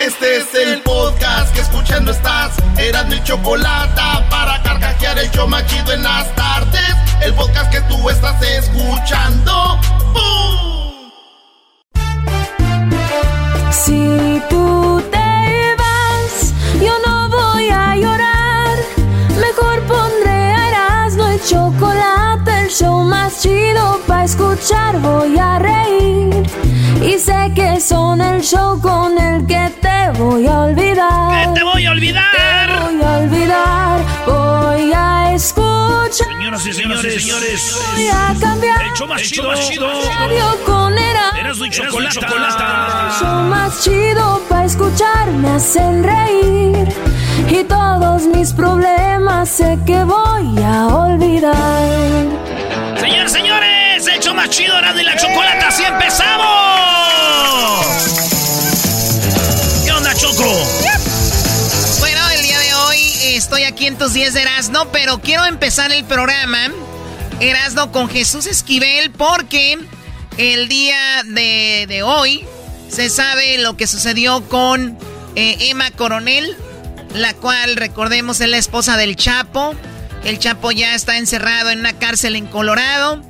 Este es el podcast que escuchando estás. Eran mi chocolate para carcajear el show machido en las tardes. El podcast que tú estás escuchando. Si tú el show más chido para escuchar. Voy a reír y sé que son el show con el que te voy a olvidar. ¿Qué te voy a olvidar? Te voy a olvidar. Voy a escuchar. Señoras y señores, señores. Voy a cambiar. El show más chido, más chido. Radio con Erasmo. Eras y chocolate. El show más chido para escuchar me hacen reír y todos mis problemas sé que voy a olvidar. Señores, señores, el show más chido, Erasmo y la chocolate. ¡Así empezamos! ¿Qué onda, Choco? Bueno, el día de hoy estoy aquí en tus 10 de Erasmo, pero quiero empezar el programa Erasmo con Jesús Esquivel porque el día de, de hoy se sabe lo que sucedió con eh, Emma Coronel, la cual, recordemos, es la esposa del Chapo. El Chapo ya está encerrado en una cárcel en Colorado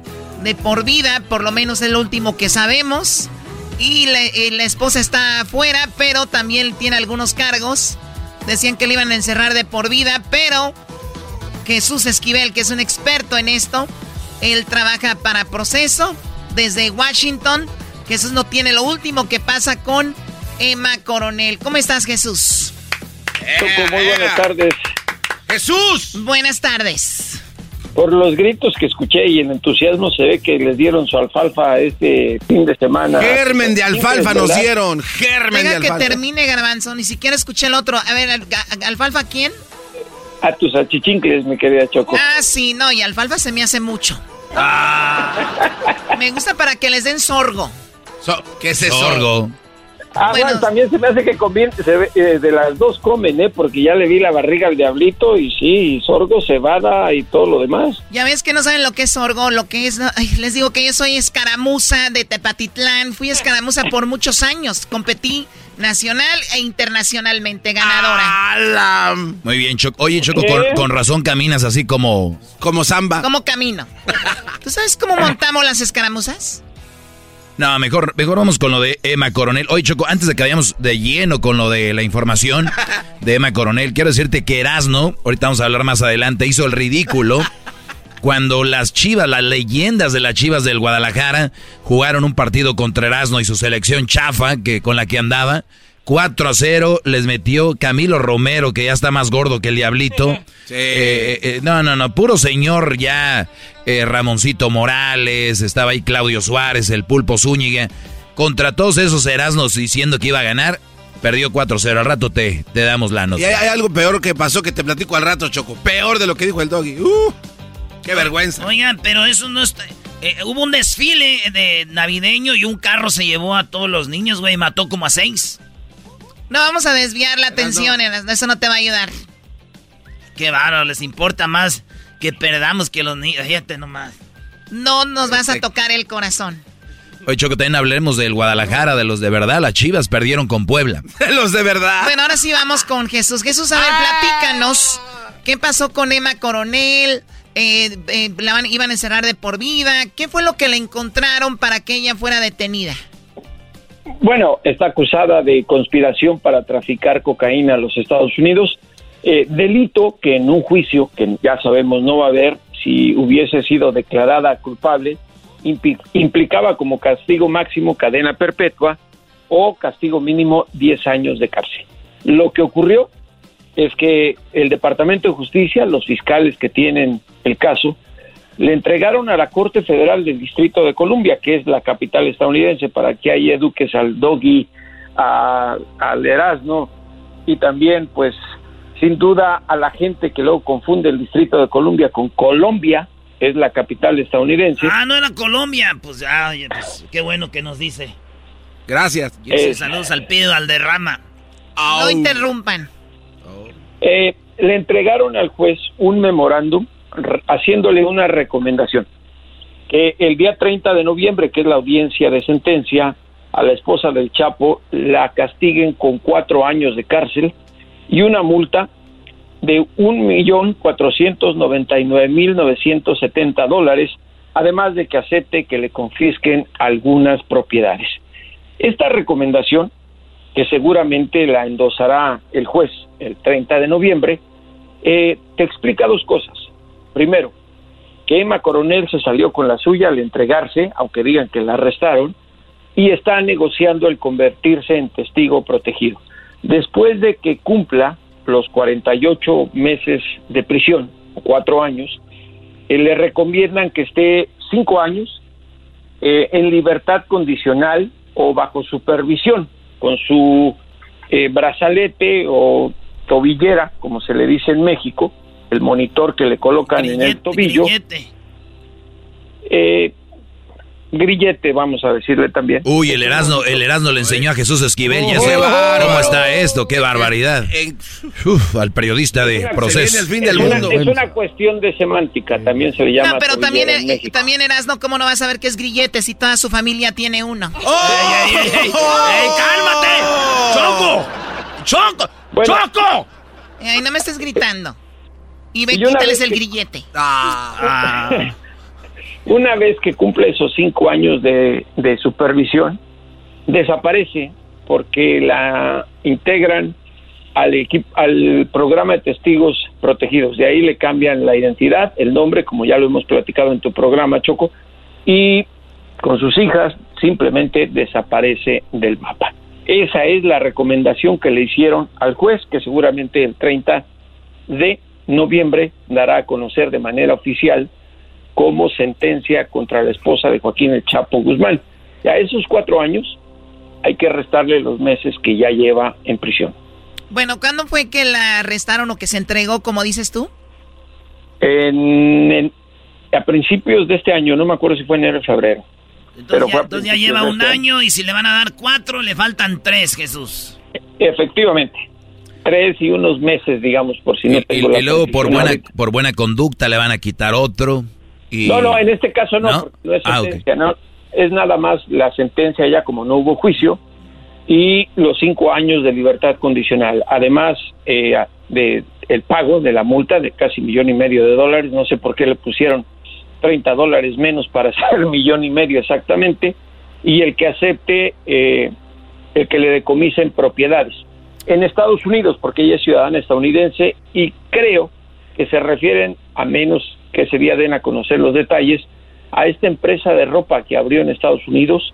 de por vida, por lo menos es lo último que sabemos. Y la, eh, la esposa está afuera, pero también tiene algunos cargos. Decían que le iban a encerrar de por vida, pero Jesús Esquivel, que es un experto en esto, él trabaja para proceso desde Washington. Jesús no tiene lo último que pasa con Emma Coronel. ¿Cómo estás, Jesús? Choco, muy buenas tardes. ¡Jesús! Buenas tardes. Por los gritos que escuché y el entusiasmo se ve que les dieron su alfalfa este fin de semana. Germen de alfalfa nos ¿Verdad? dieron. Germen de Deja que alfalfa. termine, Garbanzo. Ni siquiera escuché el otro. A ver, ¿alfalfa quién? A tus achichincles, mi querida Choco. Ah, sí, no, y alfalfa se me hace mucho. Me gusta para que les den sorgo. So- ¿Qué es eso? Sorgo. Ah, bueno, bueno. también se me hace que conviene, se ve, eh, de las dos comen, ¿eh? Porque ya le vi la barriga al diablito y sí, sorgo, cebada y todo lo demás. Ya ves que no saben lo que es sorgo, lo que es... ay, les digo que yo soy escaramuza de Tepatitlán. Fui escaramuza por muchos años. Competí nacional e internacionalmente ganadora. ¡Alam! Muy bien, Choco. Oye, Choco, con, con razón caminas así como... Como samba. ¿Cómo camino? ¿Tú sabes cómo montamos las escaramuzas? No, mejor, mejor vamos con lo de Emma Coronel. Oye, Choco, antes de que vayamos de lleno con lo de la información de Emma Coronel, quiero decirte que Erasno, ahorita vamos a hablar más adelante, hizo el ridículo cuando las chivas, las leyendas de las chivas del Guadalajara, jugaron un partido contra Erasno y su selección chafa que, con la que andaba. 4 a 0 les metió Camilo Romero, que ya está más gordo que el diablito. Sí. Eh, eh, no, no, no, puro señor ya. eh, Ramoncito Morales, estaba ahí Claudio Suárez, el Pulpo Zúñiga. Contra todos esos Erasnos diciendo que iba a ganar, perdió 4-0. Al rato te, te damos la nota. Y hay, hay algo peor que pasó que te platico al rato, Choco. Peor de lo que dijo el doggy. ¡Uh! ¡Qué vergüenza! Oigan, pero eso no está... eh, hubo un desfile de navideño y un carro se llevó a todos los niños, güey, mató como a seis. No vamos a desviar la atención, eso no te va a ayudar. Qué bárbaro, les importa más que perdamos que los niños. Fíjate nomás. No nos vas a Perfecto. tocar el corazón. Oye, Choco, también hablemos del Guadalajara, de los de verdad. Las chivas perdieron con Puebla. Los de verdad. Bueno, ahora sí vamos con Jesús. Jesús, a ver, platícanos. ¿Qué pasó con Emma Coronel? Eh, eh, la van- iban a encerrar de por vida. ¿Qué fue lo que le encontraron para que ella fuera detenida? Bueno, está acusada de conspiración para traficar cocaína a los Estados Unidos, eh, delito que en un juicio, que ya sabemos no va a haber, si hubiese sido declarada culpable, implicaba como castigo máximo cadena perpetua o castigo mínimo 10 años de cárcel. Lo que ocurrió es que el Departamento de Justicia, los fiscales que tienen el caso, le entregaron a la Corte Federal del Distrito de Columbia, que es la capital estadounidense, para que ahí eduques al doggy, al Erasmo y también, pues, sin duda a la gente que luego confunde el Distrito de Columbia con Colombia, es la capital estadounidense. Ah, no era Colombia, pues, ya, pues qué bueno que nos dice. Gracias. saludos al pido, al derrama. No interrumpan. Eh, le entregaron al juez un memorándum haciéndole una recomendación, que el día 30 de noviembre, que es la audiencia de sentencia, a la esposa del Chapo la castiguen con cuatro años de cárcel y una multa de un millón cuatrocientos noventa y nueve mil novecientos setenta dólares, además de que acepte que le confisquen algunas propiedades. Esta recomendación, que seguramente la endosará el juez el 30 de noviembre, eh, te explica dos cosas. Primero, que Emma Coronel se salió con la suya al entregarse, aunque digan que la arrestaron, y está negociando el convertirse en testigo protegido. Después de que cumpla los 48 meses de prisión, cuatro años, eh, le recomiendan que esté cinco años eh, en libertad condicional o bajo supervisión, con su eh, brazalete o tobillera, como se le dice en México, el monitor que le colocan en el tobillo. Grillete. Eh, grillete, vamos a decirle también. Uy, el Erasmo, el Erasmo le enseñó a Jesús Esquivel, ya se va. ¿Cómo está esto? ¡Qué barbaridad! Uf, al periodista de proceso. es una cuestión de semántica, también se le llama. No, pero también, también Erasmo, ¿cómo no vas a ver qué es grillete si toda su familia tiene uno? ¡Oh! ¡Ey, cálmate! ¡Choco! ¡Choco! ¡Choco! Ay, no me estés gritando. Y ve, quítales el grillete. Ah. Una vez que cumple esos cinco años de, supervisión, desaparece porque la integran al, equipo, al programa de testigos protegidos. De ahí le cambian la identidad, el nombre, como ya lo hemos platicado en tu programa, Choco, y con sus hijas simplemente desaparece del mapa. Esa es la recomendación que le hicieron al juez, que seguramente el 30 de noviembre dará a conocer de manera oficial como sentencia contra la esposa de Joaquín el Chapo Guzmán. Y a esos cuatro años hay que restarle los meses que ya lleva en prisión. Bueno, ¿cuándo fue que la arrestaron o que se entregó, como dices tú? En, a principios de este año, no me acuerdo si fue enero o febrero. Entonces, ya, entonces ya lleva un este año y si le van a dar cuatro, le faltan tres, Jesús. Efectivamente tres y unos meses, digamos, por si no tengo y, y luego por buena, por buena conducta le van a quitar otro. Y... No, no, en este caso no, no, es ah, sentencia, no. Es nada más la sentencia ya como no hubo juicio y los cinco años de libertad condicional. Además eh, de el pago de la multa de casi millón y medio de dólares, no sé por qué le pusieron 30 dólares menos para hacer millón y medio exactamente, y el que acepte eh, el que le decomisen propiedades en Estados Unidos, porque ella es ciudadana estadounidense y creo que se refieren, a menos que ese día den a conocer los detalles, a esta empresa de ropa que abrió en Estados Unidos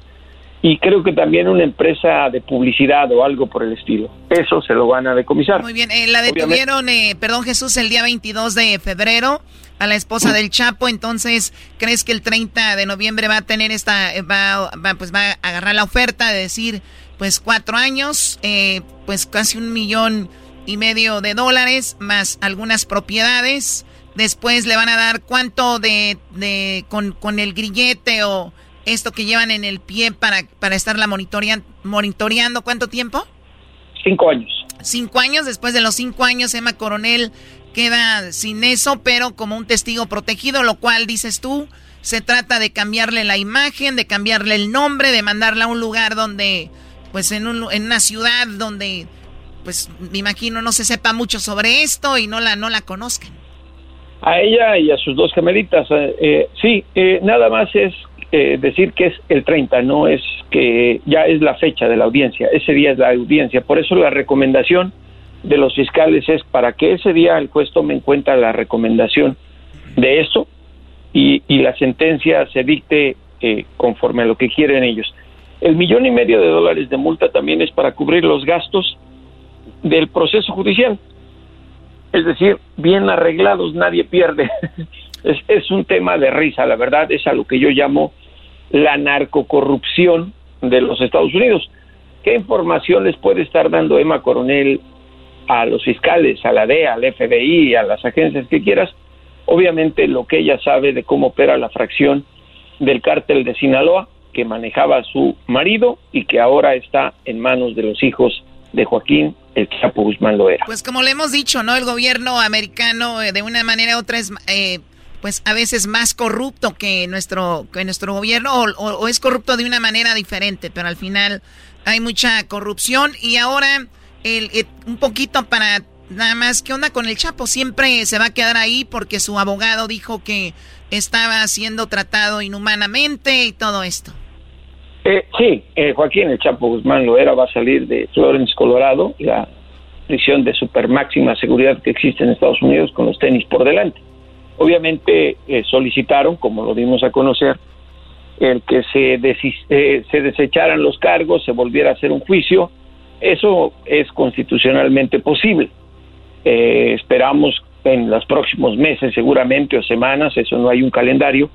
y creo que también una empresa de publicidad o algo por el estilo. Eso se lo van a decomisar. Muy bien, eh, la detuvieron, eh, perdón Jesús, el día 22 de febrero a la esposa del Chapo, entonces, ¿crees que el 30 de noviembre va a tener esta, va, va, pues va a agarrar la oferta de decir, pues cuatro años, eh, pues casi un millón y medio de dólares, más algunas propiedades. Después le van a dar cuánto de, de con, con el grillete o esto que llevan en el pie para, para estarla monitoreando, monitoreando, ¿cuánto tiempo? Cinco años. Cinco años, después de los cinco años, Emma Coronel queda sin eso, pero como un testigo protegido, lo cual dices tú, se trata de cambiarle la imagen, de cambiarle el nombre, de mandarla a un lugar donde pues en, un, en una ciudad donde, pues me imagino no se sepa mucho sobre esto y no la, no la conozcan. A ella y a sus dos gemelitas, eh, eh, sí, eh, nada más es eh, decir que es el 30, no es que ya es la fecha de la audiencia, ese día es la audiencia. Por eso la recomendación de los fiscales es para que ese día el juez tome en cuenta la recomendación de eso y, la sentencia se dicte eh, conforme a lo que quieren ellos. El millón y medio de dólares de multa también es para cubrir los gastos del proceso judicial. Es decir, bien arreglados, nadie pierde. es, un tema de risa, la verdad, es a lo que yo llamo la narcocorrupción de los Estados Unidos. ¿Qué información les puede estar dando Emma Coronel a los fiscales, a la DEA, al FBI, a las agencias que quieras? Obviamente lo que ella sabe de cómo opera la fracción del cártel de Sinaloa que manejaba su marido y que ahora está en manos de los hijos de Joaquín el Chapo Guzmán lo era. Pues como le hemos dicho, ¿no? El gobierno americano eh, de una manera u otra es eh, pues a veces más corrupto que nuestro, que nuestro gobierno o, es corrupto de una manera diferente, pero al final hay mucha corrupción y ahora el, un poquito para nada más, ¿qué onda con el Chapo? Siempre se va a quedar ahí porque su abogado dijo que estaba siendo tratado inhumanamente y todo esto. Eh, sí, eh, Joaquín el Chapo Guzmán lo era, va a salir de Florence, Colorado, la prisión de super máxima seguridad que existe en Estados Unidos con los tenis por delante. Obviamente eh, solicitaron, como lo dimos a conocer, el que se, eh, se desecharan los cargos, se volviera a hacer un juicio. Eso es constitucionalmente posible. Eh, esperamos en los próximos meses, seguramente, o semanas, eso no hay un calendario,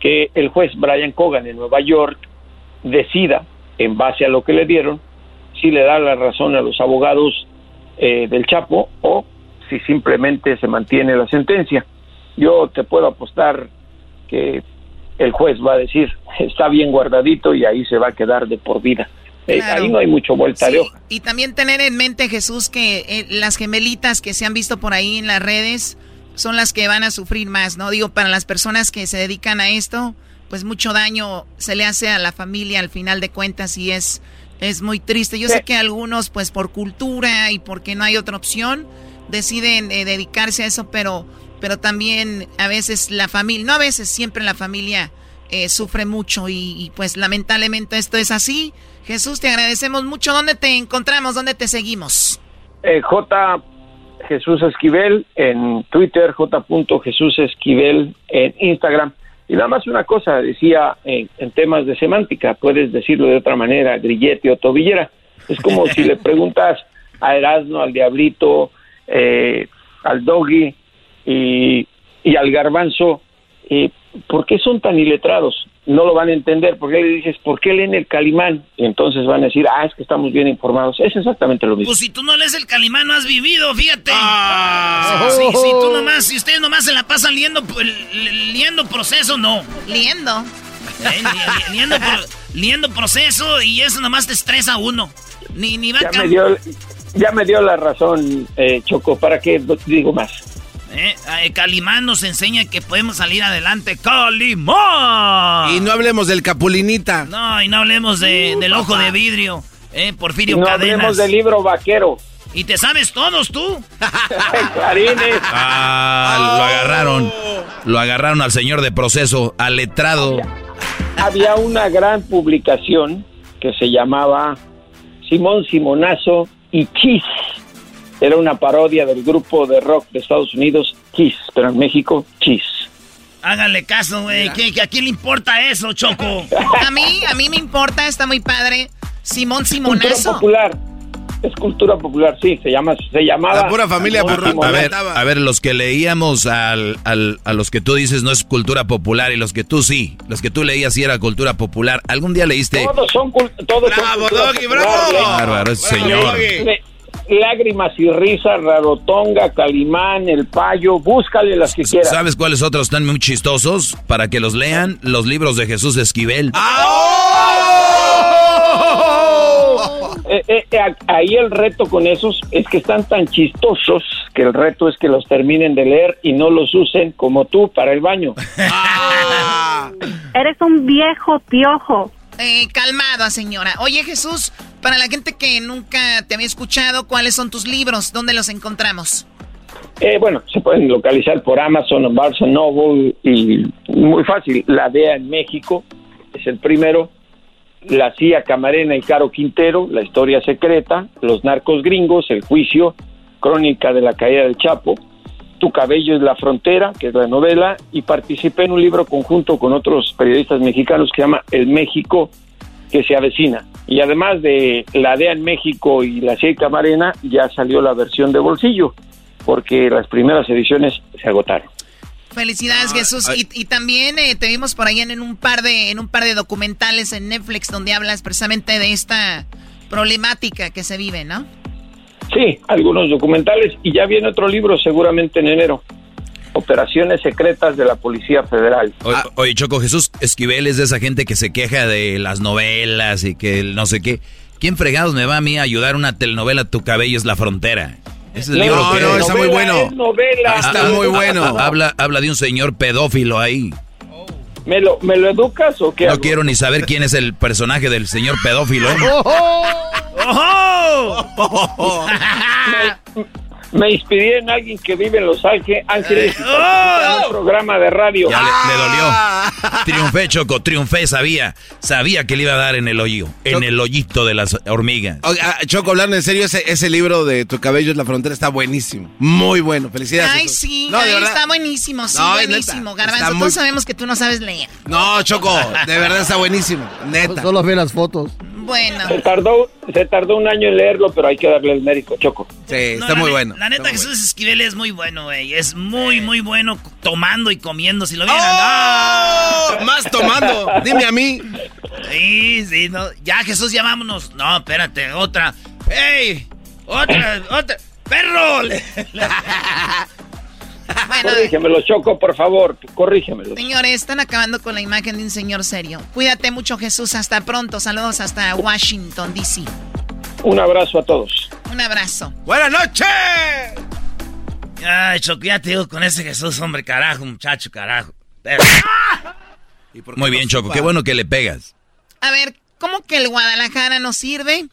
que el juez Brian Cogan en Nueva York decida, en base a lo que le dieron, si le da la razón a los abogados del Chapo o si simplemente se mantiene la sentencia yo te puedo apostar que el juez va a decir está bien guardadito y ahí se va a quedar de por vida. Eh, ahí no hay mucho vuelta de hoja. Y también tener en mente, Jesús, que eh, las gemelitas que se han visto por ahí en las redes son las que van a sufrir más, ¿no? Digo, para las personas que se dedican a esto, pues mucho daño se le hace a la familia al final de cuentas y es, es muy triste. Yo sé que algunos, pues por cultura y porque no hay otra opción, deciden eh, dedicarse a eso, pero pero también a veces la familia, no a veces, siempre la familia eh, sufre mucho y, pues lamentablemente esto es así. Jesús, te agradecemos mucho. ¿Dónde te encontramos? ¿Dónde te seguimos? Eh, J. Jesús Esquivel en Twitter, J. Jesús Esquivel en Instagram. Y nada más una cosa, decía en, temas de semántica, puedes decirlo de otra manera, grillete o tobillera. Es como si le preguntas a Erasmo, al Diablito, eh, al Doggy, y, y al garbanzo, eh, ¿por qué son tan iletrados? No lo van a entender, porque le dices, ¿por qué leen el Calimán? Y entonces van a decir, ah, es que estamos bien informados. Es exactamente lo mismo. Pues si tú no lees el Calimán, no has vivido, fíjate. Ah. Si, tú nomás, si ustedes nomás se la pasan liendo, liendo proceso, no. Liendo. Eh, liendo, proceso y eso nomás te estresa a uno. Ni, ni va ya, me dio, ya me dio la razón, eh, Choco, ¿para qué digo más? ¿Eh? Calimán nos enseña que podemos salir adelante. ¡Calimán! Y no hablemos del Capulinita. No, y no hablemos de, del ojo de vidrio. ¿eh? Porfirio no Cadenas. hablemos del libro vaquero. ¿Y te sabes todos tú? Clarines. Ah, lo agarraron. Lo agarraron al señor de proceso, al letrado. había una gran publicación que se llamaba Simón Simonazo y Chis era una parodia del grupo de rock de Estados Unidos, Kiss, pero en México, Kiss. Háganle caso, güey. ¿A quién le importa eso, Choco? a mí, a mí me importa, está muy padre. Simón Simonazo. Cultura popular. Es cultura popular, sí, se llama, se llamaba. La pura familia a, ver, a ver, los que leíamos al, al, a los que tú dices no es cultura popular y los que tú sí, los que tú leías sí era cultura popular. ¿Algún día leíste? Todos son, todos bravo, Doggy, bravo. Bárbaro, señor. Lágrimas y risas, Rarotonga, Calimán, El Payo, búscale las que quieras. ¿Sabes cuáles otros están muy chistosos? Para que los lean, los libros de Jesús Esquivel. Eh, eh, eh, ahí el reto con esos es que están tan chistosos que el reto es que los terminen de leer y no los usen como tú para el baño. Eres un viejo piojo. Eh, calmada, señora. Oye, Jesús, para la gente que nunca te había escuchado, ¿cuáles son tus libros? ¿Dónde los encontramos? Eh, bueno, se pueden localizar por Amazon, Barnes Noble y muy fácil. La DEA en México es el primero. La CIA Camarena y Caro Quintero, La historia secreta, Los narcos gringos, El juicio, Crónica de la caída del Chapo, Tu cabello es la frontera, que es la novela, y participé en un libro conjunto con otros periodistas mexicanos que se llama El México que se avecina. Y además de la DEA en México y la CIA Camarena, ya salió la versión de bolsillo, porque las primeras ediciones se agotaron. Felicidades Ah, Jesús y, y también eh, te vimos por ahí en, en un par de en un par de documentales en Netflix donde hablas precisamente de esta problemática que se vive, ¿no? Sí, algunos documentales y ya viene otro libro seguramente en enero. Operaciones secretas de la Policía Federal. O- Oye, Choco, Jesús Esquivel es de esa gente que se queja de las novelas y que el no sé qué. ¿Quién fregados me va a mí a ayudar una telenovela Tu cabello es la frontera? Ese es el libro No, que no, es. está muy bueno. es novela. Está muy bueno. Habla, habla de un señor pedófilo ahí. ¿Me lo, ¿Me lo educas o qué? No hago? quiero ni saber quién es el personaje del señor pedófilo. ¿eh? Me inspiré en alguien que vive en Los Ángeles, participa en un programa de radio. Ya le, le dolió. Triunfé, Choco, triunfé, sabía. Sabía que le iba a dar en el hoyo, en el hoyito de las hormigas. Oiga, Choco, hablando en serio, ese, ese libro de Tu cabello es la frontera está buenísimo. Muy bueno. Felicidades. Ay, sí, No, ay, está buenísimo, sí, No, buenísimo. neta, Garbanzo, muy- todos sabemos que tú no sabes leer. No, Choco, de verdad está buenísimo. Neta. Solo ve las fotos. Bueno, Se tardó, se tardó un año en leerlo, pero hay que darle el mérito, Choco. Sí, No, está muy bueno. La neta, Jesús Esquivel es muy bueno, güey. Es muy, muy bueno tomando y comiendo. Si lo vieran. ¡Oh! Más tomando. Dime a mí. ¡no! Sí, sí, no. Ya, Jesús, ya vámonos. No, espérate, otra. ¡Ey! Otra, otra. ¡Perro! bueno, Corrígemelo, Choco, por favor, corrígemelo. señores, están acabando con la imagen de un señor serio. Cuídate mucho, Jesús. Hasta pronto. Saludos hasta Washington, D.C. Un abrazo a todos. Un abrazo. ¡Buenas noches! Ay, Choco, ya te digo con ese Jesús, hombre, carajo, muchacho, carajo. Pero- ¿Y por qué Muy bien, Choco, qué bueno que le pegas. A ver, ¿cómo que el Guadalajara no sirve?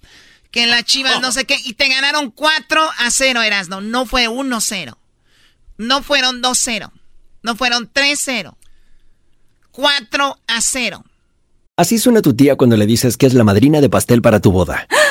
Que la Chivas no sé qué. Y te ganaron 4 a 0, Erasno. No fue 1-0. No fueron 2-0. No fueron 3-0. 4 a 0. Así suena tu tía cuando le dices que es la madrina de pastel para tu boda.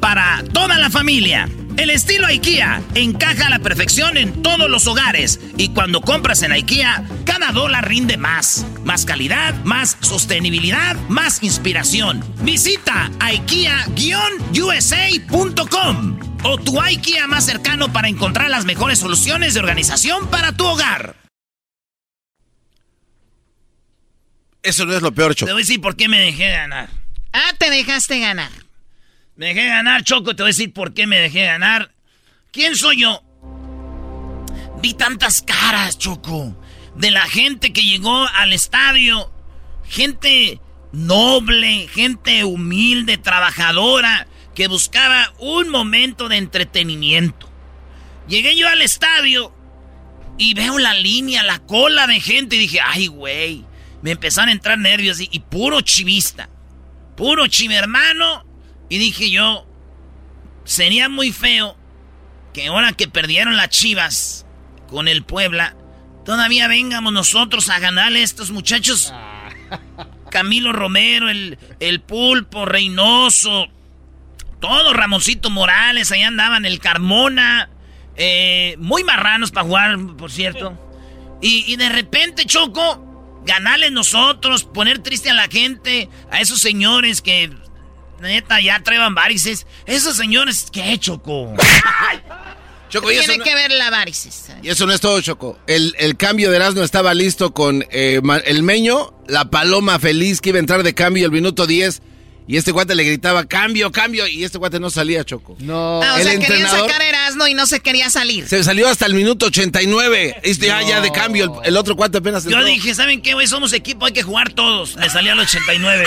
para toda la familia. El estilo IKEA encaja a la perfección en todos los hogares y cuando compras en IKEA, cada dólar rinde más. Más calidad, más sostenibilidad, más inspiración. Visita IKEA-USA.com o tu IKEA más cercano para encontrar las mejores soluciones de organización para tu hogar. Eso no es lo peor, Te Choco. voy a decir por qué me dejé ganar. Ah, te dejaste ganar. Me dejé ganar, Choco, te voy a decir por qué me dejé ganar. ¿Quién soy yo? Vi tantas caras, Choco, de la gente que llegó al estadio. Gente noble, gente humilde, trabajadora, que buscaba un momento de entretenimiento. Llegué yo al estadio y veo la línea, la cola de gente y dije, ay, güey. Me empezaron a entrar nervios y, y puro chivista. Puro chive hermano. Y dije yo, sería muy feo que ahora que perdieron las chivas con el Puebla, todavía vengamos nosotros a ganarle a estos muchachos. Camilo Romero, el, el Pulpo, Reynoso, todo Ramoncito Morales, ahí andaban, el Carmona, eh, muy marranos para jugar, por cierto. Y, de repente, Choco, ganarle nosotros, poner triste a la gente, a esos señores que neta ya traían varices. Esos señores, ¿qué, Choco? Choco, Tiene que ver la varices. Y eso no es todo, Choco. El, el cambio de Erasmo estaba listo con eh, el meño, la paloma feliz que iba a entrar de cambio el minuto 10. Y este guate le gritaba, cambio, cambio. Y este guate no salía, Choco. No. Ah, o sea, quería sacar Erasmo y no se quería salir. Se salió hasta el minuto 89. Este ya, ya de cambio. El, otro guate apenas Yo dije, ¿saben qué, güey? Somos equipo, hay que jugar todos. Le salía al 89.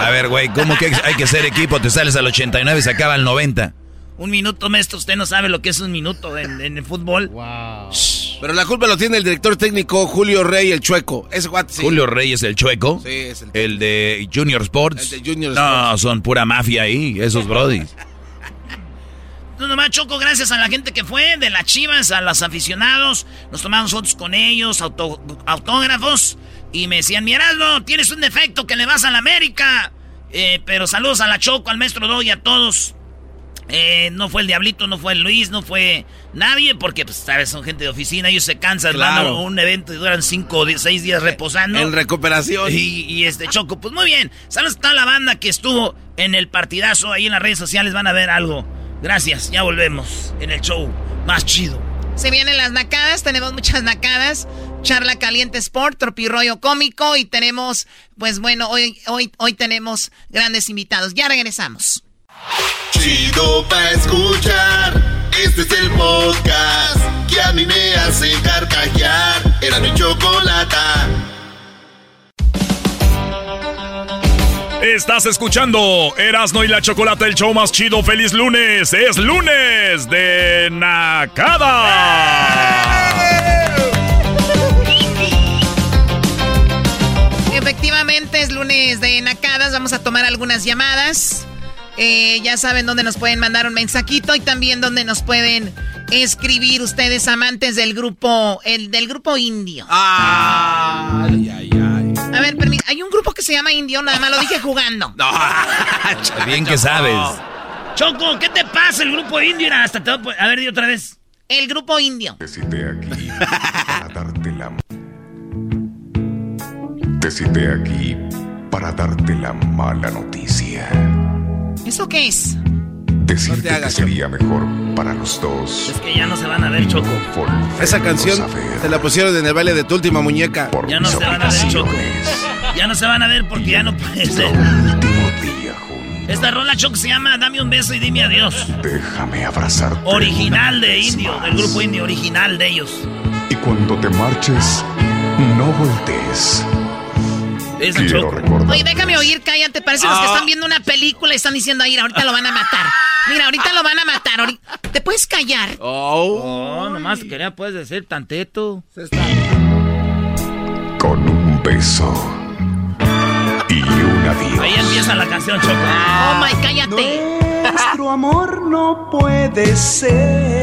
A ver, güey, ¿cómo que hay que ser equipo? Te sales al 89 y se acaba al 90. Un minuto, maestro, usted no sabe lo que es un minuto en, el fútbol. Wow. Pero la culpa lo tiene el director técnico Julio Rey, el chueco. Ese Julio Rey es el chueco. Sí, es el, el de Junior Sports. El de Junior no, son pura mafia ahí, esos brodis. No, nomás Choco, gracias a la gente que fue, de las chivas, a los aficionados. Nos tomamos fotos con ellos, autógrafos. Y me decían, Miraldo, tienes un defecto que le vas a la América. Eh, pero saludos a la Choco, al maestro Doy, a todos. Eh, no fue el Diablito, no fue el Luis, no fue nadie, porque, pues, sabes, son gente de oficina, ellos se cansan, claro. un evento y duran cinco o seis días reposando. En recuperación. Y, este Choco, pues muy bien. A toda la banda que estuvo en el partidazo, ahí en las redes sociales van a ver algo. Gracias, ya volvemos en el show más chido. Se vienen las nacadas, tenemos muchas nacadas. Charla Caliente Sport, Tropirroyo Cómico y tenemos, pues bueno, hoy, hoy, hoy tenemos grandes invitados. Ya regresamos. Chido pa' escuchar. Este es el podcast que a mí me hace carcajear. Era mi chocolata. Estás escuchando Erasno y la Chocolata, el show más chido. ¡Feliz lunes! ¡Es lunes de Nakada! Efectivamente, es lunes de Nacadas. Vamos a tomar algunas llamadas. Eh, ya saben dónde nos pueden mandar un mensajito y también dónde nos pueden escribir ustedes amantes del grupo, el del grupo indio. Ay, ay, ay. A ver, hay un grupo que se llama Indio, nada más lo dije jugando. No, bien que sabes. Choco, ¿qué te pasa el grupo indio? Hasta te... A ver, di otra vez. El grupo indio. Te cité aquí para darte la... Te cité aquí para darte la mala noticia. ¿Eso qué es? Decirte que sería mejor para los dos. Es que ya no se van a ver, Choco. Esa canción se la pusieron en el baile de tu última muñeca. ya no se van a ver, Choco. Ya no se van a ver porque ya no puede ser. Esta rola, Choco, se llama Dame un beso y dime adiós. Déjame abrazarte. Original de Indio, del grupo Indio, original de ellos. Y cuando te marches, no voltees. Oye, déjame oír, cállate. Parece los que ah. están viendo una película y están diciendo, ahí, ahorita lo van a matar. Mira, ahorita lo van a matar. ¿Te puedes callar? Oh, oh nomás quería, puedes decir tanteto. Con un beso y un adiós. Ahí empieza la canción, Choco. Oh, my, cállate. Nuestro amor no puede ser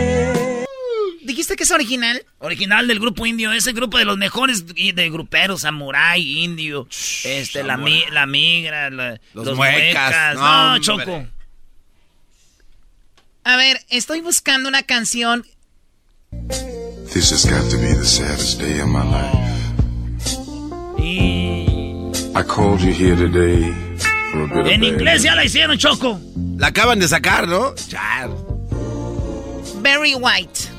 ¿Dijiste que es original? Original del grupo indio, ese grupo de los mejores de gruperos, samurai, indio, este, la, la migra, los, muecas. No, Choco. A ver, estoy buscando una canción. This has got to be the saddest day of my life. I called you here today for a bit En inglés ya la hicieron, Choco. La acaban de sacar, ¿no? Very White.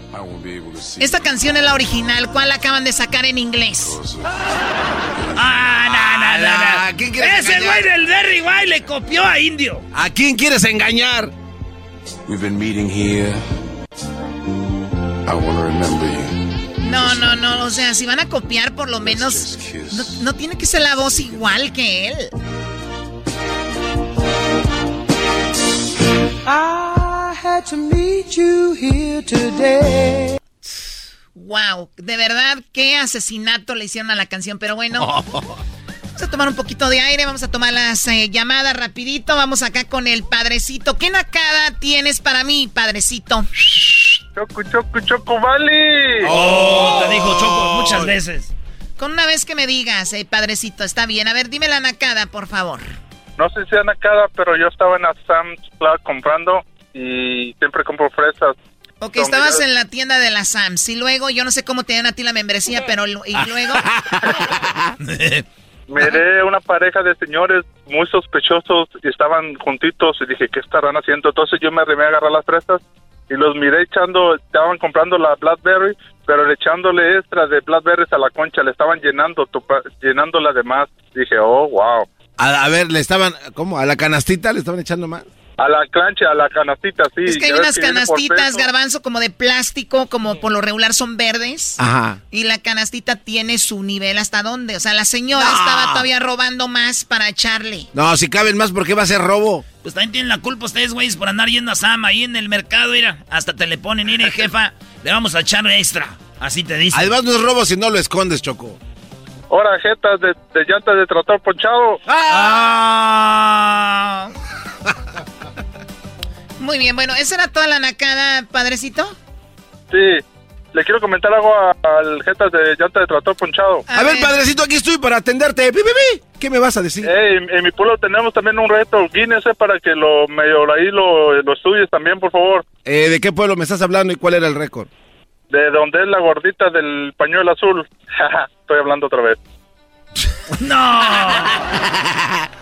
Esta canción es la original. ¿Cuál la acaban de sacar en inglés? Ah, no, no, no. Ese güey del Derry White le copió a Indio. ¿A quién quieres engañar? No, no, no. O sea, si van a copiar, por lo menos. No, no tiene que ser la voz igual que él. I had to meet you here today. Wow, de verdad, qué asesinato le hicieron a la canción, pero bueno. Vamos a tomar un poquito de aire, vamos a tomar las eh, llamadas rapidito. Vamos acá con el padrecito. ¿Qué nacada tienes para mí, padrecito? Choco, choco, choco, vale. Oh, te dijo choco muchas veces. Con una vez que me digas, eh, padrecito, está bien. A ver, dime la nacada, por favor. No sé si sea nacada, pero yo estaba en la Sam's Club comprando y siempre compro fresas Ok, estabas en la tienda de la Sams y luego, yo no sé cómo te dieron a ti la membresía, pero y luego... Miré una pareja de señores muy sospechosos y estaban juntitos y dije, ¿qué estarán haciendo? Entonces yo me arrimé a agarrar las fresas y los miré echando, estaban comprando la Blackberry, pero echándole extra de Blackberries a la concha, le estaban llenando, llenándola de más. Dije, oh, wow. A, a, ver, le estaban, ¿cómo? ¿A la canastita le estaban echando más? A la cancha, a la canastita, sí. Es que hay unas canastitas, garbanzo, como de plástico, como por lo regular son verdes. Ajá. Y la canastita tiene su nivel hasta dónde. O sea, la señora estaba todavía robando más para echarle. No, si caben más, ¿por qué va a ser robo? Pues también tienen la culpa ustedes, güeyes, por andar yendo a Sama ahí en el mercado, mira. Hasta te le ponen, mire, jefa, le vamos a echar extra. Así te dicen. Además no es robo si no lo escondes, Choco. Ahora, jetas de, de llantas de trator ponchado. ¡Ah! Muy bien, bueno, ¿esa era toda la nacada, padrecito? Sí. Le quiero comentar algo al jetas de llanta de trator ponchado. A, ver, padrecito, aquí estoy para atenderte. ¿Qué me vas a decir? en mi pueblo tenemos también un reto Guinness para que lo medio ahí lo, lo estudies también, por favor. Eh, ¿De qué pueblo me estás hablando y cuál era el récord? De donde es la gordita del pañuelo azul. Estoy hablando otra vez. no.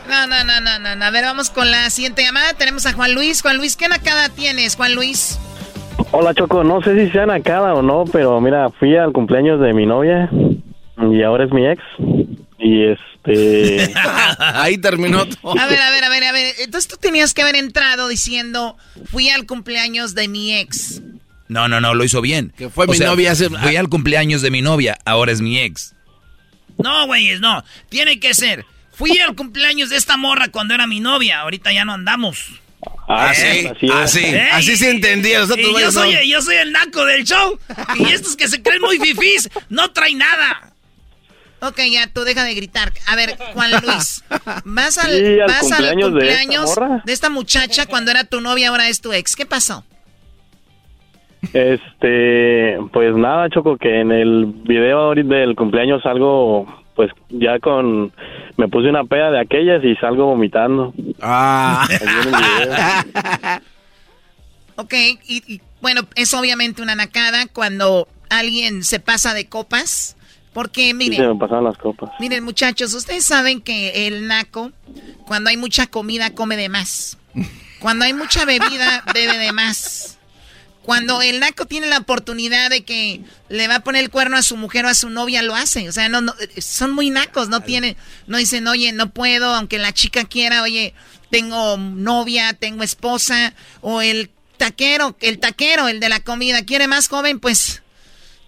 no, no, no, no, no. A ver, vamos con la siguiente llamada. Tenemos a Juan Luis. Juan Luis, ¿qué nacada tienes, Juan Luis? Hola, Choco. No sé si sea nacada o no, pero mira, fui al cumpleaños de mi novia y ahora es mi ex. Y este. Ahí terminó todo. A ver, a ver, a ver, a ver. Entonces tú tenías que haber entrado diciendo: Fui al cumpleaños de mi ex. No, no, no, lo hizo bien. Que fue mi novia hace... Fui al cumpleaños de mi novia, ahora es mi ex. No, güeyes, no. Tiene que ser. Fui al cumpleaños de esta morra cuando era mi novia. Ahorita ya no andamos. Ah, sí, así, así se entendía. yo, soy, yo soy el naco del show. Y estos que se creen muy fifís no traen nada. Ok, ya, tú deja de gritar. A ver, Juan Luis, vas al, vas cumpleaños, al cumpleaños de, esta muchacha cuando era tu novia, ahora es tu ex. ¿Qué pasó? Este, pues nada, Choco, que en el video del cumpleaños salgo, pues ya con, me puse una peda de aquellas y salgo vomitando. Ah. ok, y, bueno, es obviamente una nacada cuando alguien se pasa de copas. Porque miren, se me pasan las copas. miren muchachos, ustedes saben que el naco, cuando hay mucha comida, come de más. Cuando hay mucha bebida, bebe de más. Cuando el naco tiene la oportunidad de que le va a poner el cuerno a su mujer o a su novia, lo hace. O sea, no, son muy nacos, no tienen, no dicen, oye, no puedo, aunque la chica quiera, oye, tengo novia, tengo esposa, o el taquero, el taquero, el de la comida, quiere más joven, pues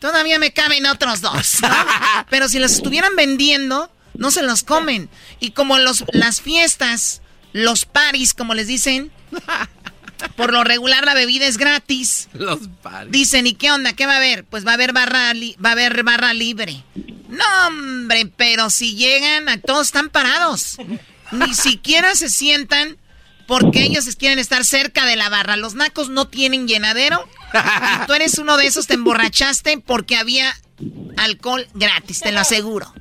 todavía me caben otros dos, Pero si los estuvieran vendiendo, no se los comen. Y como los, las fiestas, los paris, como les dicen, por lo regular la bebida es gratis. Los Dicen, ¿y qué onda? ¿Qué va a haber? Pues va a haber barra, va a haber barra libre. No, hombre, pero si llegan, a todos están parados. Ni siquiera se sientan porque ellos quieren estar cerca de la barra. Los nacos no tienen llenadero. Y tú eres uno de esos, te emborrachaste porque había alcohol gratis, te lo aseguro.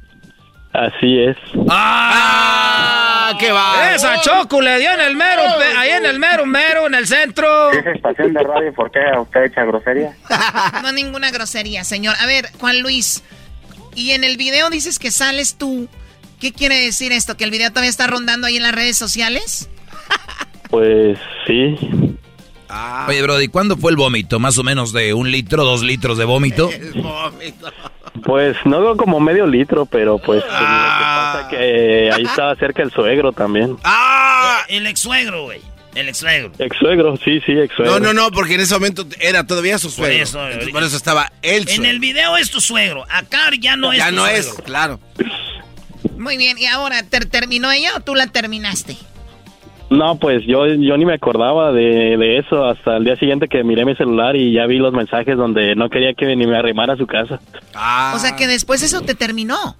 Así es. ¡Ah! ¡Qué va! Esa choco le dio en el mero, ahí en el mero, mero, en el centro. ¿Esa estación de radio por qué usted echa grosería? No, ninguna grosería, señor. A ver, Juan Luis, y en el video dices que sales tú. ¿Qué quiere decir esto? ¿Que el video todavía está rondando ahí en las redes sociales? Pues sí. Ah. Oye, Brody, ¿cuándo fue el vómito? ¿Más o menos de un litro, dos litros de vómito? El vómito. Pues no como medio litro, pero pues ah. pasa que ahí estaba cerca el suegro también. ¡Ah! El ex suegro, güey. El ex suegro. Ex suegro, sí, sí, ex suegro. No, no, no, porque en ese momento era todavía su suegro. Por eso, estaba él. En el video es tu suegro. Acá ya no es Ya no es, claro. Muy bien, ¿y ahora terminó ella o tú la terminaste? No, pues yo, yo ni me acordaba de, eso hasta el día siguiente que miré mi celular y ya vi los mensajes donde no quería que ni me arrimara a su casa. O sea que después eso te terminó.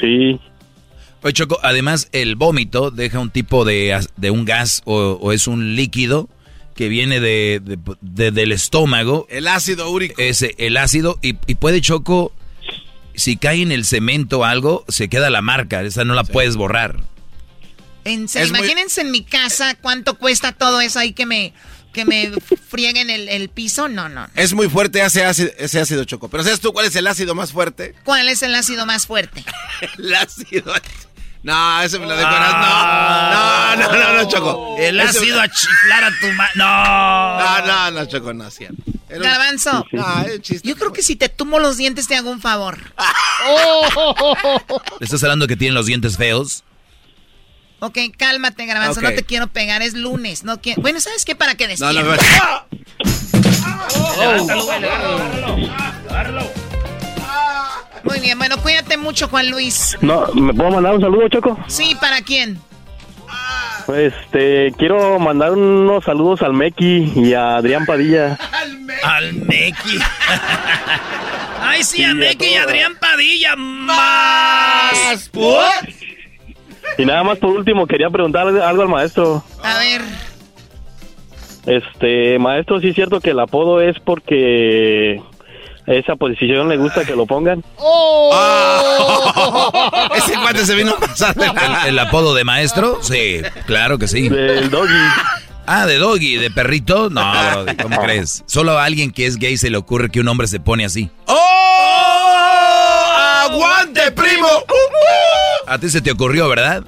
Sí. Oye, Choco, además el vómito deja un tipo de, de un gas o, es un líquido que viene de, del estómago. El ácido úrico. Ese, el ácido y, puede, Choco, si cae en el cemento o algo, se queda la marca, esa no la puedes borrar imagínense en mi casa cuánto cuesta todo eso ahí que me que me frieguen el, el piso, no, no. Es muy fuerte ese ácido, ese ácido choco. Pero ¿sabes tú cuál es el ácido más fuerte? ¿Cuál es el ácido más fuerte? el ácido. No, eso me lo decoras. No, no, no, no, no, Choco. El Eso- ácido a chiflar a tu ma... No. No, no, no, Choco, no, cierto. Era un- Garbanzo, No, es chiste. yo creo que si te tumo los dientes te hago un favor. ¿Le estás hablando que tienen los dientes feos? Ok, cálmate, Garbanzo, Ok. no te quiero pegar, es lunes. No quiero... Bueno, ¿sabes qué? Para que No, no, despiertes. no. Levántalo, güey, levántalo. Agárralo. Muy bien, bueno, cuídate mucho, Juan Luis. No, ¿me puedo mandar un saludo, Choco? Sí, ¿para quién? Este, quiero mandar unos saludos al Meki y a Adrián Padilla. Al Meki. Ay, sí, a Sí, a Meki y todos. Adrián Padilla. Más. Y nada más por último, quería preguntarle algo al maestro. A ver, Este, maestro, ¿sí es cierto que el apodo es porque esa posición le gusta que lo pongan? Ese cuate se vino a pasar ¿El, el apodo de maestro? Sí, claro que sí. Del doggy. Ah, de doggy, de perrito. No, ¿cómo crees? Solo a alguien que es gay se le ocurre que un hombre se pone así. ¡Oh! ¡Aguante, primo! A ti se te ocurrió, ¿verdad?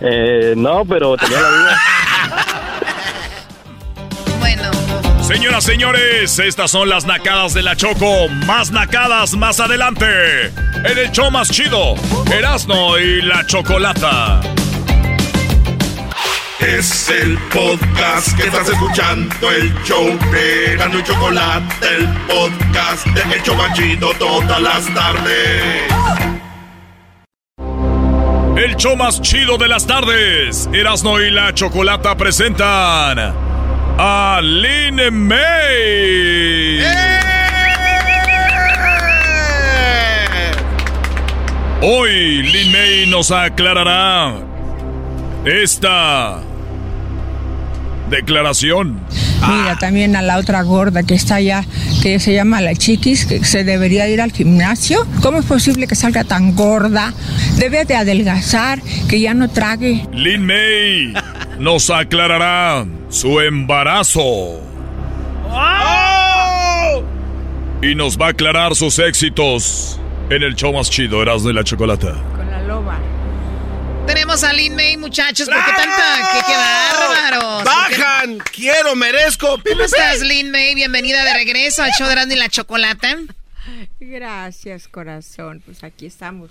Eh, no, pero tenía la duda. bueno. Señoras, señores, estas son las nacadas de la Choco. Más nacadas más adelante. En el show más chido, Erasno y la Chocolata. Es el podcast que estás escuchando, el show de Erasmo y Chocolate, el podcast de El Chobachito todas las tardes. El show más chido de las tardes. Erasno y la Chocolata presentan a Lin May. Hoy Lin May nos aclarará esta declaración. Mira, también a la otra gorda que está allá, que se llama la chiquis, que se debería ir al gimnasio. ¿Cómo es posible que salga tan gorda? Debe de adelgazar, que ya no trague. Lin May nos aclarará su embarazo. Y nos va a aclarar sus éxitos en el show más chido, Erasmo y la Chocolata. Tenemos a Lin May, muchachos. ¿Por qué tanta? ¡Qué, qué bárbaros! ¿Por qué- ¡Bajan! ¡Quiero, merezco! ¿Cómo estás, Lin May? Bienvenida de regreso al show de Erasmo y la Chocolata. Gracias, corazón. Pues aquí estamos.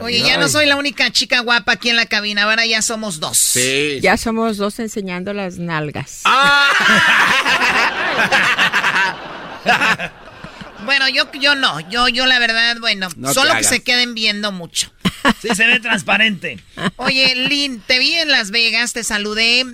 Oye, ya no soy la única chica guapa aquí en la cabina, ahora ya somos dos. Sí. Ya somos dos enseñando las nalgas. Bueno, yo, yo no, yo, yo la verdad, bueno, No solo que se queden viendo mucho. Sí, se ve transparente. Oye, Lynn, te vi en Las Vegas, te saludé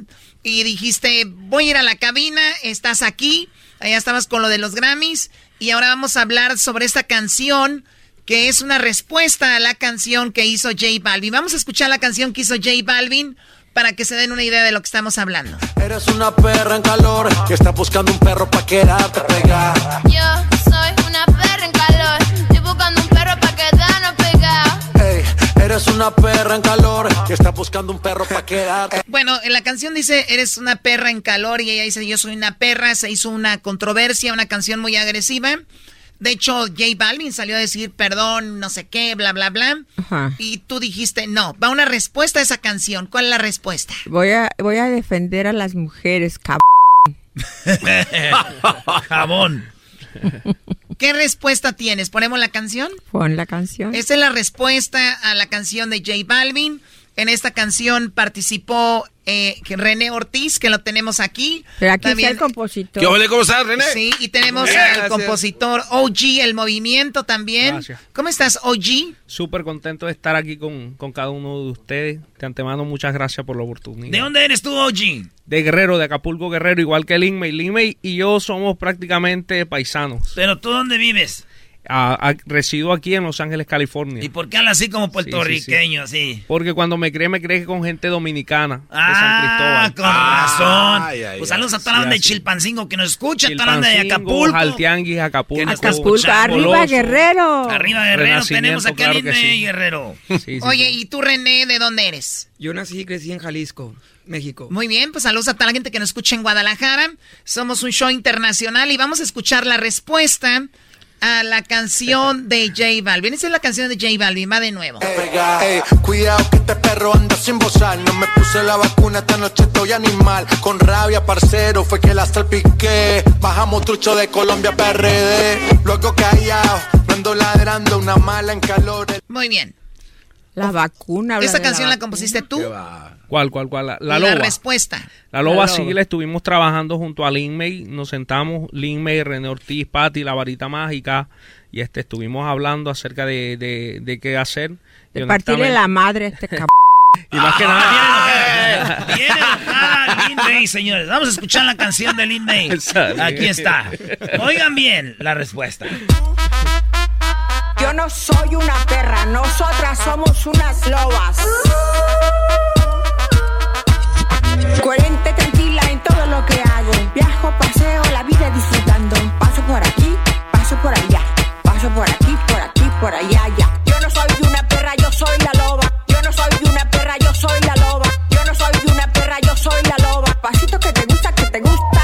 y dijiste, voy a ir a la cabina, estás aquí, allá estabas con lo de los Grammys y ahora vamos a hablar sobre esta canción que es una respuesta a la canción que hizo J Balvin. Vamos a escuchar la canción que hizo J Balvin para que se den una idea de lo que estamos hablando. Eres una perra en calor que está buscando un perro pa' quedarte pegada. Yo soy una perra en calor. Estoy buscando un perro para quedarnos pegados. Ey, eres una perra en calor que está buscando un perro pa' quedarte. Bueno, en la canción dice, eres una perra en calor y ella dice, yo soy una perra, se hizo una controversia, una canción muy agresiva. De hecho, J Balvin salió a decir perdón, no sé qué, bla, bla, bla. Ajá. Y tú dijiste, no, va una respuesta a esa canción. ¿Cuál es la respuesta? Voy a, voy a defender a las mujeres, cab... Jabón. ¿Qué respuesta tienes? ¿Ponemos la canción? Pon la canción. Esta es la respuesta a la canción de J Balvin. En esta canción participó eh, René Ortiz, que lo tenemos aquí. Pero aquí está el compositor. ¿Qué cómo estás, René? Sí, y tenemos al compositor OG, el movimiento también. Gracias. ¿Cómo estás, OG? Súper contento de estar aquí con, con cada uno de ustedes. De antemano, muchas gracias por la oportunidad. ¿De dónde eres tú, OG? De Guerrero, de Acapulco Guerrero, igual que Lin May. Lin May y yo somos prácticamente paisanos. ¿Pero tú dónde vives? Ah, ah, resido aquí en Los Ángeles, California. ¿Y por qué hablas así como Sí, sí, sí. puertorriqueño, así? Porque cuando me creé, me creé con gente dominicana de Ah, San Cristóbal. con razón. Ay, ay, pues saludos a toda la banda de. Chilpancingo que nos escucha, toda la banda de Chilpancingo, Acapulco. Jaltianguis, Acapulco. Acapulco, arriba. Guerrero. Arriba Guerrero, tenemos Renacimiento, aquí a claro sí. Guerrero. Sí, sí, Oye, sí. ¿y tú, René, de dónde eres? Yo nací y crecí en Jalisco. México. Muy bien, pues saludos a toda la gente que nos escucha en Guadalajara. Somos un show internacional y vamos a escuchar la respuesta a la canción de J Balvin. Esa es la canción de J Balvin, va de nuevo. Ey, cuidado que este perro anda sin bozar. No me puse la vacuna, esta noche estoy animal. Con rabia, parcero, fue que la salpiqué. Bajamos trucho de Colombia, PRD. Luego callado, no ando ladrando, una mala en calor. Muy bien. La vacuna. ¿Esta la canción la vacuna. compusiste tú? ¿Cuál, cuál, cuál? La, la La loba. respuesta. La loba La sí, la estuvimos trabajando junto a Lin May. Nos sentamos, Lin May, René Ortiz, Patti, La Varita Mágica. Y este estuvimos hablando acerca de, de, de qué hacer. Y De partirle la madre a este cabrón. Y más que nada. Viene enojada Lin May, señores. Vamos a escuchar la canción de Lin May. Aquí está. Oigan bien la respuesta. Yo no soy una perra, nosotras somos unas lobas. Coherente, tranquila en todo lo que hago. Viajo, paseo, la vida disfrutando. Paso por aquí, paso por allá. Paso por aquí, por aquí, por allá, ya. Yo no soy una perra, yo soy la loba. Yo no soy una perra, yo soy la loba. Yo no soy una perra, yo soy la loba. Pasito que te gusta, que te gusta,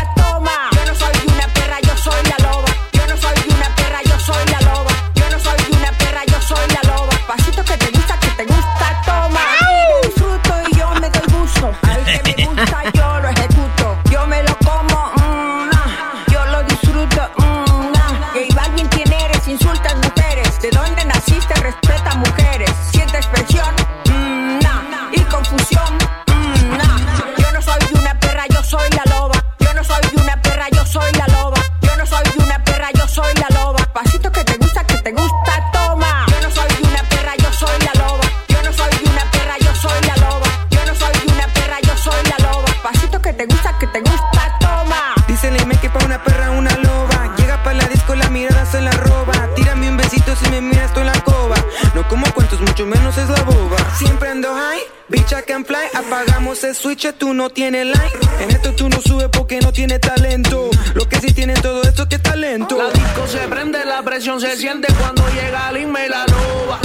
mucho menos es la boba. Siempre ando high, bitch I can fly. Apagamos el switch, tú no tienes like. En esto tú no subes porque no tienes talento. Lo que sí tiene todo esto que es talento. La disco se prende, la presión se siente cuando llega el y la loba.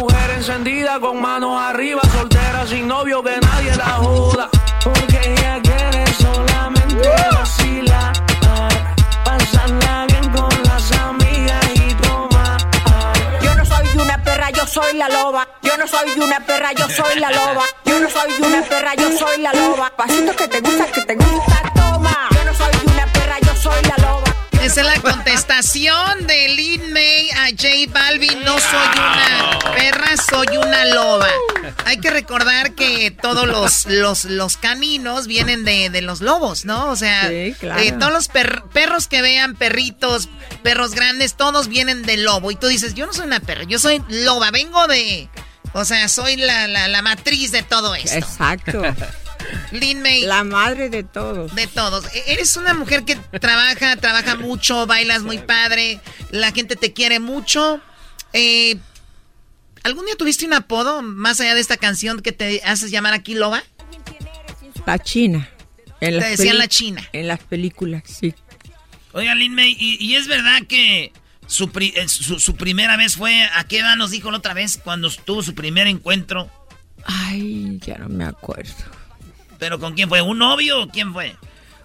Mujer encendida con manos arriba, soltera sin novio que nadie la joda. Porque ella quiere solamente soy la loba. Yo no soy una perra, yo soy la loba. Yo no soy una perra, yo soy la loba. Pasito que te gusta, que te gusta, toma. Yo no soy una perra, yo soy la loba. Esa es la contestación de Lin May a J Balvin. No soy una perra, soy una loba. Hay que recordar que todos los, los, los caninos vienen de, de los lobos, ¿no? O sea, Sí, claro. eh, todos los per- perros que vean, perritos, perros grandes, todos vienen del lobo. Y tú dices, yo no soy una perra, yo soy loba, vengo de... O sea, soy la, la, la matriz de todo esto. Exacto. Lin May. La madre de todos. De todos. E- Eres una mujer que trabaja, trabaja mucho, bailas muy padre, la gente te quiere mucho. Eh, ¿Algún día tuviste un apodo más allá de esta canción que te haces llamar aquí Loba? La China. En Te decían la China. En las películas, sí. Oiga, Lin May, ¿y, y es verdad que su, pri- eh, su, su primera vez fue, ¿a qué edad nos dijo la otra vez cuando tuvo su primer encuentro? Ay, ya no me acuerdo. ¿Pero con quién fue? ¿Un novio o quién fue?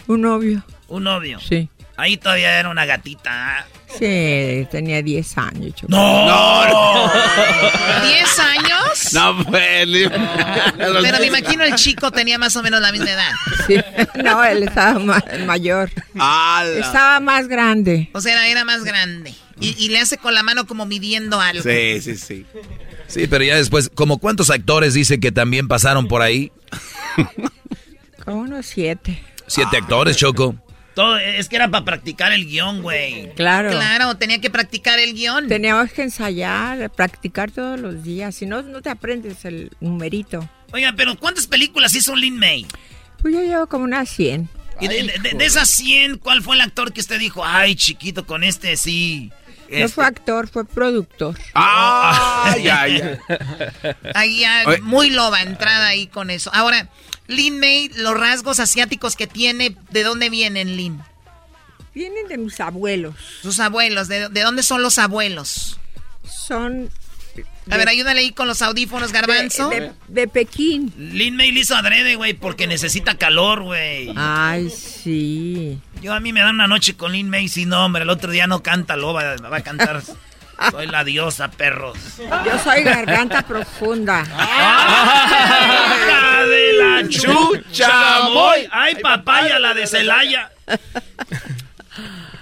Un novio. Un novio. Sí. Ahí todavía era una gatita. ¿ah? Sí, tenía 10 años. Choco. ¡No! No, ¿10 años? No, pues. Pero me imagino el chico tenía más o menos la misma edad. Sí. No, él estaba ma- mayor. Estaba más grande. O sea, era más grande. Y, y le hace con la mano como midiendo algo. Sí, sí, sí. Sí, pero ya después, como cuántos actores dice que también pasaron por ahí? Como unos siete. Siete actores, Choco. Todo, es que era para practicar el guion, güey. Claro. Claro, tenía que practicar el guion. Teníamos que ensayar, practicar todos los días. Si no, no te aprendes el numerito. Oiga, pero ¿cuántas películas hizo Lin May? Pues yo llevo como unas 100. Y de, de- de- de esas 100, ¿cuál fue el actor que usted dijo? Ay, chiquito, con este sí. No Este- fue actor, fue productor. Ah, ya, ya. Ahí ya, Oye. muy loba entrada ahí con eso. Ahora, Lin May, los rasgos asiáticos que tiene, ¿de dónde vienen, Lin? Vienen de mis abuelos. Sus abuelos, ¿de, de dónde son los abuelos? Son A ver, ayúdale ahí con los audífonos, garbanzo. De, de Pekín. Lin May le hizo adrede, güey, porque necesita calor, güey. Ay, sí. Yo a mí me dan una noche con Lin May, sí, no, hombre, el otro día no canta loba, va a cantar. Soy la diosa, perros. Yo soy garganta profunda. ¡Ah, de la chucha! Voy. ¡Ay, papaya, la de Celaya!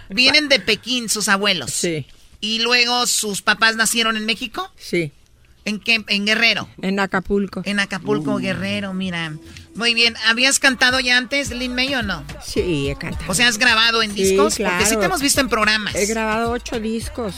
Vienen de Pekín sus abuelos. Sí. ¿Y luego sus papás nacieron en México? Sí. ¿En qué? En Guerrero. En Acapulco. En Acapulco, Guerrero, mira. Muy bien. ¿Habías cantado ya antes, Lin May, o no? Sí, he cantado. O sea, ¿has grabado en Sí, discos? claro. Porque sí te hemos visto en programas. He grabado ocho discos.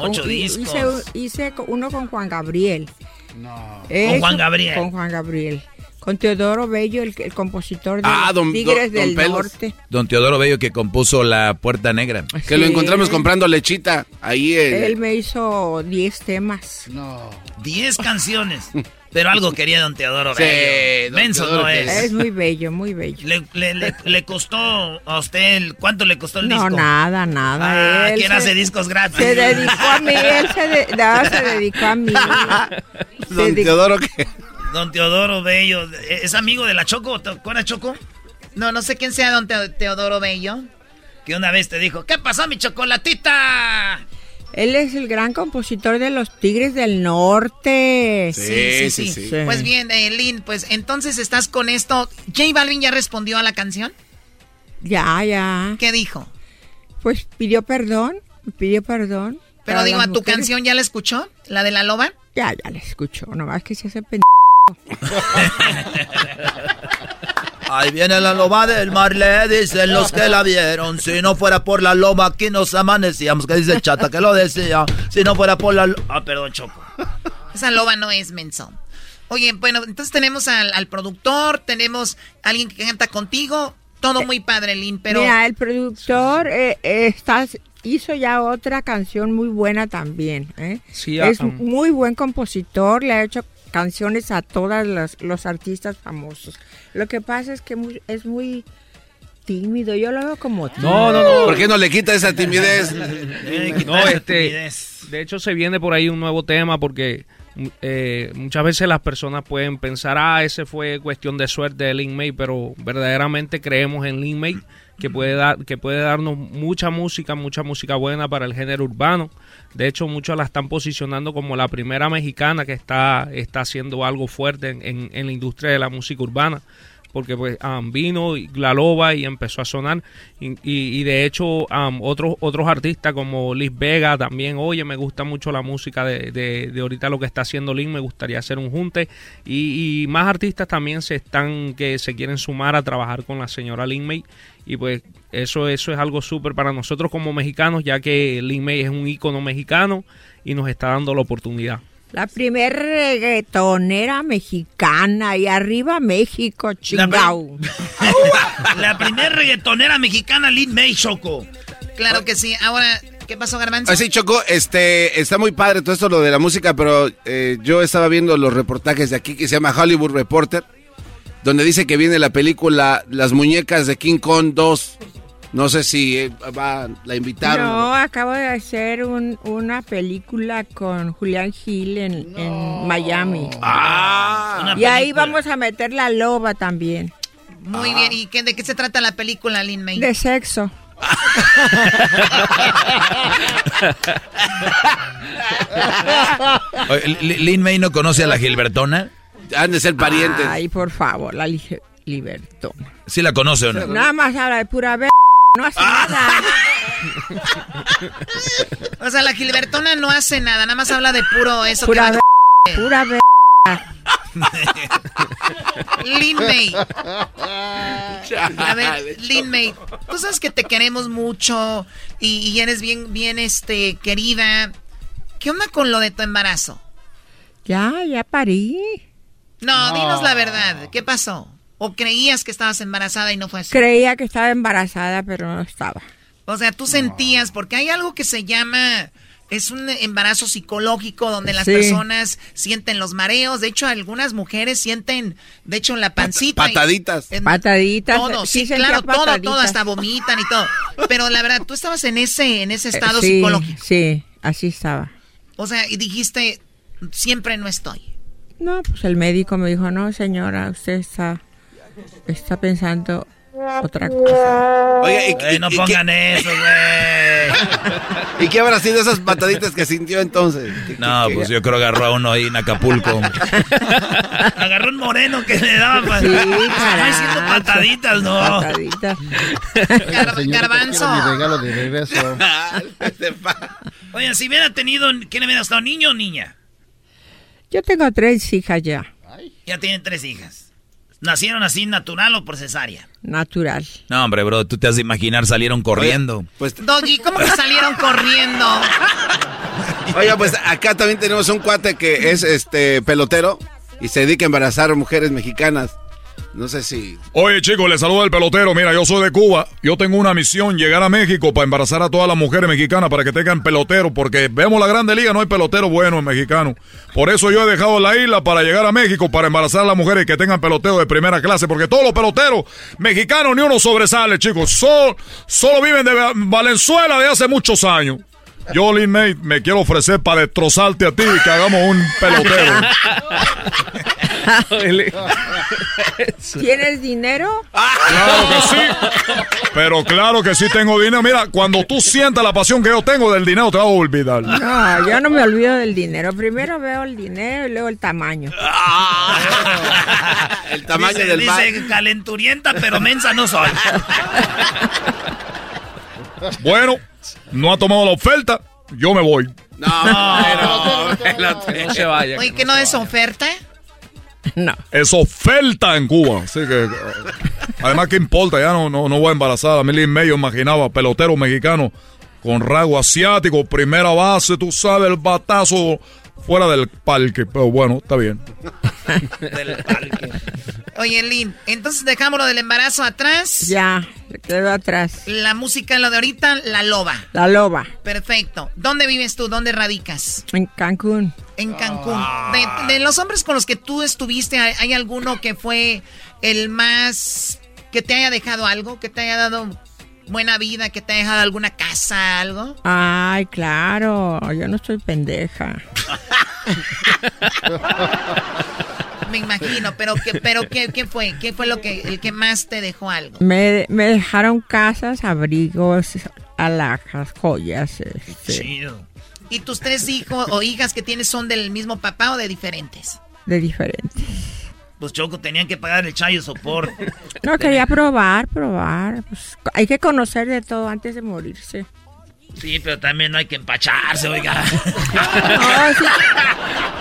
Ocho Con- discos. Hice, hice uno con Juan Gabriel. Con Eso, Juan Gabriel. Con Juan Gabriel. Con Teodoro Bello, el, el compositor de Ah, don- Tigres don- don del Pelos. Norte. Don Teodoro Bello que compuso La Puerta Negra. Que lo encontramos comprando lechita ahí en... Él me hizo 10 temas. No. Diez canciones. Pero algo quería Don Teodoro Sí, Bello. don Menso Teodoro no es. Es muy bello, muy bello. Le, le- le- le costó a usted, el- ¿cuánto le costó el No, disco? nada, nada. Ah, Él ¿quién se- hace discos gratis? Se dedicó a mí, él se, de- no, se dedicó a mí. Don Teodoro que... Don Teodoro Bello, ¿es amigo de la Choco? ¿Te acuerdas, Choco? No, no sé quién sea don Teo- Teodoro Bello. Que una vez te dijo, ¿qué pasó, mi chocolatita? Él es el gran compositor de los Tigres del Norte. Sí, sí, sí. Pues bien, eh, Lin, pues entonces estás con esto. ¿J Balvin ya respondió a la canción? Ya, ya. ¿Qué dijo? Pues pidió perdón, pidió perdón. Pero digo, ¿a tu mujeres. canción ya la escuchó? ¿La de la loba? Ya, ya la escuchó, nomás que se hace pendejo. Ahí viene la loba del mar, le dicen los que la vieron. Si no fuera por la loba, aquí nos amanecíamos. Que dice el chata que lo decía. Si no fuera por la lo- Ah, perdón, Choco. Esa loba no es menso. Oye, bueno, entonces tenemos al, al productor, tenemos a alguien que canta contigo. Todo muy padre, Lin, pero... Mira, el productor eh, eh, está- hizo ya otra canción muy buena también. ¿eh? Sí, es ah, um. muy buen compositor, le ha hecho canciones a todos los, los artistas famosos. Lo que pasa es que muy- es muy tímido, yo lo veo como tímido. No, no, no. ¿Por qué no le quita esa timidez? No, este, de hecho se viene por ahí un nuevo tema porque eh, muchas veces las personas pueden pensar, ah, ese fue cuestión de suerte de Lin May, pero verdaderamente creemos en Lin May que puede dar, que puede darnos mucha música, mucha música buena para el género urbano. De hecho, muchos la están posicionando como la primera mexicana que está, está haciendo algo fuerte en, en- en la industria de la música urbana porque pues um, vino la loba y empezó a sonar. Y, de hecho um, otros otros artistas como Liz Vega también oye me gusta mucho la música de, de, de ahorita lo que está haciendo Lin me gustaría hacer un junte. Y, y más artistas también se están que se quieren sumar a trabajar con la señora Lin May. Y pues eso eso es algo súper para nosotros como mexicanos ya que Lin May es un ícono mexicano y nos está dando la oportunidad La primer reggaetonera mexicana y arriba México, chingao. La primer reggaetonera mexicana, Lin May, Choco. Claro que sí. Ahora, ¿qué pasó, Garbanzo? Así, Choco, este, está muy padre todo esto lo de la música, pero eh, yo estaba viendo los reportajes de aquí que se llama Hollywood Reporter, donde dice que viene la película Las muñecas de King Kong 2. No sé si eh, va, la invitaron. No, acabo de hacer un- una película con Julián Gil en, en Miami. Ah, y ahí vamos a meter la loba también. Muy bien. ¿Y qué, de qué se trata la película, Lin May? De sexo. Lin May no conoce a la Gilbertona. Han de ser parientes. Ay, por favor, la libertona. ¿Sí la conoce o no? Nada más habla de pura ver. No hace nada. O sea, la Gilbertona no hace nada, nada más habla de puro eso. Pura que ver. Pura ver. Lin May. A ver, Lin May, tú sabes que te queremos mucho y, y eres bien, bien, este, querida. ¿Qué onda con lo de tu embarazo? Ya, ya parí. No, dinos la verdad. ¿Qué pasó? ¿O creías que estabas embarazada y no fue así? Creía que estaba embarazada, pero no estaba. O sea, tú sentías, porque hay algo que se llama, es un embarazo psicológico donde las Sí. personas sienten los mareos. De hecho, algunas mujeres sienten, de hecho, en la pancita. y- Pataditas. en- Pataditas. Todo, sí, sentía claro, todo, todo, pataditas. hasta vomitan y todo. Pero la verdad, tú estabas en ese, en ese estado Eh, sí, psicológico. Sí, así estaba. O sea, y dijiste, siempre no estoy. No, pues el médico me dijo, no, señora, usted está, está pensando otra cosa. Oye, y, Ey, no pongan eso, güey. ¿y qué habrá sido esas pataditas que sintió entonces? ¿Qué- qué- No, qué- pues yo creo que agarró a uno ahí en Acapulco. Agarró un moreno que le daba Sí, haciendo pataditas, no. Pataditas. Garbanzo. Mi regalo de regreso. Oye, si hubiera tenido, ¿quién hubiera estado, niño o niña? Yo tengo tres hijas ya, Ya tienen tres hijas. ¿Nacieron así natural o por cesárea? natural. No, hombre, bro, tú te has de imaginar, salieron corriendo. Pues, Doggy, ¿cómo que salieron corriendo? oiga, pues acá también tenemos un cuate que es este pelotero y se dedica a embarazar mujeres mexicanas. No sé si. Oye, chicos, les saluda el pelotero. Mira, yo soy de Cuba. Yo tengo una misión, llegar a México para embarazar a todas las mujeres mexicanas para que tengan pelotero, porque vemos la Grande Liga, no hay pelotero bueno en mexicano. Por eso yo he dejado la isla para llegar a México para embarazar a las mujeres que tengan pelotero de primera clase, porque todos los peloteros mexicanos ni uno sobresale, chicos. Sol- solo viven de Va- Valenzuela de hace muchos años. Yo, Lin May, me quiero ofrecer para destrozarte a ti y que hagamos un pelotero. ¿Tienes dinero? Claro que sí. Pero claro que sí tengo dinero. Mira, cuando tú sientas la pasión que yo tengo del dinero, te vas a olvidar. No, yo no me olvido del dinero. Primero veo el dinero y luego el tamaño. El tamaño dice, del bar. dice, calenturienta, pero mensa no soy. Bueno, no ha tomado la oferta. Yo me voy. No, pero. No se vaya. Oye, ¿que no es oferta? No. Es oferta en Cuba. Así que. eh, Además, ¿qué importa? Ya no, no, no voy a embarazar. A mí en medio imaginaba pelotero mexicano con rasgo asiático, primera base, tú sabes, el batazo fuera del parque. Pero bueno, está bien. Oye, Lynn, entonces dejamos lo del embarazo atrás. Ya, se quedó atrás. La música, lo de ahorita, la loba. La loba, Perfecto. ¿Dónde vives tú? ¿Dónde radicas? en Cancún. En Cancún. De, de los hombres con los que tú estuviste, ¿hay, hay alguno que fue el más... que te haya dejado algo? ¿Que te haya dado buena vida? ¿Que te haya dejado alguna casa, algo? Ay, claro, yo no estoy pendeja. Me imagino, pero ¿qué, pero qué, qué fue? ¿Qué fue lo que el que más te dejó algo? Me, me dejaron casas, abrigos, alhajas, joyas. este, Chido. ¿Y tus tres hijos o hijas que tienes son del mismo papá o de diferentes? de diferentes. Pues Choco, tenían que pagar el chayo sopor. No, quería probar, probar. Pues, hay que conocer de todo antes de morirse. Sí, pero también no hay que empacharse, oiga. No, sí,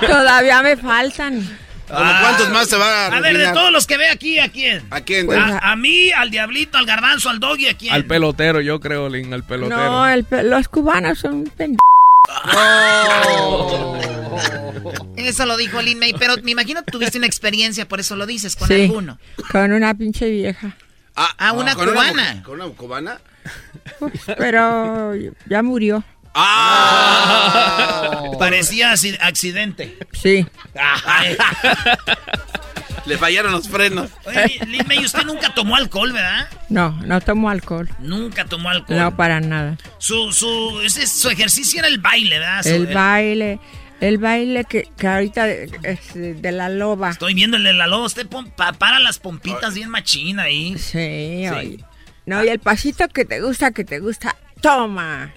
todavía me faltan. ¿Como cuántos más se van a A ver, de todos los que ve aquí, ¿a quién? ¿A quién? Pues, A, a mí, al diablito, al garbanzo, al doggy, ¿a quién? Al pelotero, yo creo, Lin, al pelotero. No, el pe- los cubanos son pendejos. Eso lo dijo Lin May, pero me imagino que tuviste una experiencia, por eso lo dices, con Sí, alguno. con una pinche vieja. Ah, Ah, una ¿con cubana. ¿Con una cubana? Pero ya murió. ¡Ah! Parecía acci- accidente. Sí. Ay. Le fallaron los frenos. Oye, Lin May, usted nunca tomó alcohol, ¿verdad? No, no tomo alcohol. Nunca tomó alcohol. No, para nada. Su, su, ese- su ejercicio era el baile, ¿verdad? Su- El baile, el baile que, que ahorita es de la loba. Estoy viendo el de la loba. Usted pon- pa- para las pompitas bien machina ahí. Sí, oye. No, y el pasito que te gusta, que te gusta, toma.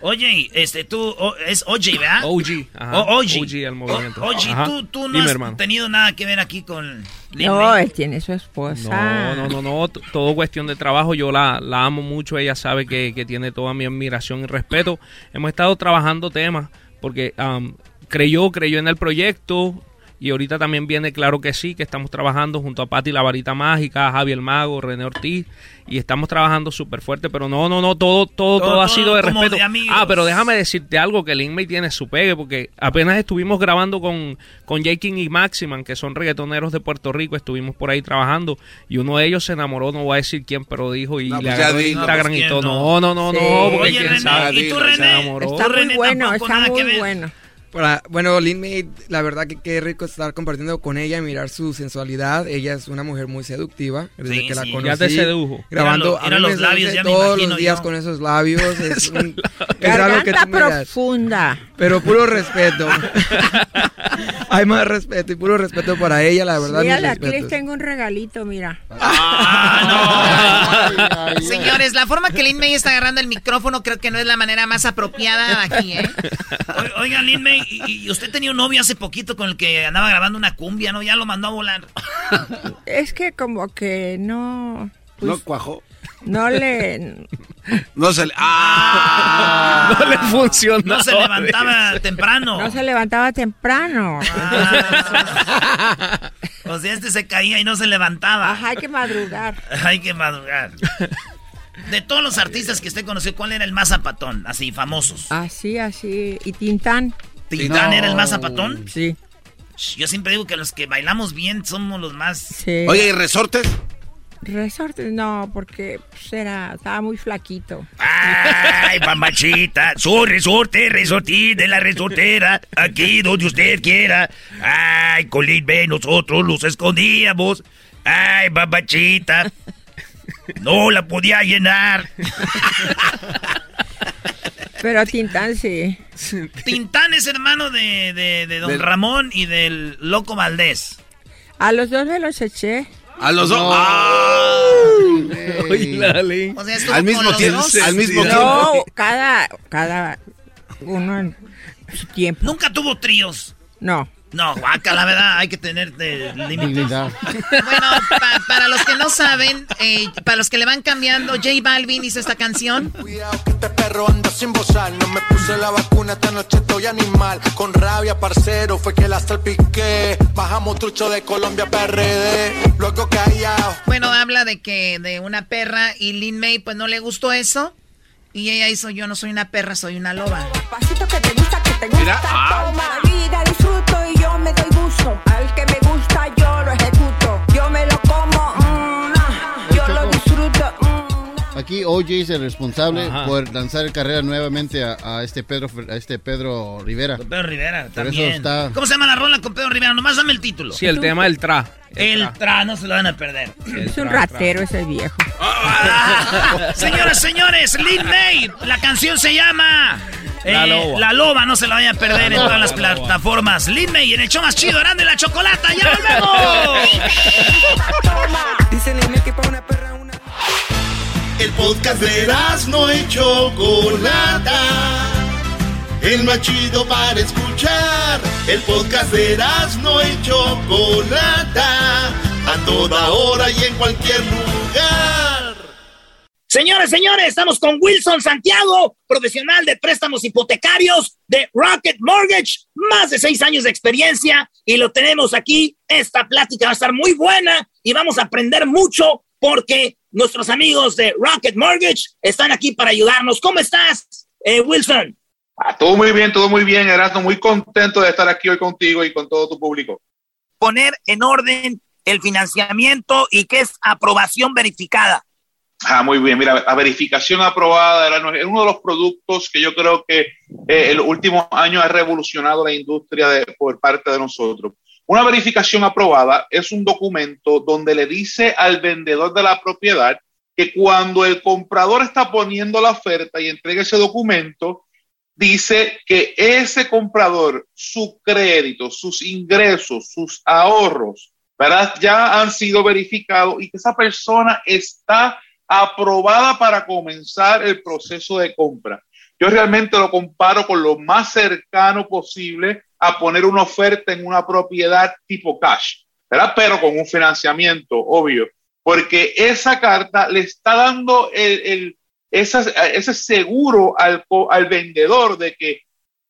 Oye, este, tú, o- es OJ, ¿verdad? OG. Ajá. O- OG. OG, el movimiento. O- OG, Ajá. tú, tú no Dime, has hermano. tenido nada que ver aquí con Lin No, él tiene su esposa. No, no, no, no, todo cuestión de trabajo, yo la, la amo mucho, ella sabe que, que tiene toda mi admiración y respeto. Hemos estado trabajando temas porque am, creyó, creyó en el proyecto y ahorita también viene claro que sí, que estamos trabajando junto a Patti La Varita Mágica, Javier Mago, René Ortiz y estamos trabajando súper fuerte, pero no, no, no, todo, todo, todo, Todo, ha sido de respeto. de ah, pero déjame decirte algo que Lin May tiene su pegue porque apenas estuvimos grabando con, con J. King y Maximan, que son reggaetoneros de Puerto Rico, estuvimos por ahí trabajando y uno de ellos se enamoró, no voy a decir quién, pero dijo y No, le pues agarró el. No, pues y quién todo. no. No, no, no, Sí. no, porque Oye, quién René, sabe. ¿y tú, Se enamoró. Está muy bueno, está muy ver. bueno. Para, bueno, Lin May, la verdad que qué rico estar compartiendo con ella y mirar su sensualidad. Ella es una mujer muy seductiva. Desde Sí, que la sí. conocí. Ya te sedujo. Grabando Eran los- eran a los labios, ya todos los días yo. con esos labios. Es, un- es algo que tú miras. profunda. Pero puro respeto. Hay más respeto y puro respeto para ella, la verdad. Mira, aquí les tengo un regalito, mira. Señores, la forma que Lin May está agarrando el micrófono creo que no es la manera más apropiada aquí, ¿eh? O- Oiga, Lin May, y, y usted tenía un novio hace poquito con el que andaba grabando una cumbia, ¿no? Ya lo mandó a volar. Es que como que no... pues, ¿No cuajó? No le... No se le... ¡Ah! No le funcionó. No se levantaba temprano. No se levantaba temprano. O sea, este se caía y no se levantaba. Ajá, hay que madrugar. Hay que madrugar. De todos los artistas que usted conoció, ¿cuál era el más zapatón? Así, famosos. Así, así. ¿Y Tintán? ¿Tintán era el más zapatón? Sí. Yo siempre digo que los que bailamos bien somos los más... Sí. Oye, ¿y resortes? Resortes, no, porque pues, era, estaba muy flaquito. Ay, mamachita, soy resorte, resortín de la resortera, aquí donde usted quiera. Ay, Colín, ve, nosotros los escondíamos. Ay, mamachita, no la podía llenar. Pero Tintán sí. Tintán es hermano de, de, de Don Del- Ramón y del Loco Valdés. A los dos me los eché. A los dos. No. ¡Ah! Oye. O sea, Al mismo tiempo. Al mismo No, tiempo. cada, cada uno en su tiempo. Nunca tuvo tríos. No. No, guaca, la verdad, hay que tener límites. Bueno, pa- para los que no saben, eh, para los que le van cambiando, J Balvin hizo esta canción. Cuidado que este perro anda sin bozar. No me puse la vacuna, esta noche estoy animal. Con rabia, parcero, fue que la salpiqué. Bajamos trucho de Colombia, PRD. Luego callado. Bueno, habla de que de una perra y Lin May pues no le gustó eso. Y ella hizo yo no soy una perra, soy una loba. Pasito que te gusta, que te gusta. Mira, ah. Toma vida, disfruto y Al que me gusta, yo Aquí OJ es el responsable Ajá. por lanzar carrera nuevamente a, a este Pedro a este Pedro Rivera. Con Pedro Rivera, Por eso también. está- ¿Cómo se llama la rola con Pedro Rivera? Nomás dame el título. Sí, el tema del tra. El tra, no se lo van a perder. Es un ratero ese viejo. Ah, señoras, señores, Lin May, la canción se llama eh, La Loba. La Loba, no se la vayan a perder en todas las plataformas. Lin May en el show más chido, grande la chocolata, ¡ya volvemos! Dice Lin que para una perra. El podcast de no y Chocolata. El más chido para escuchar. El podcast de no y Chocolata. A toda hora y en cualquier lugar. Señores, señores, estamos con Wilson Santiago, profesional de préstamos hipotecarios de Rocket Mortgage, más de seis años de experiencia y lo tenemos aquí. Esta plática va a estar muy buena y vamos a aprender mucho porque nuestros amigos de Rocket Mortgage están aquí para ayudarnos. ¿Cómo estás, eh, Wilson? Ah, todo muy bien, todo muy bien, Erasmo. Muy contento de estar aquí hoy contigo y con todo tu público. Poner en orden el financiamiento y qué es aprobación verificada. Ah, muy bien. Mira, la verificación aprobada era uno de los productos que yo creo que eh, el último año ha revolucionado la industria de- por parte de nosotros. Una verificación aprobada es un documento donde le dice al vendedor de la propiedad que cuando el comprador está poniendo la oferta y entrega ese documento, dice que ese comprador, su crédito, sus ingresos, sus ahorros, ¿verdad? Ya han sido verificados y que esa persona está aprobada para comenzar el proceso de compra. Yo realmente lo comparo con lo más cercano posible a poner una oferta en una propiedad tipo cash, ¿verdad? Pero con un financiamiento, obvio, porque esa carta le está dando el, el- esa- ese seguro al, al vendedor de que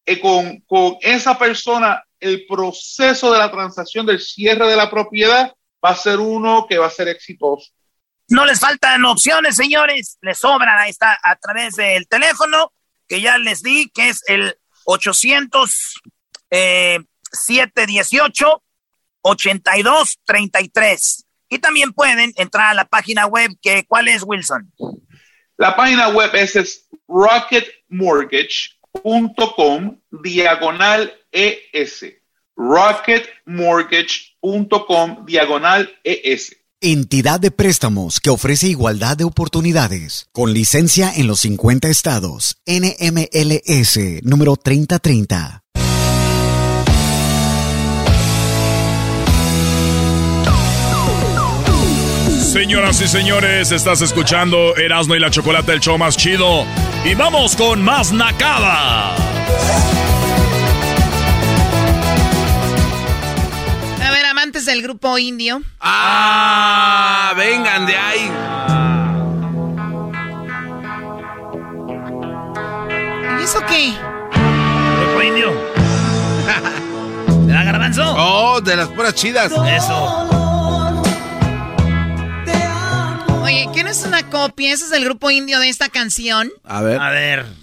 eh, con, con esa persona el proceso de la transacción del cierre de la propiedad va a ser uno que va a ser exitoso. No les faltan opciones, señores. Les sobran. Ahí está a través del teléfono que ya les di, que es el 800 eh, 718 8233. Y también pueden entrar a la página web, que ¿cuál es, Wilson? La página web es, es Rocket Mortgage, rocketmortgage.com diagonal ES. rocketmortgage.com diagonal ES. Entidad de préstamos que ofrece igualdad de oportunidades, con licencia en los 50 estados. NMLS número 3030. Señoras y señores, estás escuchando Erasmo y la Chocolate, el show más chido. Y vamos con más nacada. A ver, amantes del grupo indio. ¡Ah! Vengan de ahí. ¿Y eso qué? Grupo indio. ¿Me da garbanzo? Oh, de las puras chidas. Eso. Oye, ¿qué no es una copia? ¿Ese es el grupo indio de esta canción? A ver. A ver.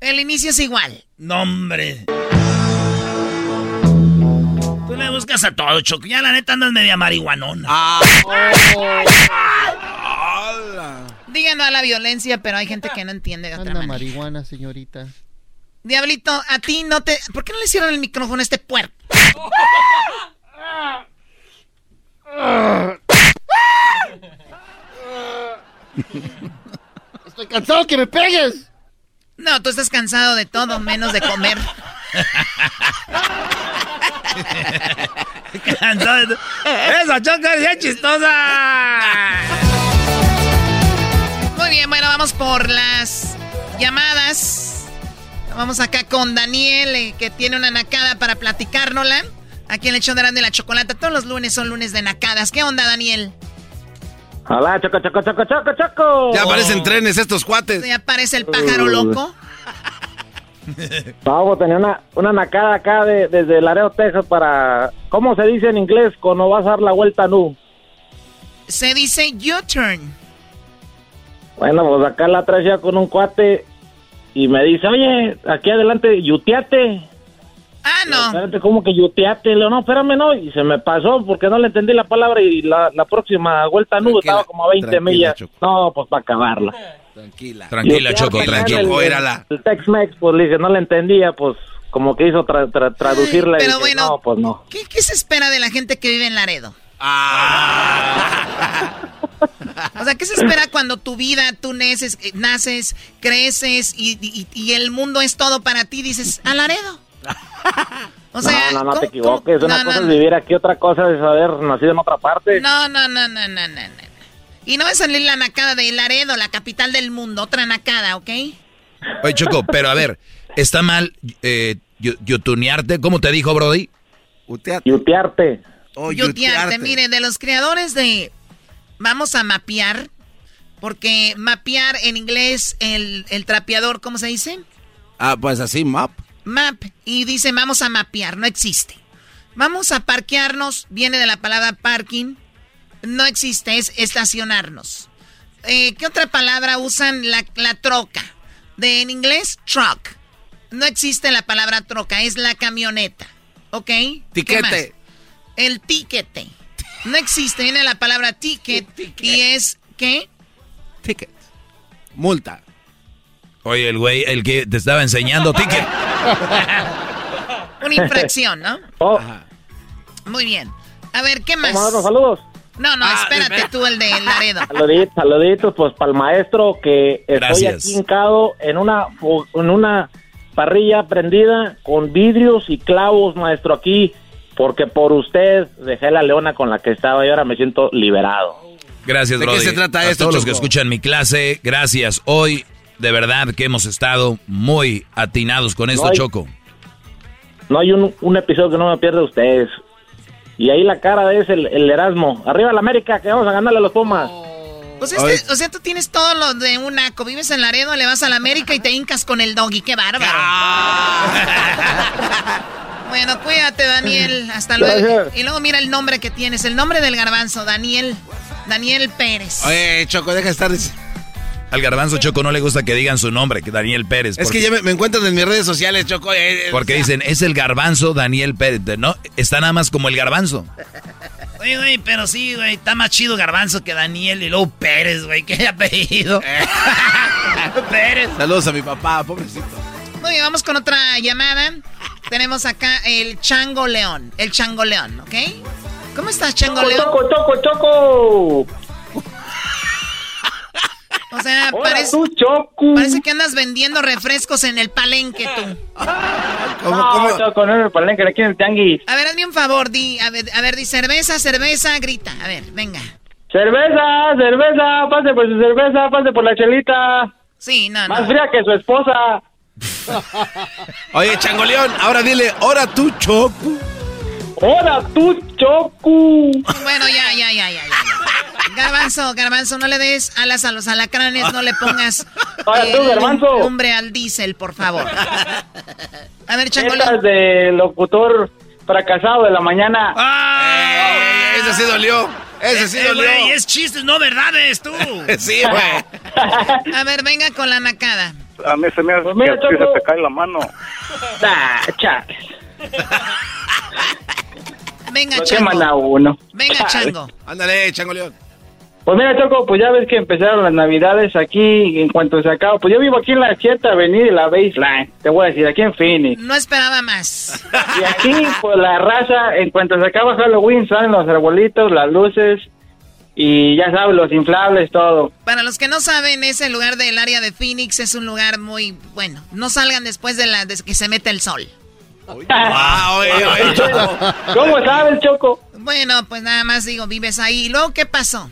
El inicio es igual. No, hombre. Tú le buscas a todo, Choco. Ya la neta andas media marihuanona. Ah. Díganlo a la violencia, pero hay gente que no entiende de otra Anda manera. marihuana, señorita. Diablito, a ti no te... ¿Por qué no le cierran el micrófono a este puerco? Estoy cansado que me pegues. No, tú estás cansado de todo, menos de comer. Cansado Esa choca es chistosa. Muy bien, bueno, vamos por las llamadas. Vamos acá con Daniel, eh, que tiene una nacada para platicárnosla. Aquí en el show de la Chocolata. Todos los lunes son lunes de nacadas. ¿Qué onda, Daniel? Hola, choco, choco, choco, choco, choco. Ya aparecen trenes estos cuates. Ya aparece el pájaro loco. No, pues tenía una, una nacada acá de, desde Laredo, Texas para... ¿Cómo se dice en inglés cuando vas a dar la vuelta nu? Se dice U-turn. Bueno, pues acá la traía con un cuate y me dice, oye, aquí adelante, yuteate. Ah, no. Espérate, ¿cómo que yuteate? Le digo, no, espérame, no. Y se me pasó porque no le entendí la palabra y la, la próxima vuelta nu estaba como a 20 tranquila, millas. Choco. No, pues para acabarla. Tranquila. Tranquila, Choco, tranquilo. El, el Tex-Mex, pues le dije, no le entendía, pues como que hizo tra- tra- traducirla pero dije, bueno. no, pues no. ¿Qué, qué se espera de la gente que vive en Laredo? O sea, ¿qué se espera cuando tu vida, tú naces, eh, naces creces y, y- y el mundo es todo para ti? Dices, a Laredo. O sea, no, no, no te ¿cómo- equivoques. cómo? Una No, cosa no, es vivir aquí, otra cosa es haber nacido en otra parte. No, no, no, no, no, no, no. Y no va a salir la nacada de Laredo, la capital del mundo, otra nacada, ¿ok? Oye, Choco, pero a ver, ¿está mal eh, yutunearte? ¿Cómo te dijo, Brody? Yutearte. Yutearte. Mire, de los creadores de Vamos a mapear, porque mapear en inglés, el, el trapeador, ¿cómo se dice? Ah, pues así, map. Map. Y dice vamos a mapear, no existe. Vamos a parquearnos, viene de la palabra parking. No existe, es estacionarnos. Eh, ¿Qué otra palabra usan? La, la troca. De en inglés, truck. No existe la palabra troca, es la camioneta. ¿Ok? ¿Qué Tiquete. El tiquete. No existe, viene la palabra ticket y es ¿qué? Ticket. Multa. Oye, el güey, el que te estaba enseñando ticket. Una infracción, ¿no? Oh, Muy bien. A ver, ¿qué más? ¿Cómo darnos saludos? No, no, espérate tú, el de Laredo. Saluditos, saluditos, pues para el maestro que estoy Gracias. aquí hincado en una, en una parrilla prendida con vidrios y clavos, maestro, aquí, porque por usted dejé la leona con la que estaba y ahora me siento liberado. Gracias, ¿De qué Brody. se trata a esto, todos los que escuchan mi clase, gracias. Hoy, de verdad que hemos estado muy atinados con esto, No hay- Choco. No hay un, un episodio que no me pierda ustedes. Y ahí la cara ese, el, el Erasmo. Arriba la América, que vamos a ganarle a los Pumas. O sea, este- o sea, tú tienes todo lo de un naco. Vives en Laredo, le vas a la América y te hincas con el doggy. ¡Qué bárbaro! bueno, cuídate, Daniel. Hasta luego. Gracias. Y luego mira el nombre que tienes. El nombre del garbanzo, Daniel. Daniel Pérez. Oye, Choco, deja de estar. dic- Al garbanzo Choco no le gusta que digan su nombre, que Daniel Pérez. Es que ya me, me encuentran en mis redes sociales, Choco. eh, eh, Porque o sea, dicen, es el garbanzo Daniel Pérez. No, está nada más como el garbanzo. Oye, güey, pero sí, güey, está más chido Garbanzo que Daniel y luego Pérez, güey, que haya pedido. Pérez. Saludos a mi papá, pobrecito. Muy bien, vamos con otra llamada. Tenemos acá el Chango León. El Chango León, ¿ok? ¿Cómo estás, Chango León? Choco, choco, choco. O sea, Hola, parece, tú, Choco. parece que andas vendiendo refrescos en el palenque tú. no, Choco, no en el palenque, aquí en el tianguis. A ver, hazme un favor, di, a ver, a ver, di cerveza, cerveza, grita. A ver, venga. Cerveza, cerveza, pase por su cerveza, pase por la chelita. Sí, no, Más no. fría que su esposa. Oye, Changoleón, ahora dile, ahora tú, Choco. Ahora tú, Choco. Bueno, ya, ya, ya, ya, ya. Garbanzo, garbanzo, no le des alas a los alacranes, no le pongas tú, Garbanzo. lumbre al diésel, por favor. A ver, Chango Estas León. de locutor fracasado de la mañana. Eh, ese sí dolió. Ese sí Eh, dolió. güey, es chistes, no verdades, tú. sí, güey. A ver, venga con la nacada. A mí se me hace mira, que se te cae la mano. Ah, chales. Venga, Lo Chango. uno. Venga. Chango. Ándale, Changoleón. Pues mira, Choco, pues ya ves que empezaron las navidades aquí en cuanto se acaba. Pues yo vivo aquí en la 7 Avenida y la Baseline. Te voy a decir, aquí en Phoenix. No esperaba más. Y aquí, pues la raza, en cuanto se acaba Halloween, salen los arbolitos, las luces y ya sabes, los inflables, todo. Para los que no saben, ese lugar del área de Phoenix es un lugar muy bueno. No salgan después de, la, de que se mete el sol. Ah, oye, oye, Choco. ¿Cómo sabes, Choco? Bueno, pues nada más digo, vives ahí. ¿Y luego qué pasó?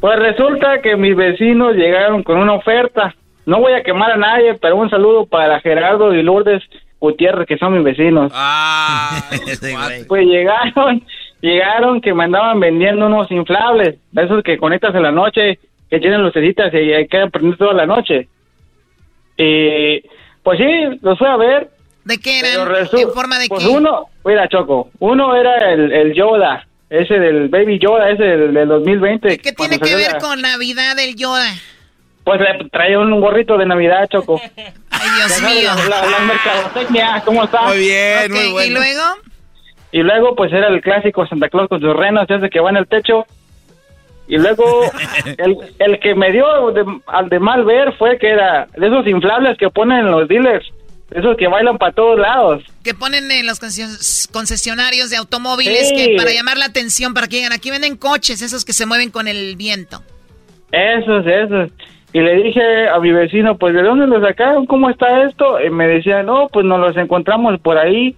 Pues resulta que mis vecinos llegaron con una oferta. No voy a quemar a nadie, pero un saludo para Gerardo y Lourdes Gutiérrez, que son mis vecinos. Ah, Pues llegaron, llegaron que me andaban vendiendo unos inflables, de esos que conectas en la noche, que tienen lucecitas y hay que prender toda la noche. Y pues sí, los fui a ver. ¿De qué eran? ¿En forma de pues qué? uno, mira Choco, uno era el, el Yoda, ese del Baby Yoda, ese del, del 2020. ¿Qué tiene que ver la- con Navidad el Yoda? Pues le traía un gorrito de Navidad, Choco. Ay, Dios mío. La, la- la mercadotecnia, ¿cómo está? Muy bien, Ok, muy bueno. ¿Y luego? Y luego, pues era el clásico Santa Claus con sus renos, ese que va en el techo. Y luego, el, el que me dio de- al de mal ver fue que era de esos inflables que ponen en los dealers, esos que bailan para todos lados. Que ponen en los conces- concesionarios de automóviles Sí. que para llamar la atención, para que digan, aquí venden coches, esos que se mueven con el viento. Esos, esos. Y le dije a mi vecino, pues, ¿de dónde los sacaron? ¿Cómo está esto? Y me decía, no, pues nos los encontramos por ahí.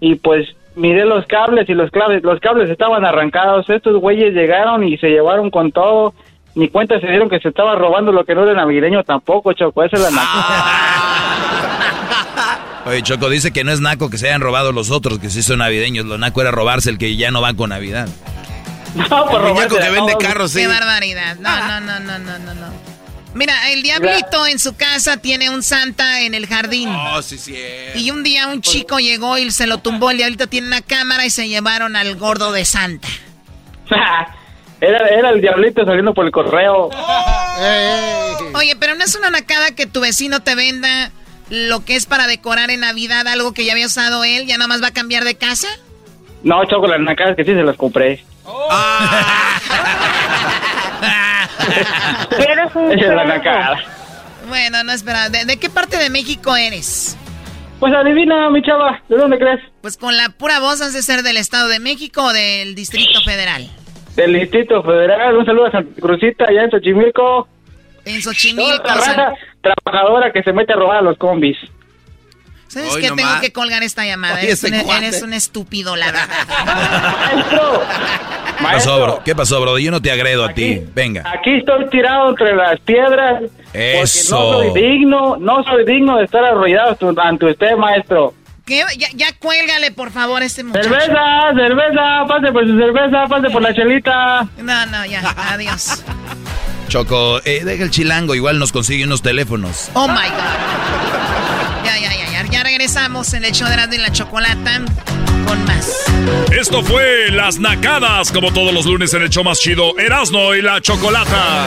Y pues miré los cables y los cables, los cables estaban arrancados. Estos güeyes llegaron y se llevaron con todo. Ni cuenta se dieron que se estaba robando lo que no era navideño tampoco, Choco. Esa es la Oye, Choco dice que no es naco que se hayan robado los otros, que sí son navideños. Lo naco era robarse el que ya no va con Navidad. No, por El que vende carros, sí. Qué barbaridad. No, no, no, no, no, no, no. Mira, el diablito en su casa tiene un santa en el jardín. Oh, sí, sí. Y un día un chico llegó y se lo tumbó. El diablito tiene una cámara y se llevaron al gordo de Santa. Era, era el diablito saliendo por el correo. Oye, pero no es una nacada que tu vecino te venda lo que es para decorar en Navidad, algo que ya había usado él, ya nomás va a cambiar de casa. No, Choco, las nacadas que sí se las compré. Esa es la. Bueno, no espera. ¿De, de qué parte de México eres? Pues adivina, mi chava, ¿de dónde crees? Pues con la pura voz has de ser del Estado de México o del Distrito Federal. Del Distrito Federal. Un saludo a Santa Cruzita, allá en Xochimilco. En Toda Xochimilco. esta raza trabajadora que se mete a robar a los combis. ¿Sabes Hoy qué? no Tengo más. que colgar esta llamada. Oye, Eres, un, cuate. eres un estúpido, la verdad. ¿Qué pasó, bro? ¿Qué pasó, bro? Yo no te agredo a ti. Venga. Aquí estoy tirado entre las piedras. Eso. Porque no soy digno, no soy digno de estar arrollado ante usted, maestro. ¿Qué? Ya, ya cuélgale, por favor, a este muchacho. Cerveza, cerveza, pase por su cerveza, pase por la chelita. No, no, ya. Adiós. Choco, eh, deja el chilango, igual nos consigue unos teléfonos. Oh my God. Ya, ya, ya, ya. Ya regresamos en el show de Erasmo y la Chocolata con más. Esto fue Las Nacadas, como todos los lunes en el show más chido, Erasno y la Chocolata.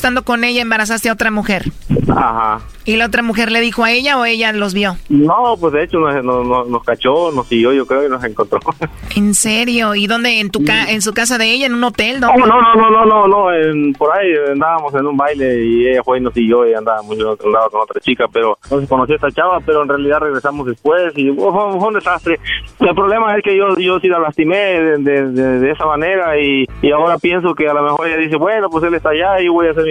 estando con ella embarazaste a otra mujer. Ajá. ¿Y la otra mujer le dijo a ella o ella los vio? No, pues de hecho nos, nos, cachó, nos siguió, yo creo, y nos encontró. ¿En serio? ¿Y dónde? ¿En tu ca en su casa de ella? ¿En un hotel? No, no, no, no, no, no, no en, por ahí andábamos en un baile y ella fue y nos siguió y andábamos en otro lado con otra chica, pero no se conoció esta chava, pero en realidad regresamos después y fue, un desastre. El problema es que yo, yo sí la lastimé de, de, esa manera y, y, ahora pienso que a lo mejor ella dice, bueno, pues él está allá y voy a hacer mi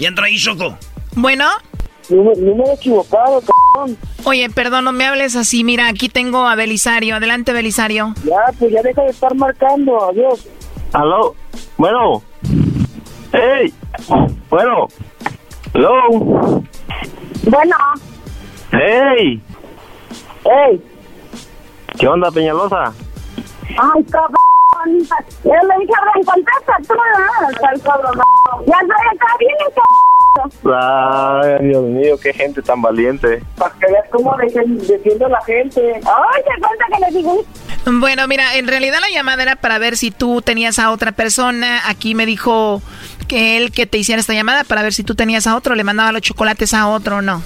Y entra ahí, Choco. Bueno. Número equivocado, cabrón. Oye, perdón, no me hables así. Mira, aquí tengo a Belisario. Adelante, Belisario. Ya, pues ya deja de estar marcando. Adiós. Aló. Bueno. Hey. Bueno. Hello. Bueno. Hey. Hey. ¿Qué onda, Peñalosa? Ay, cabrón. Yo le dije, Abraham, contesta tú. ¿no? El cabrón. Ya está bien, cabrón. Ay, Dios mío, qué gente tan valiente. Para que veas cómo defiende la gente. Ay, te cuenta que le digo. Bueno, mira, en realidad la llamada era para ver si tú tenías a otra persona. Aquí me dijo que él que te hiciera esta llamada para ver si tú tenías a otro, le mandaba los chocolates a otro o no.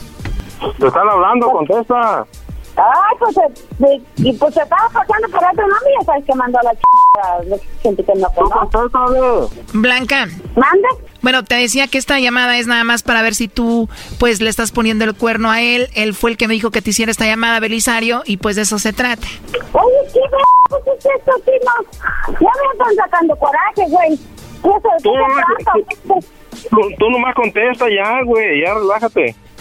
Te están hablando, contesta. Ay, pues, eh, y pues se estaba pasando por otro nombre y ya sabes que mandó a la ch... gente que no conoce. Blanca. ¿Mande? Bueno, te decía que esta llamada es nada más para ver si tú, pues, le estás poniendo el cuerno a él. Él fue el que me dijo que te hiciera esta llamada, Belisario, y pues de eso se trata. Oye, ¿qué pues es esto, Tino? Ya me están sacando coraje, güey. ¿Qué es Tú, eso? tú, tú nomás contesta ya, güey, ya relájate.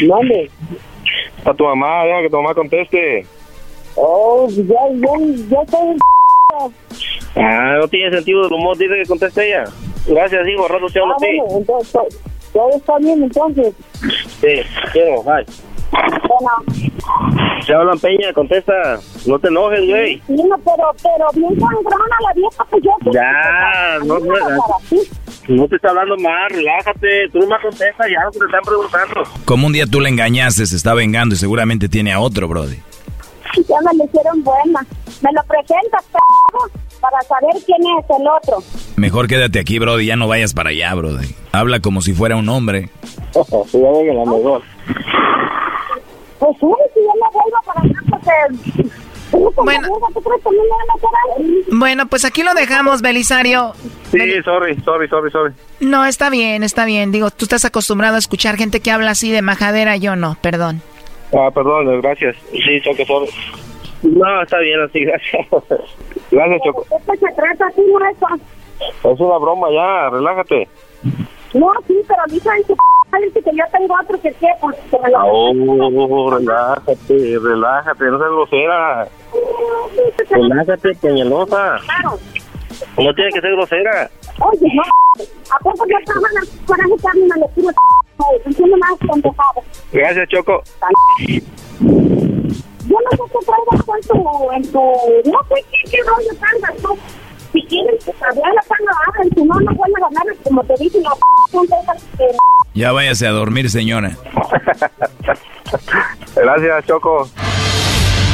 ¿Dónde? Está tu mamá, deja que tu mamá conteste. Oh, ya, ya, ya estoy... Ah, no tiene sentido del humor, dice que conteste ella. Gracias, hijo, rato te hablo a ti. entonces, todo está bien, entonces. Sí, quiero, bye. Bueno. Se hablan Peña, contesta. No te enojes, güey. Sí, no, pero, pero bien sangrona la vieja, pues yo... Ya, no, no, no te está hablando mal, relájate. Tú nomás contesta ya lo que te están preguntando. Como un día tú le engañaste, se está vengando y seguramente tiene a otro, Brody. Ya me lo hicieron buena. Me lo presentas, p***, para saber quién es el otro. Mejor quédate aquí, Brody, ya no vayas para allá, Brody. Habla como si fuera un hombre. Sí, ya venga la mejor. Pues sí, si yo me vuelvo para acá, porque... Bueno. Bueno, pues aquí lo dejamos, Belisario. Sí, sorry, sorry, sorry, sorry. No, está bien, está bien. Digo, tú estás acostumbrado a escuchar gente que habla así de majadera, yo no, perdón. Ah, perdón, gracias. Sí, Choco, sorry. No, está bien así, gracias. Gracias, Choco. Esto se trata así, no eso. Es una broma ya, relájate. No, sí, pero dice en dice que yo tengo otro que qué, pues que me lo... Oh, relájate, relájate, no seas grosera. Relájate, peñalosa. Claro. No tiene que ser grosera. Oye, no, ¿a poco yo estaba en la coraje que a mí me le tiro Entiendo más pendejado. Gracias, Choco. Yo no sé qué traigas en tu, en tu... No sé qué, qué rollo traigas tú. Si quieres pues, hablar, cuando hablen, si no, no vuelves a hablar, como te dije, la p... que... Ya váyase a dormir, señora. Gracias, Choco.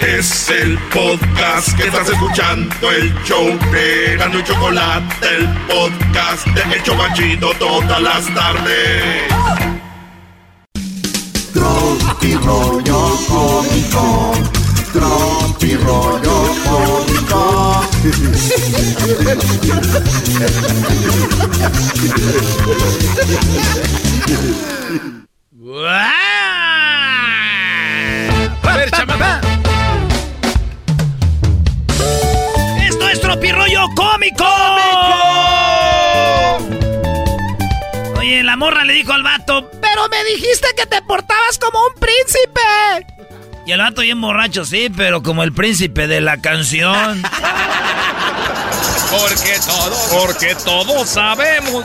Es el podcast que estás escuchando, el show de y Chocolate, el podcast de El Chobachito todas las tardes. Tropi rollo cómico. Tropi rollo cómico. A ver, chamaca. rollo cómico. ¡Cómico! Oye, la morra le dijo al vato, pero me dijiste que te portabas como un príncipe. Y el vato bien borracho, sí, pero como el príncipe de la canción. porque todos, porque todos sabemos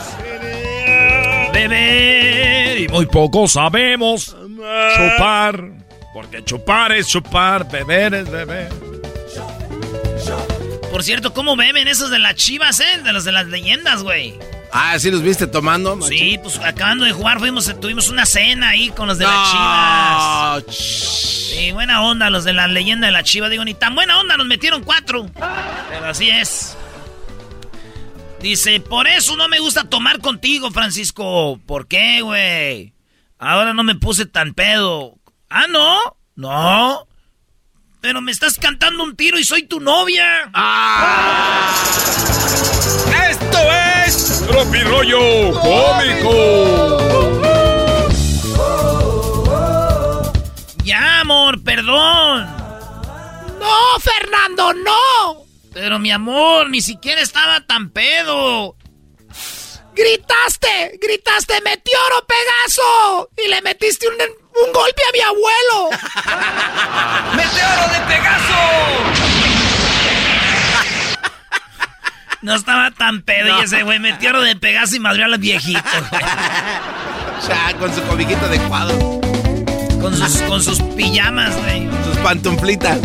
beber y muy poco sabemos chupar. Porque chupar es chupar, beber es beber. Por cierto, ¿cómo beben esos de las chivas, eh? De los de las leyendas, güey. Ah, ¿sí los viste tomando? macho? Sí, pues acabando de jugar fuimos, tuvimos una cena ahí con los de No, las chivas. Sí, buena onda, los de la leyenda de la chiva. Digo, ni tan buena onda, nos metieron cuatro. Pero así es. Dice, por eso no me gusta tomar contigo, Francisco. ¿Por qué, güey? Ahora no me puse tan pedo. Ah, no. No. Pero me estás cantando un tiro y soy tu novia. Esto es Tropirollo Cómico. Ya, amor, perdón. No, Fernando, no. Pero mi amor, ni siquiera estaba tan pedo. ¡Gritaste! ¡Gritaste! ¡Meteoro Pegaso! Y le metiste un, un golpe a mi abuelo. ¡Meteoro de Pegaso! No estaba tan pedo y ese güey meteoro de Pegaso y madrió a los viejitos. Ya, con su cobijito adecuado. Con sus, con sus pijamas, güey. Sus pantuflitas.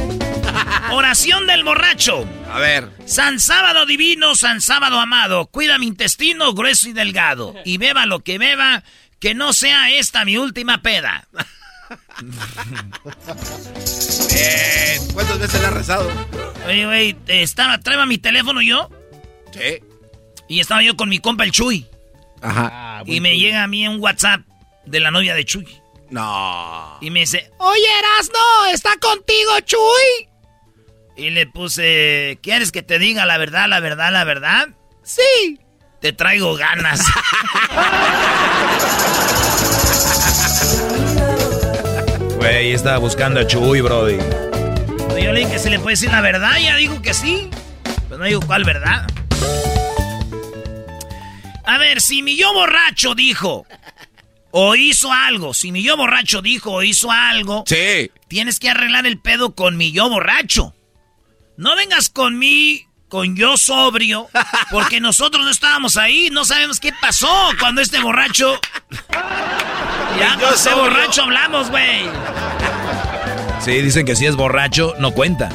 Oración del borracho. A ver. San Sábado divino, San Sábado amado, cuida mi intestino grueso y delgado. Y beba lo que beba, que no sea esta mi última peda. Bien. ¿Cuántas veces le has rezado? Oye, güey, estaba, traeba mi teléfono yo. Sí. Y estaba yo con mi compa el Chuy. Ajá. y me llega a mí un WhatsApp de la novia de Chuy. No. Y me dice, Oye, Erasno, ¿está contigo, Chuy? y le puse, ¿quieres que te diga la verdad, la verdad, la verdad? Sí. Te traigo ganas. Güey, estaba buscando a Chuy, Brody. Yo le dije que se le puede decir la verdad, ya dijo que sí. Pero no digo cuál verdad. A ver, si mi yo borracho dijo o hizo algo, si mi yo borracho dijo o hizo algo, Sí. tienes que arreglar el pedo con mi yo borracho. No vengas con mí, con yo sobrio, porque nosotros no estábamos ahí, no sabemos qué pasó cuando este borracho... Ya, Yo con ese sobrio. borracho hablamos, güey. Sí, dicen que si es borracho, no cuenta.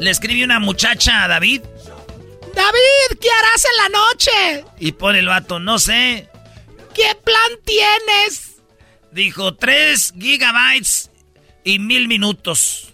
Le escribí una muchacha a David David, ¿qué harás en la noche? y pone el vato, no sé. ¿Qué plan tienes? Dijo 3 gigabytes y mil minutos.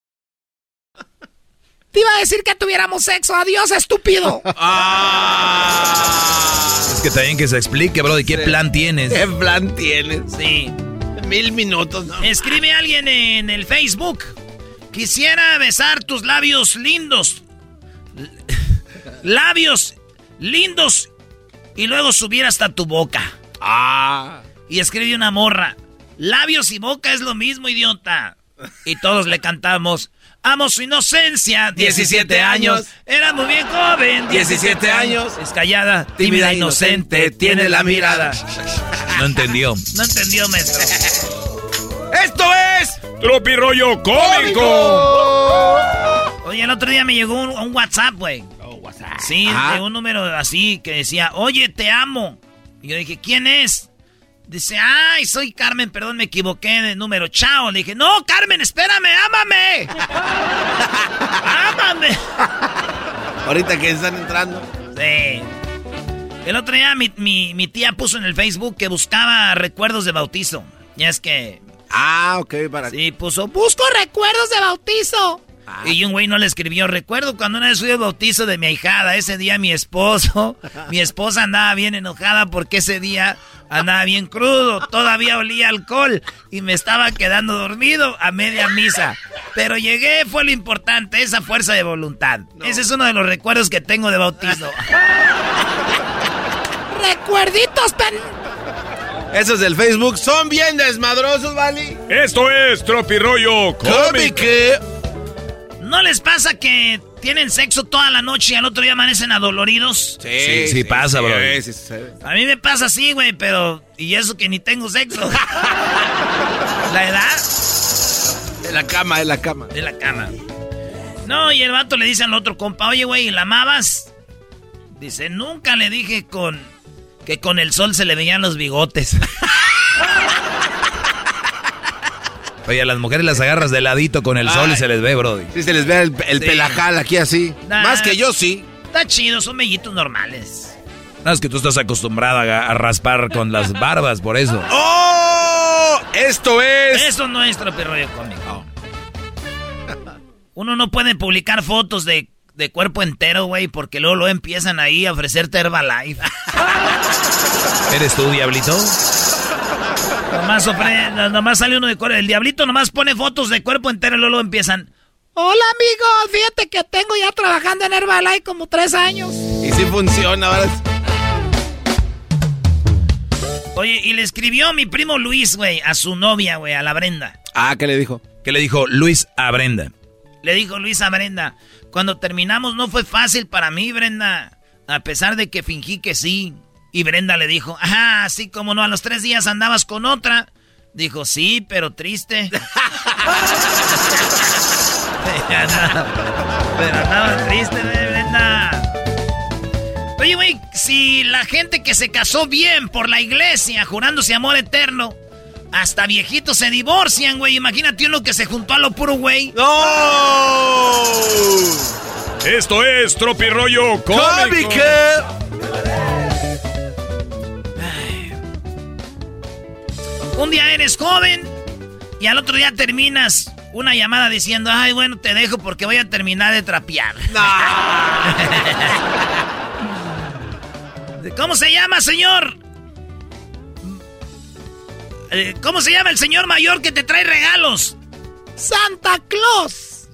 Te iba a decir que tuviéramos sexo. Adiós, estúpido. Es que también que se explique, Brody, ¿qué plan tienes? ¿Qué plan tienes? Sí. Mil minutos, ¿no? Escribe alguien en el Facebook. Quisiera besar tus labios lindos. Labios lindos. Y luego subir hasta tu boca. Ah. Y escribe una morra. Labios y boca es lo mismo, idiota. Y todos le cantamos. Amo su inocencia. 17 años. Era muy bien joven. 17 años. Es callada, tímida, inocente. Tiene la mirada. No entendió. No entendió, maestro. Esto es Tropirollo Cómico. Oye, el otro día me llegó un, un WhatsApp, güey. Sí, Ajá. de un número así que decía, oye, te amo. Y yo dije, ¿quién es? Dice, ay, soy Carmen, perdón, me equivoqué de número. Chao. Le dije, no, Carmen, espérame, ámame. ámame. Ahorita que están entrando. Sí. El otro día mi, mi, mi tía puso en el Facebook que buscaba recuerdos de bautizo. Ya es que... Ah, ok, para... Sí, puso, busco recuerdos de bautizo. Y un güey no le escribió, recuerdo cuando una vez fui al bautizo de mi ahijada, ese día mi esposo, mi esposa andaba bien enojada porque ese día andaba bien crudo, todavía olía alcohol y me estaba quedando dormido a media misa. Pero llegué, fue lo importante, esa fuerza de voluntad. Ese es uno de los recuerdos que tengo de bautizo. Recuerditos pen... Esos del Facebook son bien desmadrosos, ¿vale? Esto es Tropirollo Cómico. ¿No les pasa que tienen sexo toda la noche y al otro día amanecen adoloridos? Sí, sí, pasa, bro. A mí me pasa así, güey, pero... Y eso que ni tengo sexo. ¿La edad? De la cama, de la cama. De la cama. No, y el vato le dice al otro compa, oye, güey, ¿la amabas? Dice, nunca le dije con... Que con el sol se le veían los bigotes. Oye, a las mujeres las agarras de ladito con el sol y se les ve, brody. Sí, se les ve el, el Sí. pelajal aquí así. Nah. Más que yo, sí. Está chido, son mellitos normales. No, es que tú estás acostumbrada a, a raspar con las barbas, por eso. ¡Oh! Esto es... Eso no es tropirroyo cómico. Uno no puede publicar fotos de, de cuerpo entero, güey, porque luego, luego empiezan ahí a ofrecerte Herbalife. ¿Eres tú, diablito? Nomás, sale uno de cuerpo. El diablito nomás pone fotos de cuerpo entero y luego, empiezan. Hola amigos, fíjate que tengo ya trabajando en Herbalife como tres años. Y sí funciona, ahora. Oye, y le escribió mi primo Luis, güey, a su novia, güey, a la Brenda. Ah, ¿qué le dijo? ¿Qué le dijo Luis a Brenda? Le dijo Luis a Brenda, cuando terminamos no fue fácil para mí, Brenda, a pesar de que fingí que sí. Y Brenda le dijo, ajá, así como no, a los tres días andabas con otra. Dijo, sí, pero triste. pero andaba- triste, eh, Brenda. Oye, güey, si la gente que se casó bien por la iglesia, jurándose amor eterno, hasta viejitos se divorcian, güey. Imagínate uno que se juntó a lo puro, güey. ¡No! Esto es Tropirollo Cómico. Un día eres joven y al otro día terminas una llamada diciendo, ay, bueno, te dejo porque voy a terminar de trapear. ¿Cómo se llama, señor? Eh, ¿Cómo se llama el señor mayor que te trae regalos? Santa Claus.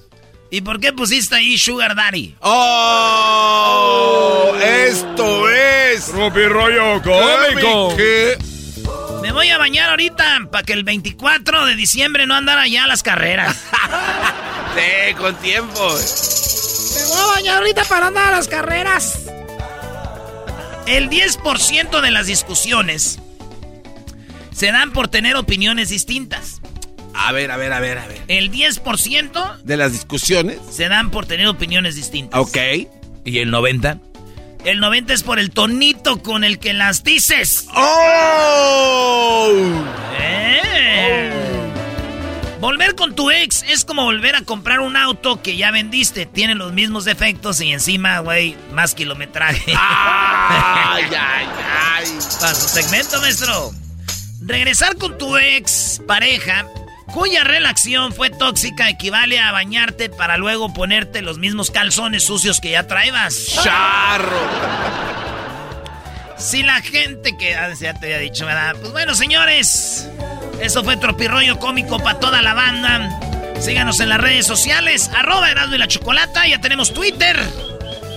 ¿Y por qué pusiste ahí Sugar Daddy? ¡Oh! Esto es... Tropirollo Cómico. Me voy a bañar ahorita para que el 24 de diciembre no andara ya a las carreras. Sí, con tiempo. Me voy a bañar ahorita para andar a las carreras. El 10% de las discusiones se dan por tener opiniones distintas. A ver, a ver, a ver, a ver. El 10% De las discusiones. se dan por tener opiniones distintas. Ok. ¿Y el 90? El 90 es por el tonito con el que las dices. ¡Oh! Eh. Volver con tu ex es como volver a comprar un auto que ya vendiste. Tiene los mismos defectos y encima, güey, más kilometraje. ¡Ay, ay, ay! Para su segmento, maestro. Regresar con tu ex pareja, cuya relación fue tóxica, equivale a bañarte para luego ponerte los mismos calzones sucios que ya traebas. ¡Charro! Si la gente que. Ah, ya te había dicho, ¿verdad? Pues bueno, señores. Eso fue Tropirroyo Cómico para toda la banda. Síganos en las redes sociales. Arroba Erasmo y la Chocolata. Ya tenemos Twitter.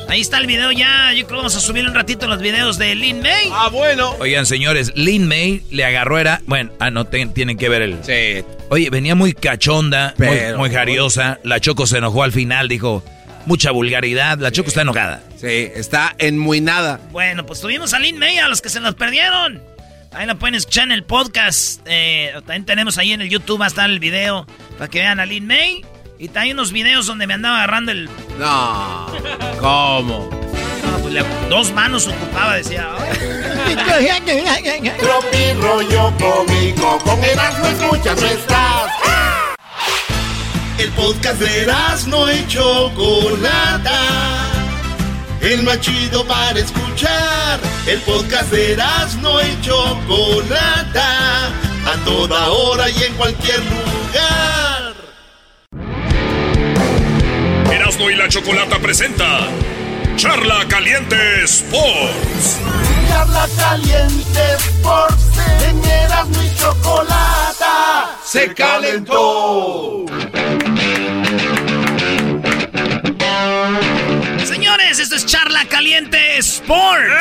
Ahí está el video ya. Yo creo que vamos a subir un ratito los videos de Lin May. Ah, bueno. Oigan, señores, Lin May le agarró era... Bueno, ah, no, te- tienen que ver el... Sí. Oye, venía muy cachonda, muy- Pero- muy, jariosa. La Choco se enojó al final, dijo... Mucha vulgaridad. La Choco está enojada. Sí, está en muy nada. Bueno, pues tuvimos a Lin May a los que se nos perdieron. Ahí la pueden escuchar en el podcast. Eh, también tenemos ahí en el YouTube, va a estar el video para que vean a Lin May. Y también unos videos donde me andaba agarrando el. No. ¿Cómo? No, pues le- dos manos ocupaba, decía. Tropi rollo cómico, con Erasmo escuchas no estás. El podcast de no y Chocolata. El más chido para escuchar. El podcast de no y Chocolata. A toda hora y en cualquier lugar. Erasmo y la Chocolata presenta Charla Caliente Sports. Charla caliente Sports, en Erasmo y Chocolata. Se calentó. Señores, esto es Charla Caliente Sports.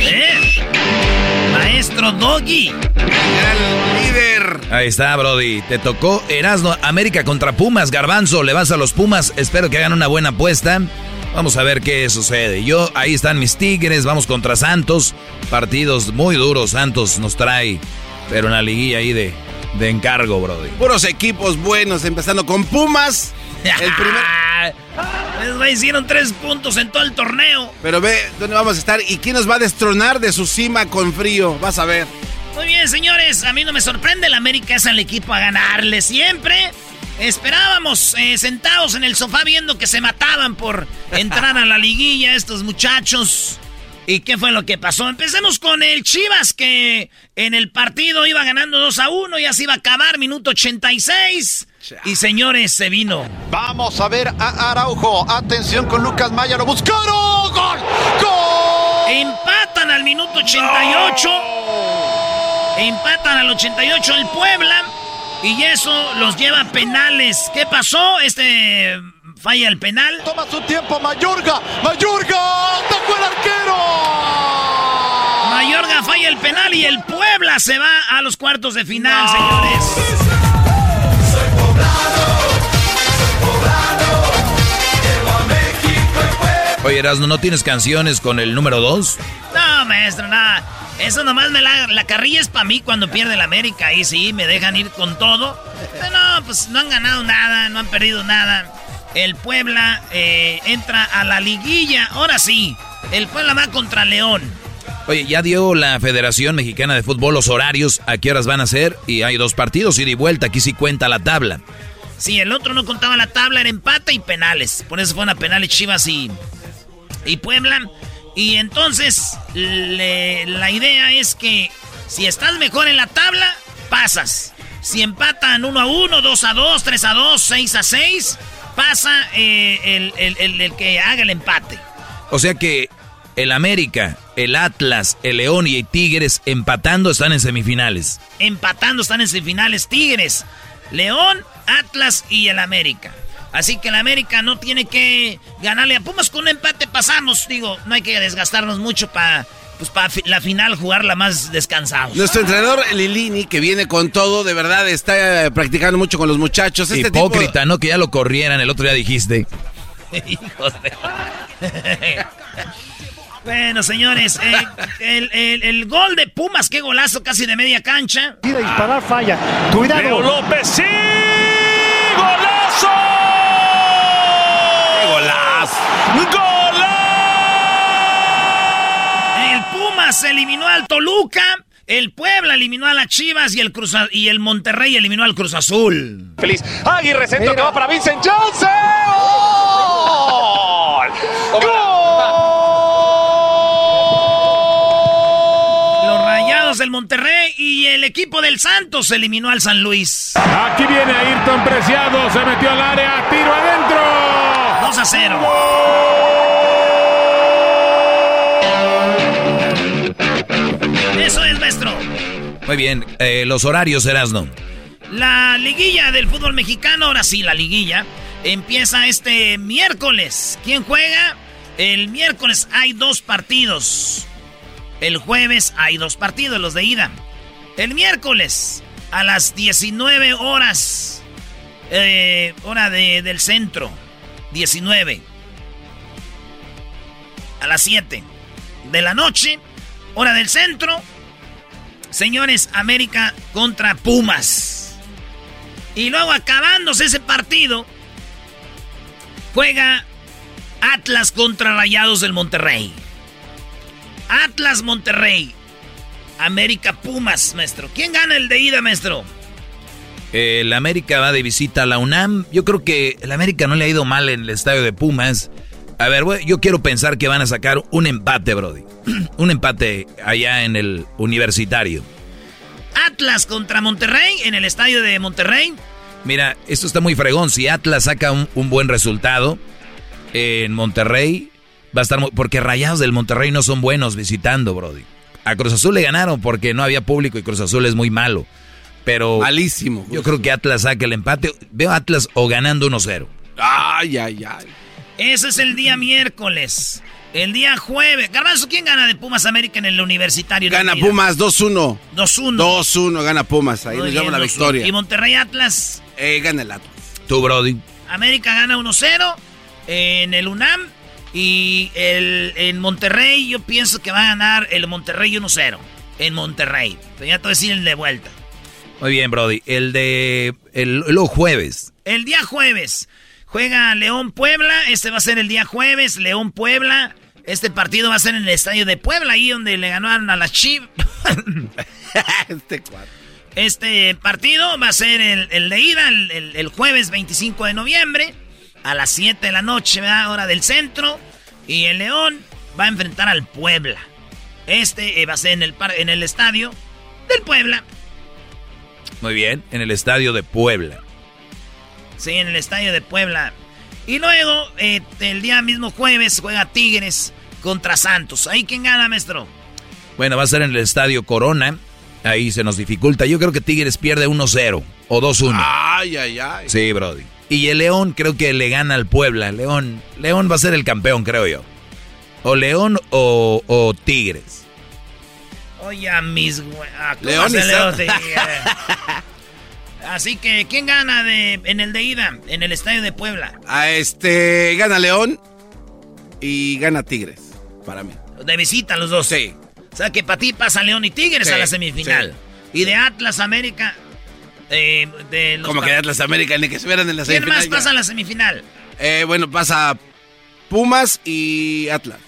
¿Eh? Maestro Doggy. líder. Ahí está, Brody. Te tocó Erasmo América contra Pumas. Garbanzo, le vas a los Pumas. Espero que hagan una buena apuesta. Vamos a ver qué sucede. Yo, ahí están mis Tigres. Vamos contra Santos. Partidos muy duros. Santos nos trae. Pero una liguilla ahí de, de encargo, Brody. Puros equipos buenos, empezando con Pumas. El primer... Güey hicieron tres puntos en todo el torneo. Pero ve dónde vamos a estar y quién nos va a destronar de su cima con frío. Vas a ver. Muy bien, señores. A mí no me sorprende. El América es el equipo a ganarle siempre. Esperábamos eh, sentados en el sofá viendo que se mataban por entrar a la liguilla estos muchachos. ¿Y qué fue lo que pasó? Empecemos con el Chivas que en el partido iba ganando 2 a 1, ya se iba a acabar, minuto 86. Y señores, se vino. Vamos a ver a Araujo. Atención con Lucas Maya. Lo buscaron. ¡Gol! ¡Gol! Empatan al minuto 88. Empatan al 88 el Puebla. Y eso los lleva a penales. ¿Qué pasó? Este falla el penal. Toma su tiempo Mayorga. Mayorga. ¡Atacó el arquero! Mayorga falla el penal y el Puebla se va a los cuartos de final, señores. Oye, Erasmo, ¿no tienes canciones con el número 2? No, maestro, nada. Eso nomás me la, la carrilla es para mí cuando pierde el América. Ahí sí, me dejan ir con todo. Pero no, pues no han ganado nada, no han perdido nada. El Puebla eh, entra a la liguilla. Ahora sí, el Puebla va contra León. Oye, ya dio la Federación Mexicana de Fútbol los horarios, a qué horas van a ser, y hay dos partidos, ida y vuelta, aquí sí cuenta la tabla. Sí, el otro no contaba la tabla, era empate y penales. Por eso fueron a penales Chivas y, y Puebla. Y entonces, le- la idea es que si estás mejor en la tabla, pasas. Si empatan 1 a 1, 2 a 2, 3 a 2, 6 a 6, pasa eh, el, el- el- el que haga el empate. O sea que el América, el Atlas, el León y el Tigres empatando están en semifinales. Empatando están en semifinales Tigres, León, Atlas y el América. Así que el América no tiene que ganarle a Pumas con un empate pasamos. Digo, no hay que desgastarnos mucho para pues para la final jugarla más descansados. Nuestro entrenador Lilini, que viene con todo, de verdad está eh, practicando mucho con los muchachos. Este tipo- Hipócrita, ¿no? Que ya lo corrieran, el otro día dijiste. Hijos de... bueno, señores, eh, el, el- el gol de Pumas, qué golazo casi de media cancha. Tira a disparar, falla. Cuidado. Leo López, sí. ¡Golazo! ¡Qué golazo! El Eliminó al Toluca, el Puebla eliminó a las Chivas y el, Cruz, y el Monterrey eliminó al Cruz Azul. Feliz. Aguirre, centro que va para Vincent Johnson. ¡Gol! Los Rayados del Monterrey y el equipo del Santos eliminó al San Luis. Aquí viene Ayrton Preciado, se metió al área, tiro adentro. 2 a 0. Eso Muy bien, eh, los horarios, Erasno. La liguilla del fútbol mexicano, ahora sí, la liguilla, empieza este miércoles. ¿Quién juega? El miércoles hay dos partidos. El jueves hay dos partidos, los de ida. El miércoles a las 19 horas, eh, hora de- del centro, 19. A las 7 de la noche, hora del centro. Señores, América contra Pumas. Y luego acabándose ese partido, juega Atlas contra Rayados del Monterrey. Atlas Monterrey. América Pumas, maestro. ¿Quién gana el de ida, maestro? El América va de visita a la UNAM. Yo creo que el América no le ha ido mal en el estadio de Pumas. A ver, yo quiero pensar que van a sacar un empate, Brody. un empate allá en el universitario. Atlas contra Monterrey en el estadio de Monterrey. Mira, esto está muy fregón. Si Atlas saca un, buen resultado en Monterrey, va a estar muy, porque Rayados del Monterrey no son buenos visitando, Brody. A Cruz Azul le ganaron porque no había público y Cruz Azul es muy malo. Pero. Malísimo. Yo creo que Atlas saca el empate. Veo a Atlas o ganando 1-0. Ay, ay, ay. Ese es el día miércoles. El día jueves. Garbanzo, ¿quién gana de Pumas América en el universitario? Gana Pumas 2-1. 2-1. 2-1 gana Pumas. Ahí nos llama la victoria. ¿Y Monterrey Atlas? Eh, gana el Atlas. Tú, Brody. América gana 1-0 en el UNAM. Y el, en Monterrey yo pienso que va a ganar el Monterrey 1-0. En Monterrey. Pero ya te voy a decir el de vuelta. Muy bien, Brody. El de el, el jueves. El día jueves. Juega León Puebla. Este va a ser el día jueves. León Puebla. Este partido va a ser en el estadio de Puebla, ahí donde le ganaron a la Chiv. este Este partido va a ser el, de ida el, jueves 25 de noviembre a las 7 de la noche, ¿verdad? hora del centro. Y el León va a enfrentar al Puebla. Este eh, va a ser en el, en el estadio del Puebla. Muy bien, en el estadio de Puebla. Sí, en el estadio de Puebla. Y luego, eh, el día mismo jueves, juega Tigres contra Santos. ¿Ahí quién gana, maestro? Bueno, va a ser en el estadio Corona. Ahí se nos dificulta. Yo creo que Tigres pierde 1-0 o 2-1. Ay, ay, ay. Sí, Brody. Y el León creo que le gana al Puebla. León, León va a ser el campeón, creo yo. O León o, Tigres. Oye, mis... León, León Así que, ¿quién gana de, en el de ida, en el estadio de Puebla? A este, gana León y gana Tigres, para mí. De visita los dos. Sí. O sea que para ti pasa León y Tigres a la semifinal. Y de Atlas América. Eh, de Como que de Atlas América, ni que se vieran en la semifinal. ¿Quién más pasa a la semifinal? Eh, bueno, pasa Pumas y Atlas.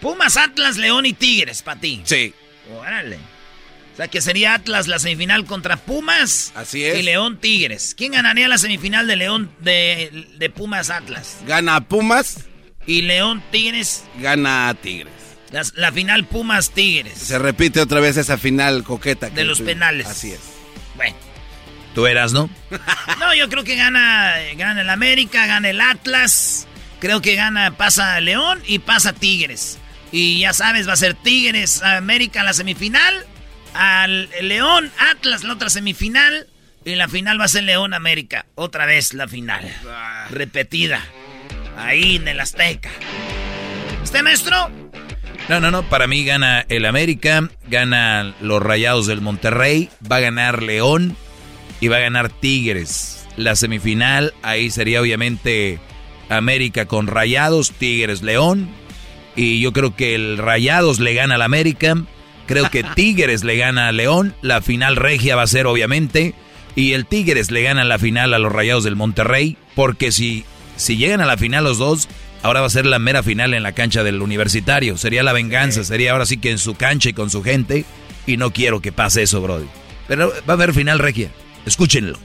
Pumas, Atlas, León y Tigres, para ti. Sí. Órale. O sea, que sería Atlas la semifinal contra Pumas. Así es. Y León Tigres. ¿Quién ganaría la semifinal de León de, Pumas Atlas? Gana Pumas. Y León Tigres. Gana Tigres. La, final Pumas Tigres. Se repite otra vez esa final coqueta. de los penales. Así es. Bueno. ¿Tú eras, no? no, yo creo que gana, gana el América, gana el Atlas. Creo que gana, pasa León y pasa Tigres. Y ya sabes, va a ser Tigres, América la semifinal al León Atlas la otra semifinal y la final va a ser León América. Otra vez la final. Repetida. Ahí en el Azteca. ¿Usted maestro? No, no, no. Para mí gana el América, gana los Rayados del Monterrey, va a ganar León y va a ganar Tigres. La semifinal, ahí sería obviamente América con Rayados, Tigres, León. Y yo creo que el Rayados le gana al América Creo que Tigres le gana a León. La final regia va a ser, obviamente. Y el Tigres le gana la final a los Rayados del Monterrey. Porque si, si llegan a la final los dos, ahora va a ser la mera final en la cancha del universitario. Sería la venganza. Sería ahora sí que en su cancha y con su gente. Y no quiero que pase eso, Brody. Pero va a haber final regia. Escúchenlo.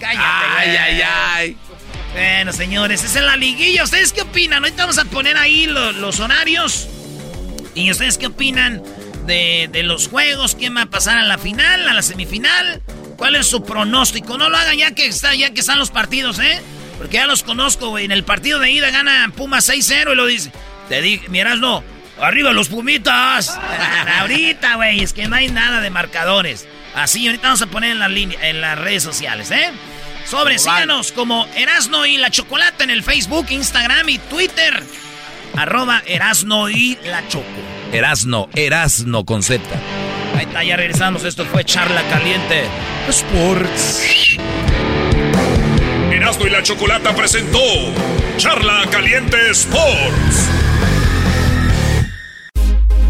Cállate, ay, ay, ay. Bueno, señores, es en la liguilla. ¿Ustedes qué opinan? Ahorita vamos a poner ahí los, los horarios. ¿Y ustedes qué opinan? De, los juegos, quién va a pasar a la final, a la semifinal, cuál es su pronóstico. No lo hagan ya que, está, ya que están los partidos, ¿eh? Porque ya los conozco, güey. En el partido de ida gana Pumas 6-0 y lo dice. Te dije, miras, no. Arriba los Pumitas. ahorita, güey. Es que no hay nada de marcadores. Así, ahorita vamos a poner en, la línea, en las redes sociales, ¿eh? Sobre, síganos como Erasno y la Chocolata en el Facebook, Instagram y Twitter. Arroba Erasno y la Choco. Erasno, Erasno con Z. Ahí está, ya regresamos. Esto fue Charla Caliente Sports. Erasno y la Chocolata presentó Charla Caliente Sports.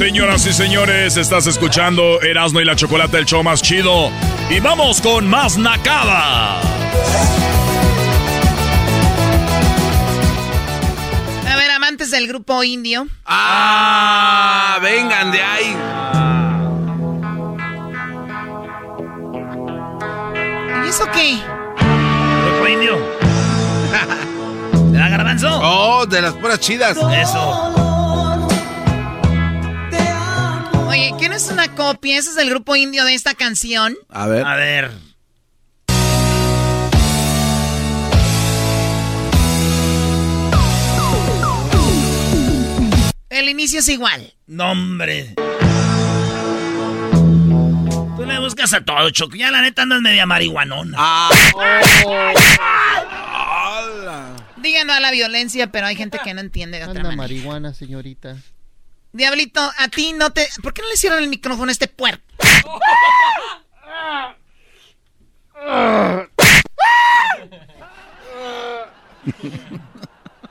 Señoras y señores, estás escuchando Erasmo y la Chocolate, el show más chido. Y vamos con más Nakada. A ver, amantes del grupo indio. Ah, vengan de ahí. ¿Y eso qué? Grupo indio. ¿De la garbanzo? Oh, de las puras chidas. Eso. Oye, ¿qué no es una copia? ¿Ese es el grupo indio de esta canción? A ver. A ver. El inicio es igual. No, hombre. Tú le buscas a todo, Choco. Ya la neta andas media marihuanona. Ah. Díganos a la violencia, pero hay gente que no entiende de otra Anda manera. marihuana, señorita. Diablito, a ti no te... ¿Por qué no le cierran el micrófono a este puerco?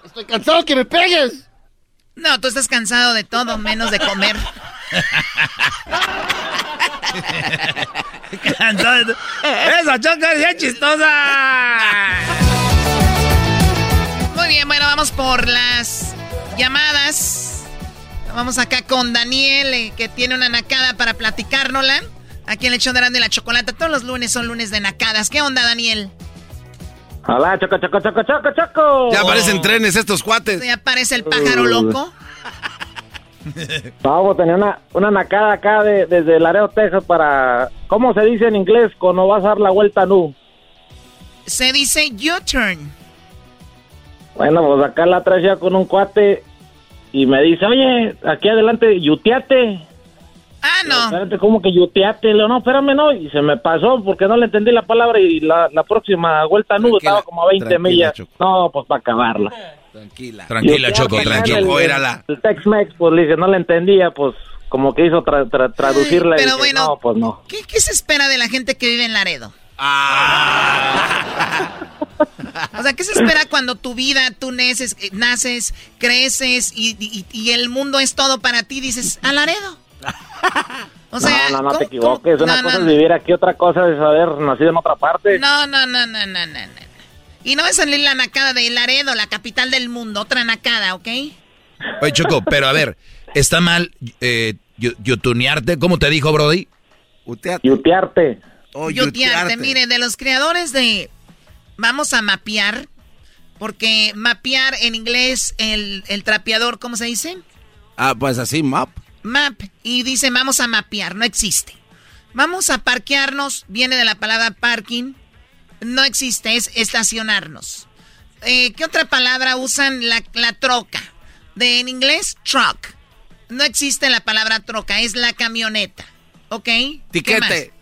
Estoy cansado que me pegues. No, tú estás cansado de todo, menos de comer. Cansado de- Esa choca es chistosa. Muy bien, bueno, vamos por las llamadas. Vamos acá con Daniel, eh, que tiene una nacada para platicárnosla. Aquí en el hecho de la Chocolata. Todos los lunes son lunes de nacadas. ¿Qué onda, Daniel? Hola, choco, choco, choco, choco, choco. Ya aparecen trenes estos cuates. Ya aparece el pájaro loco. Vamos, tenía una, una nacada acá de, desde Laredo, Texas para... ¿Cómo se dice en inglés cuando vas a dar la vuelta nu? Se dice U-turn. Bueno, pues acá la traía con un cuate y me dice, oye, aquí adelante, yuteate. Ah, no. Espérate, ¿cómo que yuteate? Le digo, no, espérame, no. Y se me pasó porque no le entendí la palabra y la, la próxima vuelta nu estaba como a 20 tranquila, millas. Choco. No, pues para acabarla. Tranquila. Tranquila, Choco, Yuteate, tranquila. El, el, el Tex-Mex, pues le dije, no le entendía, pues como que hizo tra- tra- traducirla. y Pero dije, bueno, no, pues no. ¿Qué, qué se espera de la gente que vive en Laredo? O sea, ¿qué se espera cuando tu vida, tú naces, eh, naces creces y, y- y el mundo es todo para ti? Dices, a Laredo. O sea, no, no, no ¿cómo- te equivoques. cómo? Una No, cosa no, es vivir aquí, otra cosa es haber nacido en otra parte. No, no, no, no, no, no, no. Y no va a salir la nacada de Laredo, la capital del mundo. Otra nacada, ¿ok? Oye, Choco, pero a ver, está mal eh, yutunearte. ¿Cómo te dijo, Brody? Yutearte. Oh, Yotearte. Mire, de los creadores de Vamos a mapear, porque mapear en inglés, el, el trapeador, ¿cómo se dice? Ah, pues así, map. Map. Y dice vamos a mapear, no existe. Vamos a parquearnos, viene de la palabra parking. No existe, es estacionarnos. Eh, ¿Qué otra palabra usan? La, la troca. De en inglés, truck. No existe la palabra troca, es la camioneta. ¿Ok? ¿Qué Tiquete.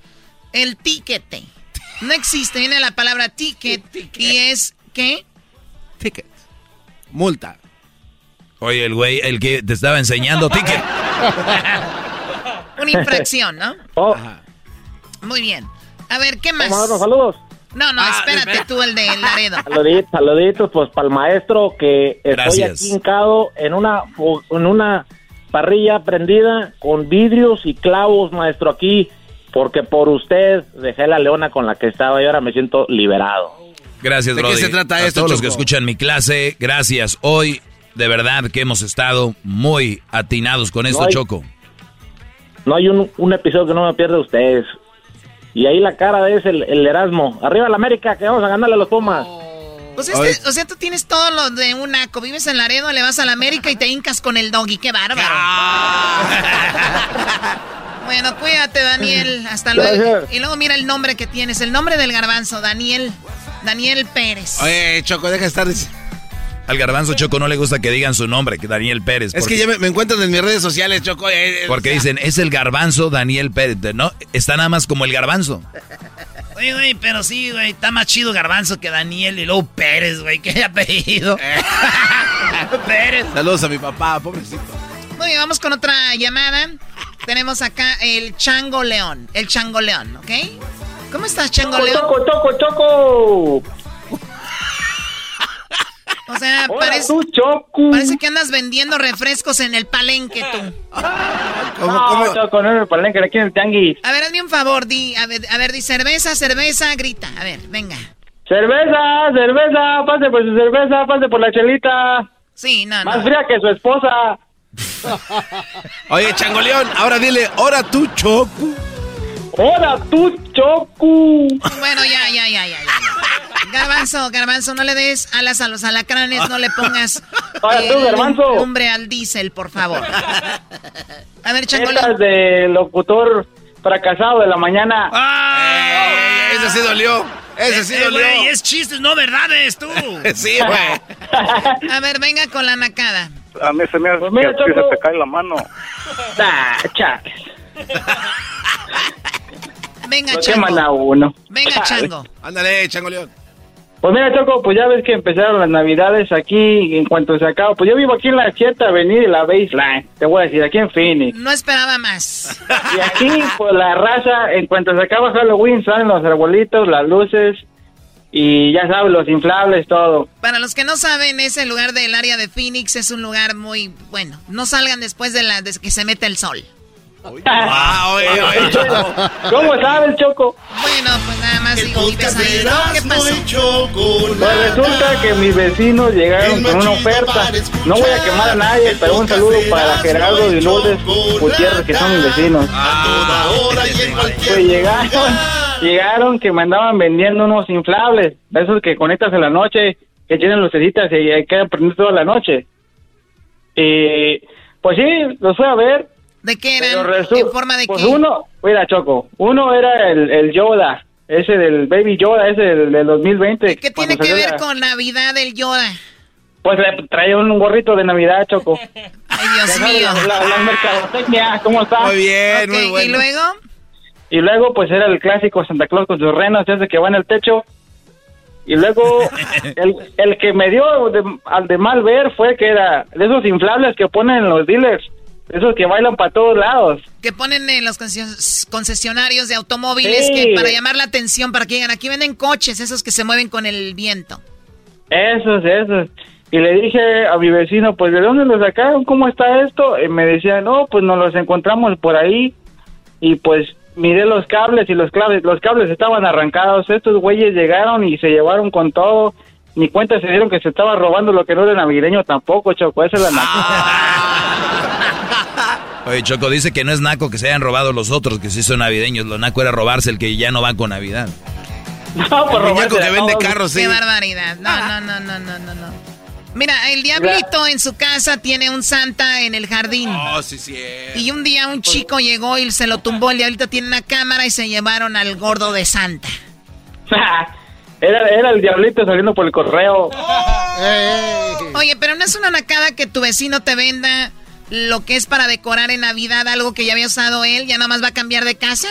El tiquete. No existe, viene la palabra ticket y es ¿qué? Ticket. Multa. Oye, el güey, el que te estaba enseñando ticket. Una infracción, ¿no? Oh, Muy bien. A ver, ¿qué más? vamos a dar los saludos. No, no, Ah, espérate espera. tú, el de Laredo. Saluditos, saluditos, pues para el maestro que estoy Gracias. aquí hincado en una, en una parrilla prendida con vidrios y clavos, maestro, aquí, porque por usted dejé la leona con la que estaba y ahora me siento liberado. Gracias, ¿De qué se trata a esto, todos los que escuchan mi clase, gracias. Hoy, de verdad que hemos estado muy atinados con esto, No hay- Choco. No hay un, un episodio que no me pierda ustedes. Y ahí la cara es el, el Erasmo. Arriba la América, que vamos a ganarle a los Pumas. Pues este, o sea, tú tienes todo lo de un naco. Vives en Laredo, le vas a la América y te hincas con el doggy. ¡Qué bárbaro! Bueno, cuídate, Daniel. Hasta luego. Gracias. Y luego mira el nombre que tienes, el nombre del garbanzo, Daniel. Daniel Pérez. Oye, Choco, deja de estar. Es Al garbanzo Choco no le gusta que digan su nombre, que Daniel Pérez. que porque- ya me, me encuentran en mis redes sociales, Choco. eh, eh, Porque o sea, dicen, es el garbanzo Daniel Pérez. No, está nada más como el garbanzo. Oye, güey, pero sí, güey, está más chido Garbanzo que Daniel y luego Pérez, güey, qué apellido. Pérez. Saludos a mi papá, pobrecito. Muy bien, vamos con otra llamada. Tenemos acá el Chango León. El Chango León, ¿ok? ¿Cómo estás, Chango León? Choco, choco, choco. O sea, Hola, parece, tú, Choco. parece que andas vendiendo refrescos en el palenque tú. no, Choco, no en el palenque, aquí en el tianguis. A ver, hazme un favor, di, a ver, a ver, di cerveza, cerveza, grita. A ver, venga. Cerveza, cerveza, pase por su cerveza, pase por la chelita. Sí, no, Más no. fría que su esposa. Oye, Changoleón, ahora dile, ahora tú, Choco. Hola, tú, Choco. Bueno, ya, ya, ya, ya, ya. Garbanzo, garbanzo, no le des alas a los alacranes, no le pongas Ahora tú, Garbanzo. lumbre al diésel, por favor. A ver, Chango León. Estas de locutor fracasado de la mañana. Eh, ese sí dolió. Ese sí Eh, dolió. güey, es chistes, no verdades, tú. Sí, güey. A ver, venga con la nacada. A mí se me hace Pues mira, que se te cae la mano. Ah. Venga, queman Chango. a uno. Venga. Chango. Ándale, Changoleón. Pues mira, Choco, pues ya ves que empezaron las navidades aquí en cuanto se acaba. Pues yo vivo aquí en la cierta avenida y la baseline. Te voy a decir, aquí en Phoenix. No esperaba más. Y aquí, pues la raza, en cuanto se acaba Halloween, salen los arbolitos, las luces y ya sabes, los inflables, todo. Para los que no saben, ese lugar del área de Phoenix es un lugar muy bueno. No salgan después de, la, de que se mete el sol. Oye, oye, Choco. ¿Cómo sabes, Choco? Bueno, pues nada más digo, vives ahí, ¿no? ¿Qué pasó? Pues resulta que mis vecinos llegaron con una oferta. No voy a quemar a nadie, pero un saludo para Gerardo y Lourdes. Gutiérrez, que son mis vecinos. A toda hora y en cualquier Pues llegaron, lugar. Llegaron que me andaban vendiendo unos inflables, de esos que conectas en la noche, que tienen lucecitas y hay que prender toda la noche. Y pues sí, los fui a ver. ¿De qué pero eran? resu- ¿En forma de pues qué? uno, mira Choco, uno era el, el Yoda, ese del Baby Yoda, ese del, del 2020. ¿Qué tiene que ver la- con Navidad el Yoda? Pues le traía un gorrito de Navidad, Choco. Ay, Dios mío. La, la, la mercadotecnia, ¿cómo está? Muy bien, Ok, muy bueno. ¿Y luego? Y luego, pues era el clásico Santa Claus con sus renos, ese que va en el techo. Y luego, el, el que me dio de- al de mal ver fue que era de esos inflables que ponen en los dealers, esos que bailan para todos lados. Que ponen en los conces- concesionarios de automóviles Sí. que para llamar la atención, para que digan, aquí venden coches, esos que se mueven con el viento. Esos, esos. Y le dije a mi vecino, pues, ¿de dónde los sacaron? ¿Cómo está esto? Y me decía, no, pues nos los encontramos por ahí. Y pues miré los cables y los cables, los cables estaban arrancados. Estos güeyes llegaron y se llevaron con todo. Ni cuenta se dieron que se estaba robando lo que no era navideño tampoco, Choco. Esa es la Oye, Choco dice que no es naco que se hayan robado los otros, que sí son navideños. Lo naco era robarse el que ya no va con Navidad. No, por El robarse que vende carros, sí. Qué barbaridad. No, no, no, no, no, no, no. Mira, el diablito en su casa tiene un santa en el jardín. Oh, sí, sí. Y un día un chico llegó y se lo tumbó. El diablito tiene una cámara y se llevaron al gordo de Santa. Era, era el diablito saliendo por el correo. Oye, pero no es una nacada que tu vecino te venda lo que es para decorar en Navidad, algo que ya había usado él, ya nada más va a cambiar de casa.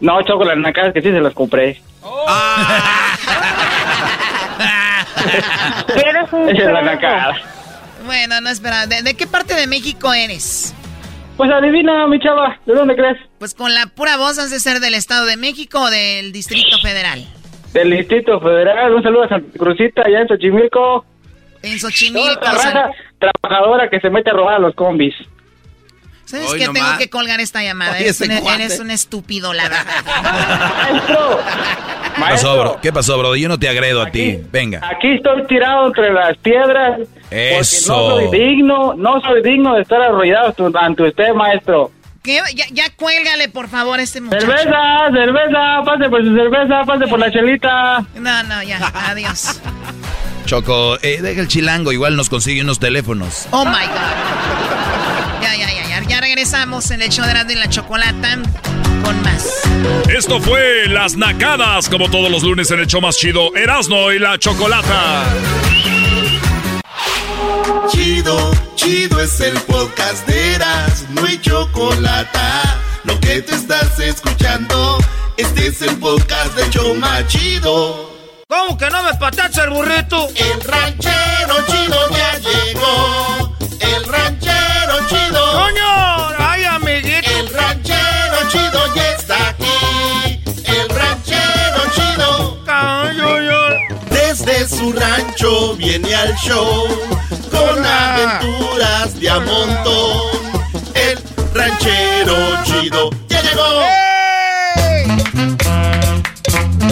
No, Choco, las nacadas que sí se las compré. Eres un Esa es la nacada. Bueno, no espera. ¿De, de qué parte de México eres? Pues adivina, mi chava, ¿de dónde crees? Pues con la pura voz has de ser del Estado de México o del Distrito Federal. Del Distrito Federal. Un saludo a Santa Cruzita, allá en Xochimilco. En Toda Xochimilco. raza trabajadora que se mete a robar a los combis. ¿Sabes Hoy no Tengo más. que colgar esta llamada. Oye, Eres, un, cuate. eres un estúpido, la verdad. ¿Qué pasó, bro? ¿Qué pasó, bro? Yo no te agredo a ti. Venga. Aquí estoy tirado entre las piedras. Eso. Porque no soy digno, no soy digno de estar arrollado ante usted, maestro. ¿Qué? Ya, ya cuélgale, por favor, a este muchacho. Cerveza, cerveza, pase por su cerveza, pase por la chelita. No, no, ya. Adiós. Choco, eh, deja el chilango, igual nos consigue unos teléfonos. Oh my God. Ya, regresamos en el show de Erasmo y la Chocolata con más. Esto fue Las Nacadas, como todos los lunes en el show más chido, Erasmo y la Chocolata. Chido, chido es el podcast de Erasmo y Chocolata. Lo que te estás escuchando, este es el podcast de Choma Chido. ¿Cómo que no me patacha el burrito? El ranchero chido ya llegó. El ranchero chido. ¡Coño! ¡Ay, amiguito! El ranchero chido ya está aquí. El ranchero chido. Desde su rancho viene al show con aventuras de a montón. El ranchero chido ya llegó.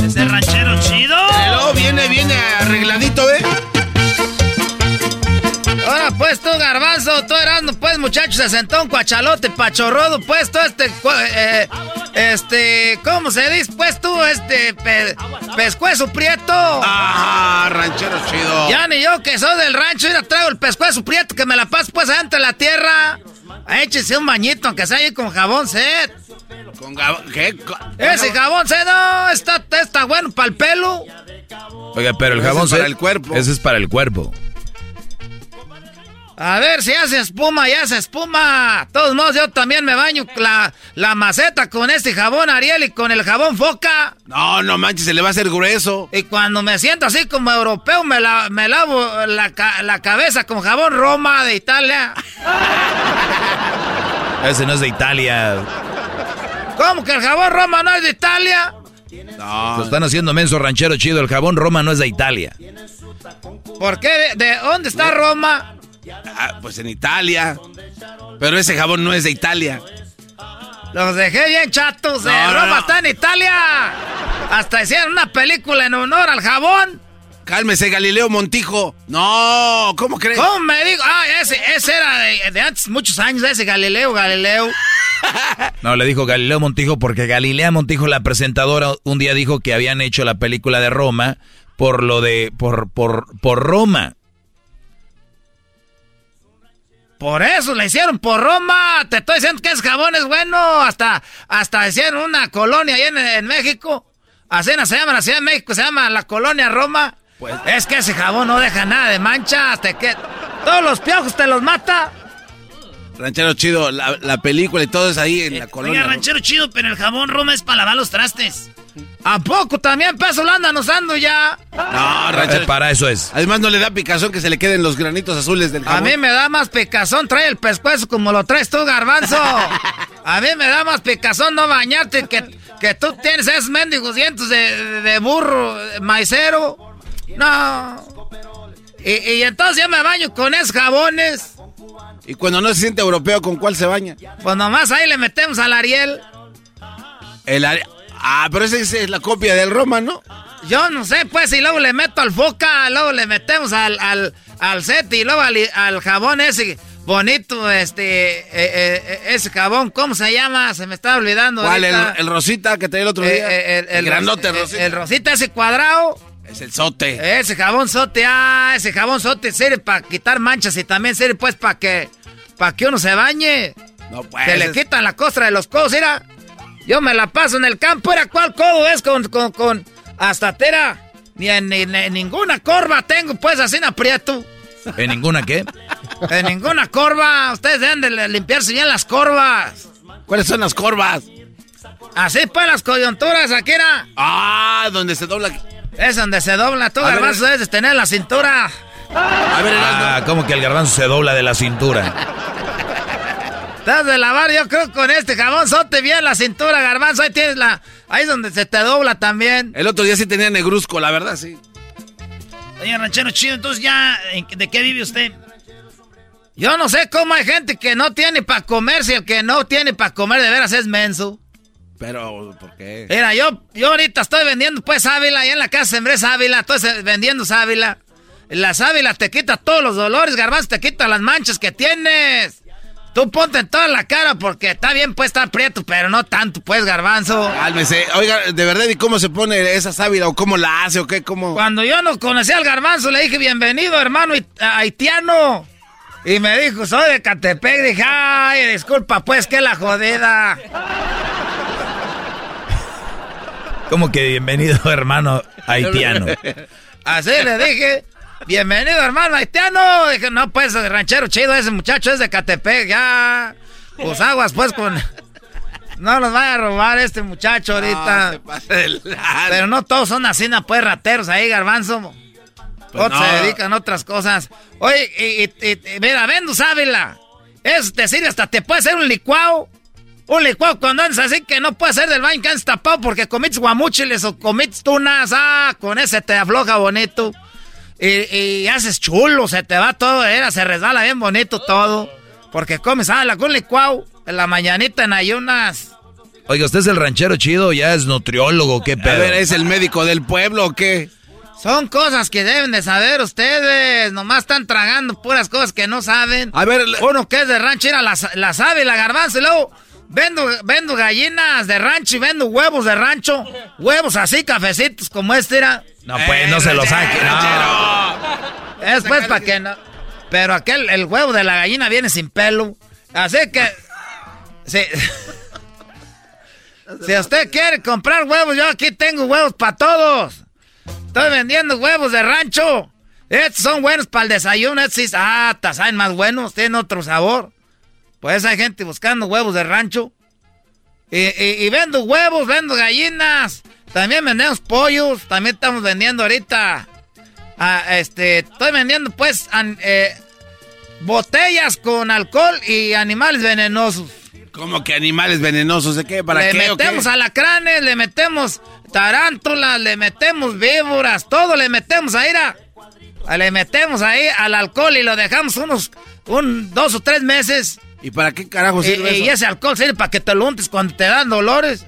¿Ese ranchero chido? Pero viene, viene arregladito, ¿eh? Ahora pues tú, garbanzo, tú erando, pues muchachos, se sentó un cuachalote pachorrodo, pues tú este, eh, este, ¿cómo se dice? Pues tú, este, pe- pescuezo prieto. Ah, ranchero chido. Ya ni yo que soy del rancho, mira, traigo el pescuezo prieto que me la paso pues adentro de la tierra. Échese un bañito, aunque sea ahí con jabón set. ¿Con gab- ¿Qué? Ese jabón set, no, está, está bueno para el pelo. Oiga, pero el Ese jabón es para el cuerpo. Ese es para el cuerpo. A ver si hace espuma, ya hace espuma. De todos modos, yo también me baño la, la maceta con este jabón Ariel y con el jabón Foca. No, no manches, se le va a hacer grueso. Y cuando me siento así como europeo, me, la- me lavo la, ca- la cabeza con jabón Roma de Italia. Ese no es de Italia. ¿Cómo que el jabón Roma no es de Italia? Lo están haciendo menso ranchero chido. El jabón Roma no es de Italia. ¿Por qué? ¿De, de dónde está Roma? Ah, pues en Italia. Pero ese jabón no es de Italia. Los dejé bien chatos. No, no, Roma no. está en Italia. Hasta hicieron una película en honor al jabón. Cálmese, Galileo Montijo. No, ¿cómo crees? ¿Cómo me digo? Ah, ese, ese era de, de antes, muchos años, ese Galileo, Galileo. No, le dijo Galileo Montijo porque Galilea Montijo, la presentadora, un día dijo que habían hecho la película de Roma por lo de. por, por, por Roma. Por eso le hicieron por Roma. Te estoy diciendo que ese jabón es bueno. Hasta, hasta hicieron una colonia allá en, en México. Así no se llama la Ciudad de México, se llama la colonia Roma. es que ese jabón no deja nada de mancha. Hasta que todos los piojos te los mata. Ranchero chido, la, la película y todo es ahí en la colonia. Oiga, ranchero chido, pero el jabón Roma es para lavar los trastes. ¿A poco también peso lo andan usando ya? No, ranchero. Eh, para eso es. Además no le da picazón que se le queden los granitos azules del A jabón. mí me da más picazón, trae el pescuezo como lo traes tú, garbanzo. A mí me da más picazón no bañarte que, que tú tienes esos mendigos dientes de, de- burro, maicero. No. Y, y entonces yo me baño con esos jabones. Y cuando no se siente europeo, ¿con cuál se baña? Pues nomás ahí le metemos al Ariel. El are- Ah, pero esa es la copia del Roma, ¿no? Yo no sé, pues, y luego le meto al foca, luego le metemos al, al, al set y luego al, al jabón ese bonito, este, eh, eh, ese jabón, ¿cómo se llama? Se me está olvidando. ¿Cuál? El, el rosita que traía el otro Eh, día. eh, el, el, grandote el, rosita. el rosita ese cuadrado. es el sote. Ese jabón sote, ah, ese jabón sote sirve para quitar manchas y también sirve pues para que, para que uno se bañe. No, pues. que le quitan la costra de los codos, mira. Yo me la paso en el campo, era cuál codo es con, con, con hasta tera. Ni en, ni en ninguna corva tengo, pues así en aprieto. ¿En ninguna qué? En ninguna corva. Ustedes deben de limpiarse bien las corvas. ¿Cuáles son las corvas? Así pues las coyunturas, aquí era. Ah, donde se dobla. Es donde se dobla. Tú, garbanzo, debes de tener la cintura. A ver, Ah, como que el garbanzo se dobla de la cintura. Estás de lavar, yo creo, con este jabón sote bien la cintura, garbanzo. Ahí tienes la. Ahí es donde se te dobla también. El otro día sí tenía negruzco, la verdad, sí. Oye, ranchero chido, entonces ya. ¿De qué vive usted? Yo no sé cómo hay gente que no tiene para comer si el que no tiene para comer de veras es menso. Pero, ¿por qué? Mira, yo, yo ahorita estoy vendiendo pues sábila, allá en la casa sembré sábila, estoy vendiendo sábila. La sábila te quita todos los dolores, garbanzo, te quita las manchas que tienes. Tú ponte en toda la cara porque está bien pues estar prieto, pero no tanto pues, garbanzo. Cálmese. Oiga, de verdad, ¿y cómo se pone esa sábila o cómo la hace o qué? ¿Cómo? Cuando yo no conocía al garbanzo le dije bienvenido hermano hait- haitiano. Y me dijo, soy de Catepec. Dije, ay, disculpa, pues, que la jodida. Como que bienvenido, hermano haitiano. Así le dije, bienvenido, hermano haitiano. Dije, no, pues, ranchero chido, ese muchacho es de Catepec, ya. Pues aguas, pues, con... No los vaya a robar este muchacho ahorita. Pero no todos son así, pues, rateros ahí, garbanzo. Pues Otros se dedican a otras cosas. Oye, y, y, y- mira, Venus Ávila. Eso te sirve hasta te puede hacer un licuado. Un licuado cuando andas así que no puede ser del baño que andas tapado porque comiste guamúchiles o comiste tunas. Ah, con ese te afloja bonito. Y, y haces chulo, se te va todo, era, se resbala bien bonito todo. Porque comes, ah, la con licuado. En la mañanita en ayunas. Oiga, ¿usted es el ranchero chido? ¿Ya es nutriólogo? ¿Qué pedo? A ver, ¿es el médico del pueblo o qué? Son cosas que deben de saber ustedes. Nomás están tragando puras cosas que no saben. A ver, uno que es de rancho, la, la sabe, la garbanzo. Y luego vendo, vendo gallinas de rancho y vendo huevos de rancho. Huevos así, cafecitos como este era. No, pues, no se lo saque. No. Es pues para que no. Pero aquel, el huevo de la gallina viene sin pelo. Así que. Si, si usted quiere comprar huevos, yo aquí tengo huevos para todos. Estoy vendiendo huevos de rancho. Estos son buenos para el desayuno. Estos sí, ah, saben más buenos, tienen otro sabor. Pues hay gente buscando huevos de rancho. Y, y- y vendo huevos, vendo gallinas. También vendemos pollos. También estamos vendiendo ahorita. ah, este, estoy vendiendo pues an- eh, botellas con alcohol y animales venenosos. ¿Cómo que animales venenosos? ¿De qué? ¿Para le qué o qué? metemos alacranes, le metemos tarántulas, le metemos víboras, todo le metemos ahí. ra. Le metemos ahí al alcohol y lo dejamos unos un, dos o tres meses. ¿Y para qué carajo Y, sirve y eso? ese alcohol sirve para que te lo untes cuando te dan dolores.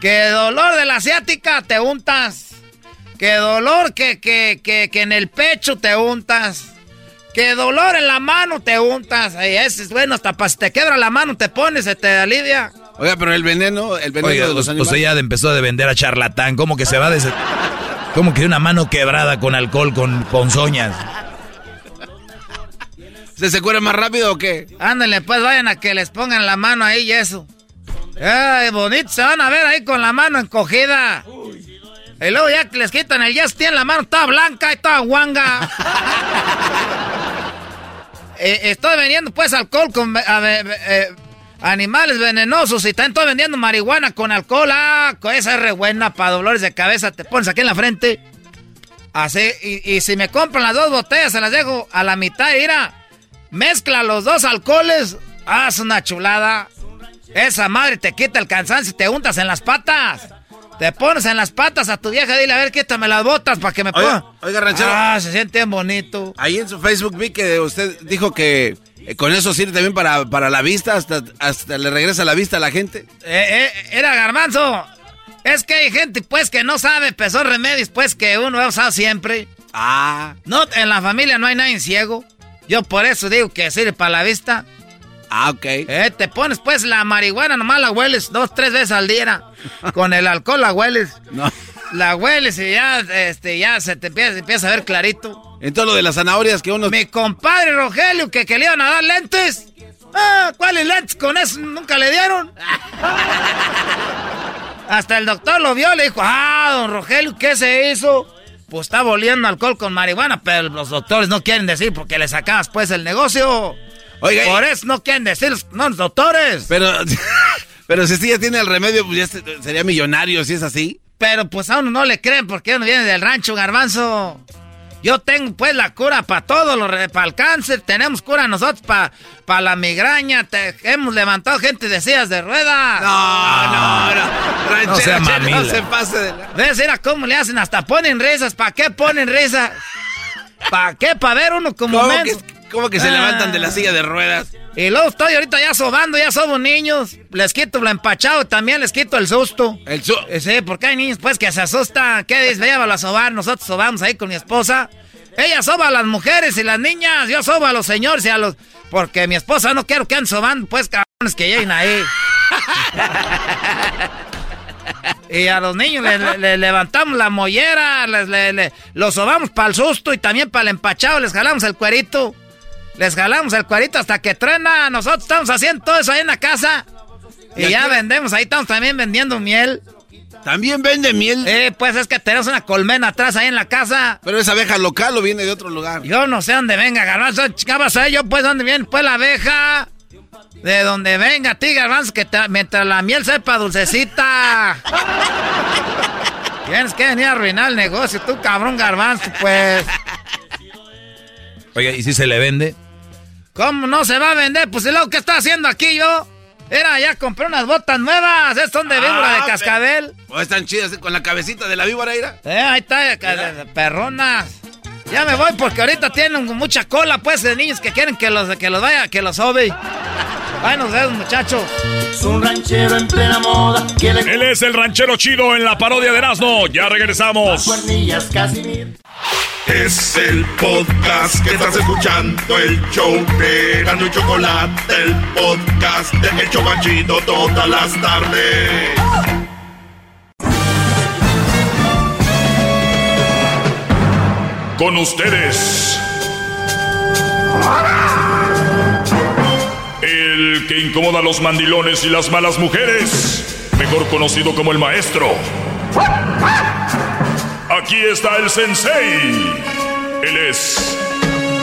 Que dolor de la asiática te untas. Que dolor que, que, que, que en el pecho te untas. Que dolor en la mano te untas. Y ese es bueno, hasta para si te quebra la mano te pones, se te alivia. Oiga, pero el veneno, el veneno Oiga, de los usted animales. ya empezó de vender a charlatán. ¿Cómo que se va de ese... ¿Cómo que una mano quebrada con alcohol, con ponzoñas? ¿Se se cura más rápido o qué? Ándale, pues vayan a que les pongan la mano ahí y eso. Ay, bonito, se van a ver ahí con la mano encogida. Y luego ya que les quitan el yes, tienen la mano toda blanca y toda guanga. Eh, estoy vendiendo pues alcohol con a eh, animales venenosos y también estoy vendiendo marihuana con alcohol. Ah, con esa es re buena para dolores de cabeza. Te pones aquí en la frente. Así, y, y si me compran las dos botellas, se las dejo a la mitad. Mira, mezcla los dos alcoholes. Es una chulada. Esa madre te quita el cansancio y te untas en las patas. Te pones en las patas a tu vieja, dile, a ver, quítame las botas para que me ponga. oiga, ranchero. Ah, se siente bien bonito. Ahí en su Facebook vi que usted dijo que eh, con eso sirve también para, para la vista, hasta, hasta le regresa la vista a la gente. Eh, eh, era garbanzo. Es que hay gente, pues, que no sabe, son remedios, pues, que uno ha usado siempre. Ah. No, en la familia no hay nadie ciego. Yo por eso digo que sirve para la vista. Ah, ok. Eh, te pones, pues, la marihuana, nomás la hueles dos, tres veces al día. Con el alcohol la hueles. No. La hueles y ya, este, ya se te empieza, a ver clarito. En todo lo de las zanahorias que uno... Mi compadre Rogelio, que, que le iban a dar lentes. Ah, ¿cuáles lentes? Con eso nunca le dieron. Hasta el doctor lo vio, le dijo, ah, don Rogelio, ¿qué se hizo? Pues está volviendo alcohol con marihuana, pero los doctores no quieren decir porque le sacabas pues el negocio. Oiga, Por eso no quieren decir, no, los doctores. Pero, pero si usted ya tiene el remedio, pues ya se- sería millonario si es así. Pero pues a uno no le creen porque uno viene del rancho, garbanzo. Yo tengo pues la cura para todo, para el cáncer, tenemos cura nosotros para la migraña, te- hemos levantado gente de sillas de ruedas. No, no, no. Ranchero, No no se pase de la... ¿Ves? Mira cómo le hacen, hasta ponen risas. ¿Para qué ponen risas? ¿Para qué? ¿Para ver uno como que, cómo que se Ah. levantan de la silla de ruedas? Y luego estoy ahorita ya sobando, ya somos niños. Les quito lo empachado y también les quito el susto. El su... Eh, Sí, porque hay niños pues que se asustan. ¿Qué dices? Llévalo a sobar. Nosotros sobamos ahí con mi esposa. Ella soba a las mujeres y las niñas. Yo sobo a los señores y a los... Porque mi esposa no quiero que anden sobando, pues cabrones que lleguen ahí. y a los niños le, le- le levantamos la mollera, les, le- le- los sobamos para el susto y también para el empachado, les jalamos el cuerito. Les jalamos el cuerito hasta que truena. Nosotros estamos haciendo todo eso ahí en la casa. Y, ya vendemos, ahí estamos también vendiendo miel. ¿También vende miel? Eh, pues es que tenemos una colmena atrás ahí en la casa. ¿Pero es abeja local o viene de otro lugar? Yo no sé dónde venga, garbanzo. Garbanzo, yo pues dónde viene pues la abeja. De donde venga, ti, garbanzo, que mientras la miel sepa dulcecita. Tienes que venir a arruinar el negocio, tú cabrón garbanzo, pues. Oiga, ¿y si se le vende? ¿Cómo no se va a vender? Pues ¿y luego qué está haciendo aquí yo? Era, ya compré unas botas nuevas. Estas son de ah, víbora de cascabel. Oh, están chidas con la cabecita de la víbora, ira. Eh, ahí está, perronas. Ya me voy porque ahorita tienen mucha cola, pues, de niños que quieren que los, que los vaya, que los sobe. Ahí nos vemos, muchachos. Es un ranchero en plena moda. Él es el ranchero chido en la parodia de Erasmo. Ya regresamos. Es el podcast que estás escuchando, el show de y Chocolate, el podcast de El Chocachito todas las tardes. Con ustedes. El que incomoda a los mandilones y las malas mujeres, mejor conocido como el maestro. Aquí está el sensei. Él es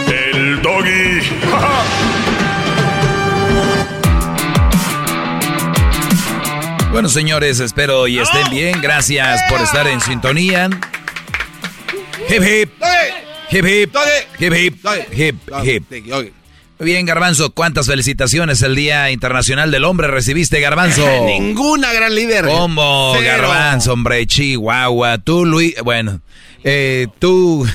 el doggy. bueno, señores, espero y estén bien. Gracias por estar en sintonía. Hip hip. Hip hip. Hip hip. Hip hip. Muy bien, Garbanzo, ¿cuántas felicitaciones el Día Internacional del Hombre recibiste, Garbanzo? Ninguna, gran líder. ¿Cómo, Garbanzo, hombre? Chihuahua. Tú, Luis, bueno, eh, tú...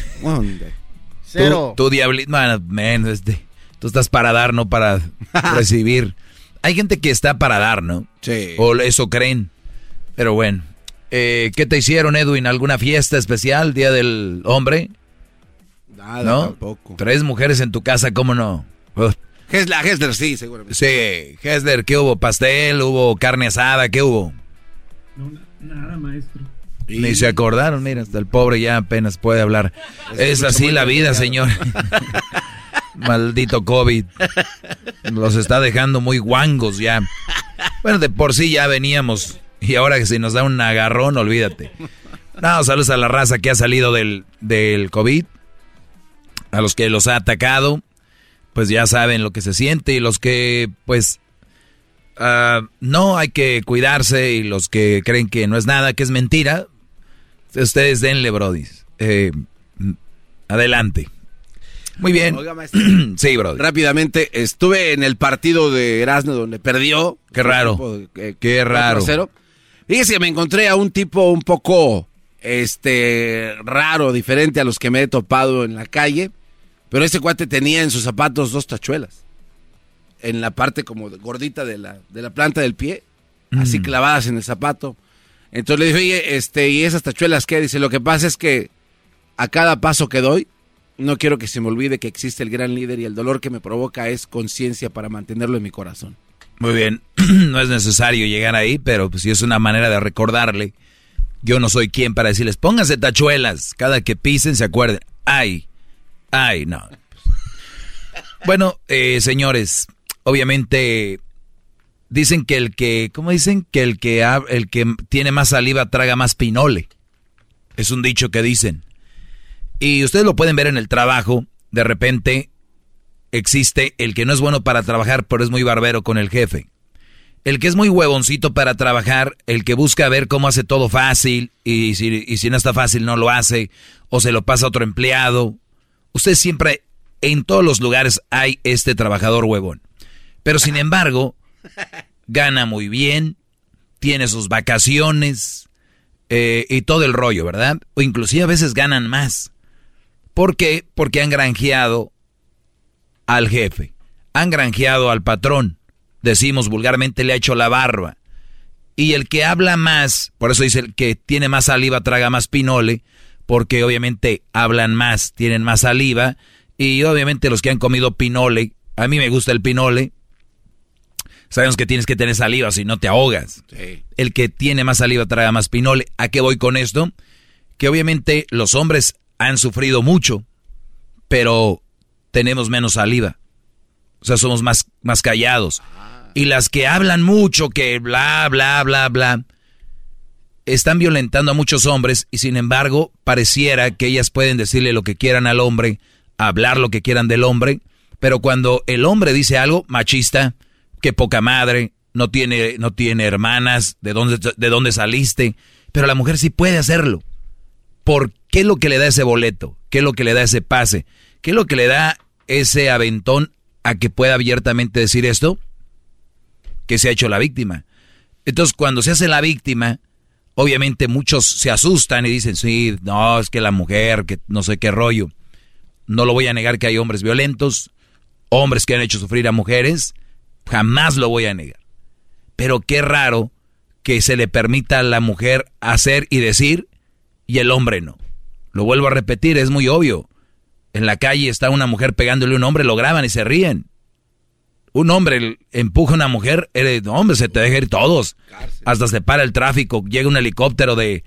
Cero. Tú, diablito, bueno, este, tú estás para dar, no para recibir. Hay gente que está para dar, ¿no? Sí. O eso creen. Pero bueno, eh, ¿qué te hicieron, Edwin? ¿Alguna fiesta especial, Día del Hombre? Nada, ¿No? tampoco. Tres mujeres en tu casa, ¿cómo no? La Hesler, sí, seguramente. Sí, Hesler, ¿qué hubo? ¿Pastel? ¿Hubo carne asada? ¿Qué hubo? No, nada, maestro. Ni se acordaron, mira, hasta el pobre ya apenas puede hablar. Es, así la vida, señor. Maldito COVID. Los está dejando muy guangos ya. Bueno, de por sí ya veníamos. Y ahora que se nos da un agarrón, olvídate. No, saludos a la raza que ha salido del, del COVID. A los que los ha atacado pues ya saben lo que se siente y los que pues ah, no hay que cuidarse y los que creen que no es nada, que es mentira, ustedes denle, Brody. Eh, adelante. Muy bien. sí, Brody. Rápidamente, estuve en el partido de Erasmo donde perdió. Qué raro. Eh, Qué raro. Fíjese que me encontré a un tipo un poco este raro, diferente a los que me he topado en la calle. Pero ese cuate tenía en sus zapatos dos tachuelas. En la parte como gordita de la, de la planta del pie. Así Mm. clavadas en el zapato. Entonces le dije, oye, este, ¿y esas tachuelas qué? Dice, lo que pasa es que a cada paso que doy, no quiero que se me olvide que existe el gran líder y el dolor que me provoca es conciencia para mantenerlo en mi corazón. Muy bien. no es necesario llegar ahí, pero pues es una manera de recordarle. Yo no soy quien para decirles, pónganse tachuelas. Cada que pisen se acuerden. Ay, ay, no. Bueno, eh, señores, obviamente dicen que el que, ¿cómo dicen? Que el que, el que tiene más saliva traga más pinole. Es un dicho que dicen. Y ustedes lo pueden ver en el trabajo. De repente existe el que no es bueno para trabajar, pero es muy barbero con el jefe. El que es muy huevoncito para trabajar, el que busca ver cómo hace todo fácil y si, no está fácil no lo hace o se lo pasa a otro empleado. Usted siempre, en todos los lugares hay este trabajador huevón. Pero sin embargo, gana muy bien, tiene sus vacaciones eh, y todo el rollo, ¿verdad? O inclusive a veces ganan más. ¿Por qué? Porque han granjeado al jefe, han granjeado al patrón, decimos vulgarmente le ha hecho la barba. Y el que habla más, por eso dice el que tiene más saliva traga más pinole, porque obviamente hablan más, tienen más saliva, y obviamente los que han comido pinole, a mí me gusta el pinole, sabemos que tienes que tener saliva, si no te ahogas. El que tiene más saliva traga más pinole. ¿A qué voy con esto? Que obviamente los hombres han sufrido mucho, pero tenemos menos saliva. O sea, somos más, más callados. Y las que hablan mucho, que bla, bla, bla, bla, están violentando a muchos hombres y sin embargo pareciera que ellas pueden decirle lo que quieran al hombre, hablar lo que quieran del hombre, pero cuando el hombre dice algo machista, que poca madre, no tiene, no tiene hermanas, de dónde, de dónde saliste, pero la mujer sí puede hacerlo. ¿Por qué es lo que le da ese boleto? ¿Qué es lo que le da ese pase? ¿Qué es lo que le da ese aventón a que pueda abiertamente decir esto? Que se ha hecho la víctima. Entonces, cuando se hace la víctima, obviamente muchos se asustan y dicen, sí, no, es que la mujer, que no sé qué rollo. No lo voy a negar que hay hombres violentos, hombres que han hecho sufrir a mujeres, jamás lo voy a negar. Pero qué raro que se le permita a la mujer hacer y decir y el hombre no. Lo vuelvo a repetir, es muy obvio. En la calle está una mujer pegándole a un hombre, lo graban y se ríen. Un hombre empuja a una mujer, eres, hombre, se te deja ir todos. Hasta se para el tráfico, llega un helicóptero de,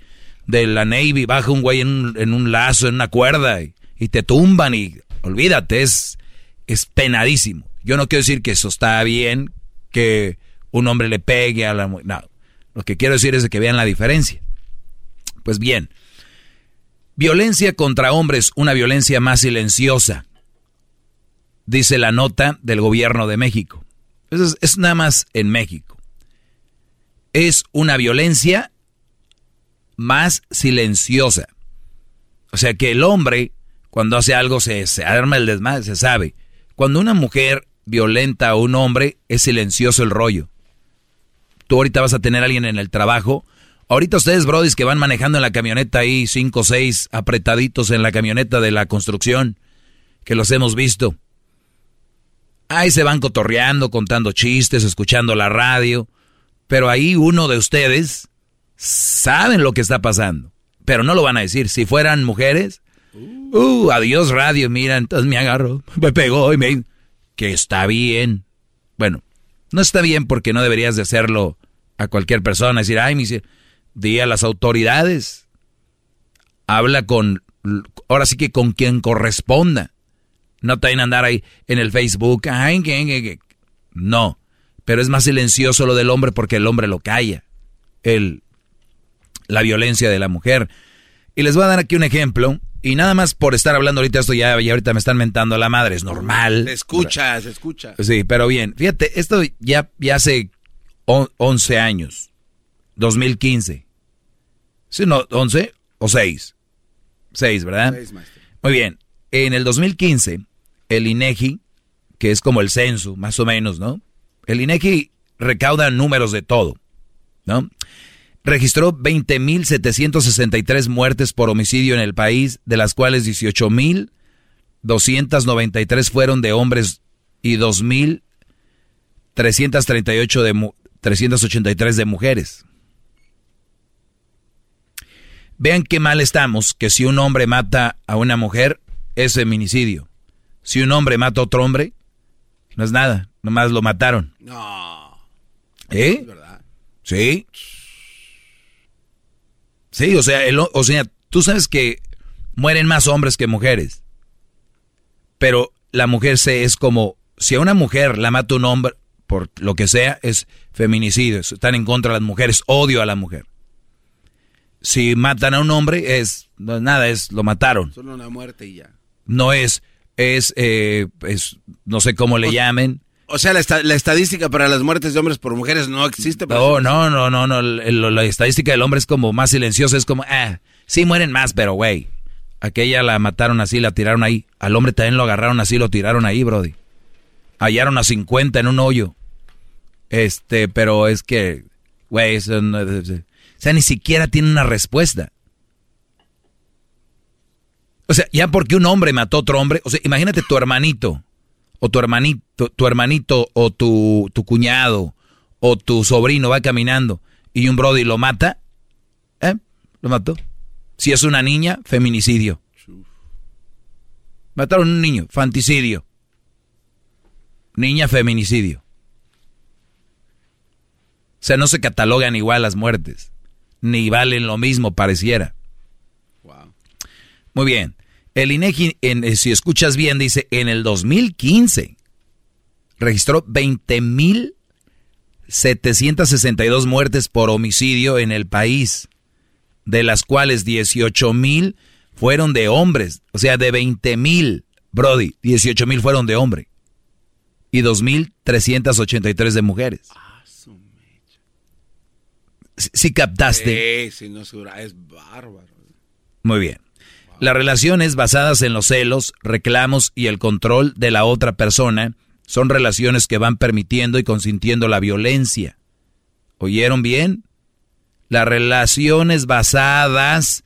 de la Navy, baja un güey en un, lazo, en una cuerda, y, y, te tumban y olvídate, es, es penadísimo. Yo no quiero decir que eso está bien, que un hombre le pegue a la mujer. No, lo que quiero decir es que vean la diferencia. Pues bien, violencia contra hombres, una violencia más silenciosa dice la nota del gobierno de México. Es, nada más en México. Es una violencia más silenciosa. O sea que el hombre, cuando hace algo, se, se arma el desmadre, se sabe. Cuando una mujer violenta a un hombre, es silencioso el rollo. Tú ahorita vas a tener a alguien en el trabajo. Ahorita ustedes, brodis, que van manejando en la camioneta ahí, cinco o seis apretaditos en la camioneta de la construcción, que los hemos visto. Ahí se van cotorreando, contando chistes, escuchando la radio. Pero ahí uno de ustedes saben lo que está pasando. Pero no lo van a decir. Si fueran mujeres, uh, adiós radio, mira, entonces me agarro, me pegó y me... Que está bien. Bueno, no está bien porque no deberías de hacerlo a cualquier persona. Decir, ay, mi... Di a las autoridades. Habla con... Ahora sí que con quien corresponda. No te vayan a andar ahí en el Facebook. No. Pero es más silencioso lo del hombre porque el hombre lo calla. El, la violencia de la mujer. Y les voy a dar aquí un ejemplo. Y nada más por estar hablando ahorita esto ya, ya ahorita me están mentando la madre. Es normal. Se escucha, se escucha. Sí, pero bien. Fíjate, esto ya, ya hace 11 años. 2015. ¿Sí, no? ¿11 o 6? 6, ¿verdad? 6, maestro. Muy bien. En el 2015 el INEGI, que es como el censo, más o menos, ¿no? El INEGI recauda números de todo, ¿no? Registró 20.763 muertes por homicidio en el país, de las cuales 18.293 fueron de hombres y 2.338 de 383 de mujeres. Vean qué mal estamos que si un hombre mata a una mujer es feminicidio. Si un hombre mata a otro hombre, no es nada, nomás lo mataron. No. ¿Eh? Es verdad. Sí. Sí, o sea, o sea, tú sabes que mueren más hombres que mujeres. Pero la mujer se es como, si a una mujer la mata un hombre, por lo que sea, es feminicidio. Están en contra de las mujeres, odio a la mujer. Si matan a un hombre, es, no es nada, es, lo mataron. Solo una muerte y ya. No es, es, eh, no sé cómo le llamen. O sea, la, estadística para las muertes de hombres por mujeres no existe. No, no, no, no, no, la estadística del hombre es como más silenciosa, es como, ah, sí mueren más, pero güey, aquella la mataron así, la tiraron ahí. Al hombre también lo agarraron así, lo tiraron ahí, brody. Hallaron a 50 en un hoyo. Este, pero es que, güey, eso no, sea, ni siquiera tiene una respuesta. O sea, ya porque un hombre mató a otro hombre, o sea, imagínate tu hermanito, o tu hermanito, tu hermanito, o tu, tu cuñado, o tu sobrino va caminando y un brody lo mata, ¿eh? Lo mató. Si es una niña, feminicidio. Mataron a un niño, fanticidio. Niña, feminicidio. O sea, no se catalogan igual las muertes, ni valen lo mismo, pareciera. Muy bien. El INEGI, en, eh, si escuchas bien, dice en el 2015. registró 20.762 muertes por homicidio en el país, de las cuales 18.000 fueron de hombres. O sea, de 20.000, Brody, 18.000 fueron de hombre. Y 2.383 de mujeres. Si captaste. Sí, no es bárbaro. Muy bien. Las relaciones basadas en los celos, reclamos y el control de la otra persona son relaciones que van permitiendo y consintiendo la violencia. ¿Oyeron bien? Las relaciones basadas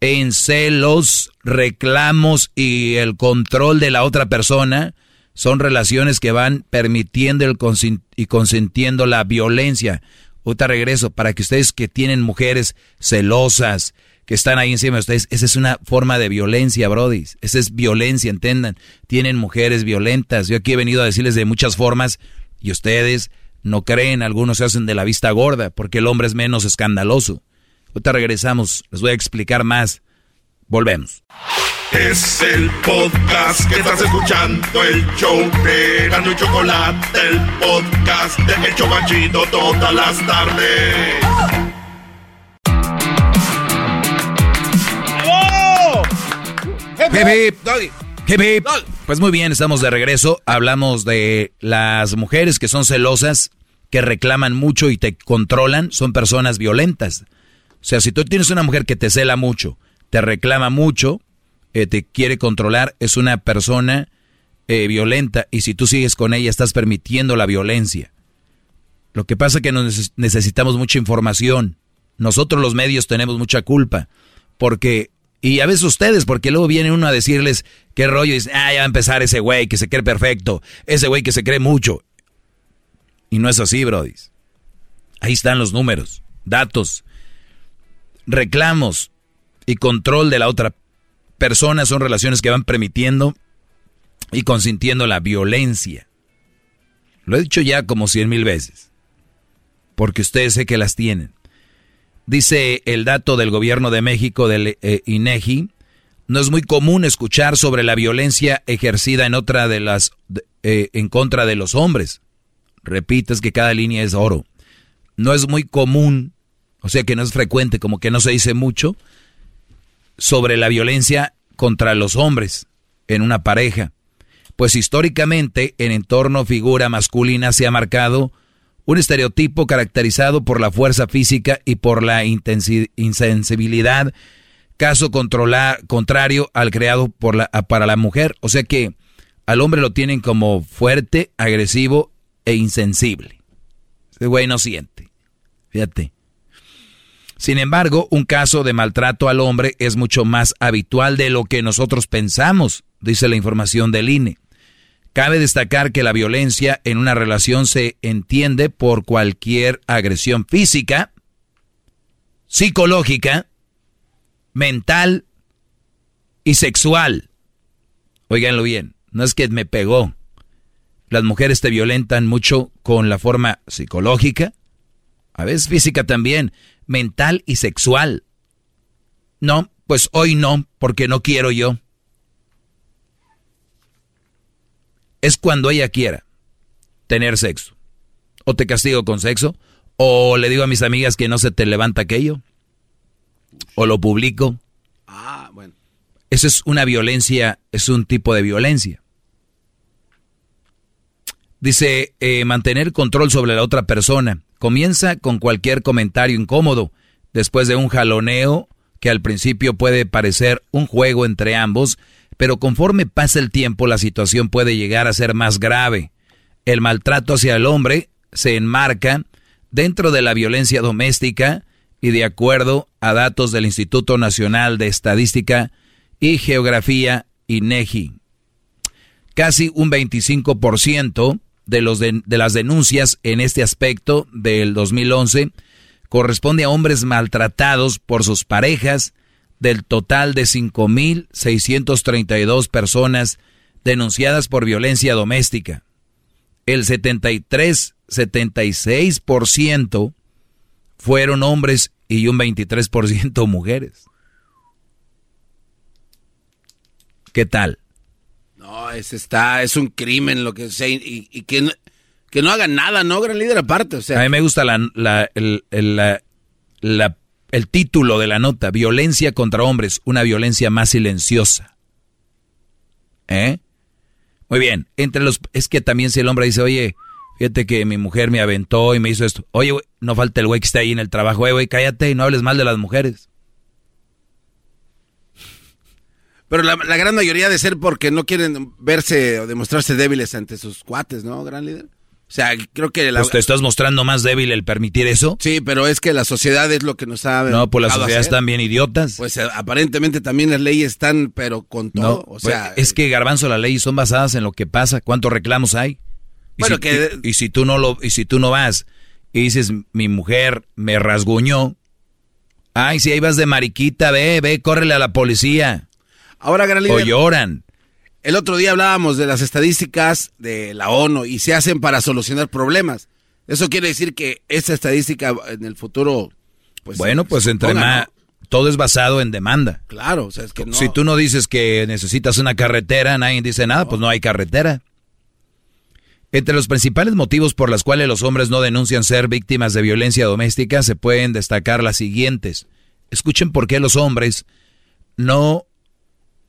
en celos, reclamos y el control de la otra persona son relaciones que van permitiendo el y consintiendo la violencia. Ahorita regreso para que ustedes que tienen mujeres celosas, que están ahí encima de ustedes, esa es una forma de violencia, Brody. Esa es violencia, entendan. Tienen mujeres violentas. Yo aquí he venido a decirles de muchas formas y ustedes no creen, algunos se hacen de la vista gorda porque el hombre es menos escandaloso. Ahorita regresamos, les voy a explicar más. Volvemos. Es el podcast que estás escuchando, el show de Gano y Chocolate, el podcast de Hecho Banchito todas las tardes. Pues muy bien, estamos de regreso. Hablamos de las mujeres que son celosas, que reclaman mucho y te controlan, son personas violentas. O sea, si tú tienes una mujer que te cela mucho, te reclama mucho, eh, te quiere controlar, es una persona eh, violenta y si tú sigues con ella estás permitiendo la violencia. Lo que pasa es que necesitamos mucha información. Nosotros los medios tenemos mucha culpa porque y a veces ustedes, porque luego viene uno a decirles qué rollo, y dice, ah, ya va a empezar ese güey que se cree perfecto, ese güey que se cree mucho. Y no es así, Brody. Ahí están los números, datos, reclamos y control de la otra personas son relaciones que van permitiendo y consintiendo la violencia. Lo he dicho ya como cien mil veces, porque ustedes sé que las tienen. Dice el dato del gobierno de México, del eh, INEGI, no es muy común escuchar sobre la violencia ejercida en otra de las, eh, en contra de los hombres. Repites que cada línea es oro. No es muy común, o sea que no es frecuente, como que no se dice mucho, sobre la violencia contra los hombres en una pareja, pues históricamente en entorno figura masculina se ha marcado un estereotipo caracterizado por la fuerza física y por la insensibilidad, caso contrario al creado por la, para la mujer. O sea que al hombre lo tienen como fuerte, agresivo e insensible. Ese güey no siente. Fíjate. Sin embargo, un caso de maltrato al hombre es mucho más habitual de lo que nosotros pensamos, dice la información del INE. Cabe destacar que la violencia en una relación se entiende por cualquier agresión física, psicológica, mental y sexual. Óiganlo bien, no es que me pegó. Las mujeres te violentan mucho con la forma psicológica, a veces física también, mental y sexual. No, pues hoy no, porque no quiero yo. Es cuando ella quiera tener sexo. O te castigo con sexo, o le digo a mis amigas que no se te levanta aquello, o lo publico. Ah, bueno. Eso es una violencia, es un tipo de violencia. Dice, eh, mantener control sobre la otra persona. Comienza con cualquier comentario incómodo, después de un jaloneo que al principio puede parecer un juego entre ambos, pero conforme pasa el tiempo la situación puede llegar a ser más grave. El maltrato hacia el hombre se enmarca dentro de la violencia doméstica y de acuerdo a datos del Instituto Nacional de Estadística y Geografía, INEGI. Casi un 25% de, los de, las denuncias en este aspecto del 2011 corresponde a hombres maltratados por sus parejas, del total de 5.632 personas denunciadas por violencia doméstica. El 73, 76% fueron hombres y un 23% mujeres. ¿Qué tal? No, es, está, es un crimen lo que sea. Y, que, que no hagan nada, ¿no? Gran líder aparte. O sea. A mí me gusta la, la, el, el, el título de la nota. Violencia contra hombres. Una violencia más silenciosa. ¿Eh? Muy bien. Entre los, es que también si el hombre dice, oye, fíjate que mi mujer me aventó y me hizo esto. Oye, no falta el güey que está ahí en el trabajo. Oye, güey, cállate y no hables mal de las mujeres. Pero la, la, gran mayoría de ser porque no quieren verse o demostrarse débiles ante sus cuates, ¿no, gran líder? O sea, creo que la... Pues te estás mostrando más débil el permitir eso. Sí, pero es que la sociedad es lo que nos ha... No, pues las sociedades están bien idiotas. Pues eh, aparentemente también las leyes están, pero con todo. No, o sea, pues, es que Garbanzo, las leyes son basadas en lo que pasa, cuántos reclamos hay. Y bueno, si, que... Y, y, si tú no lo, y si tú no vas y dices, mi mujer me rasguñó, ay, si ahí vas de mariquita, ve, ve, córrele a la policía. Ahora, gran líder, O lloran. El otro día hablábamos de las estadísticas de la ONU y se hacen para solucionar problemas. Eso quiere decir que esa estadística en el futuro, pues. Bueno, pues entre más. Todo es basado en demanda. Claro, o sea, es que no. Si tú no dices que necesitas una carretera, nadie dice nada, no. pues no hay carretera. Entre los principales motivos por los cuales los hombres no denuncian ser víctimas de violencia doméstica se pueden destacar las siguientes. Escuchen por qué los hombres no,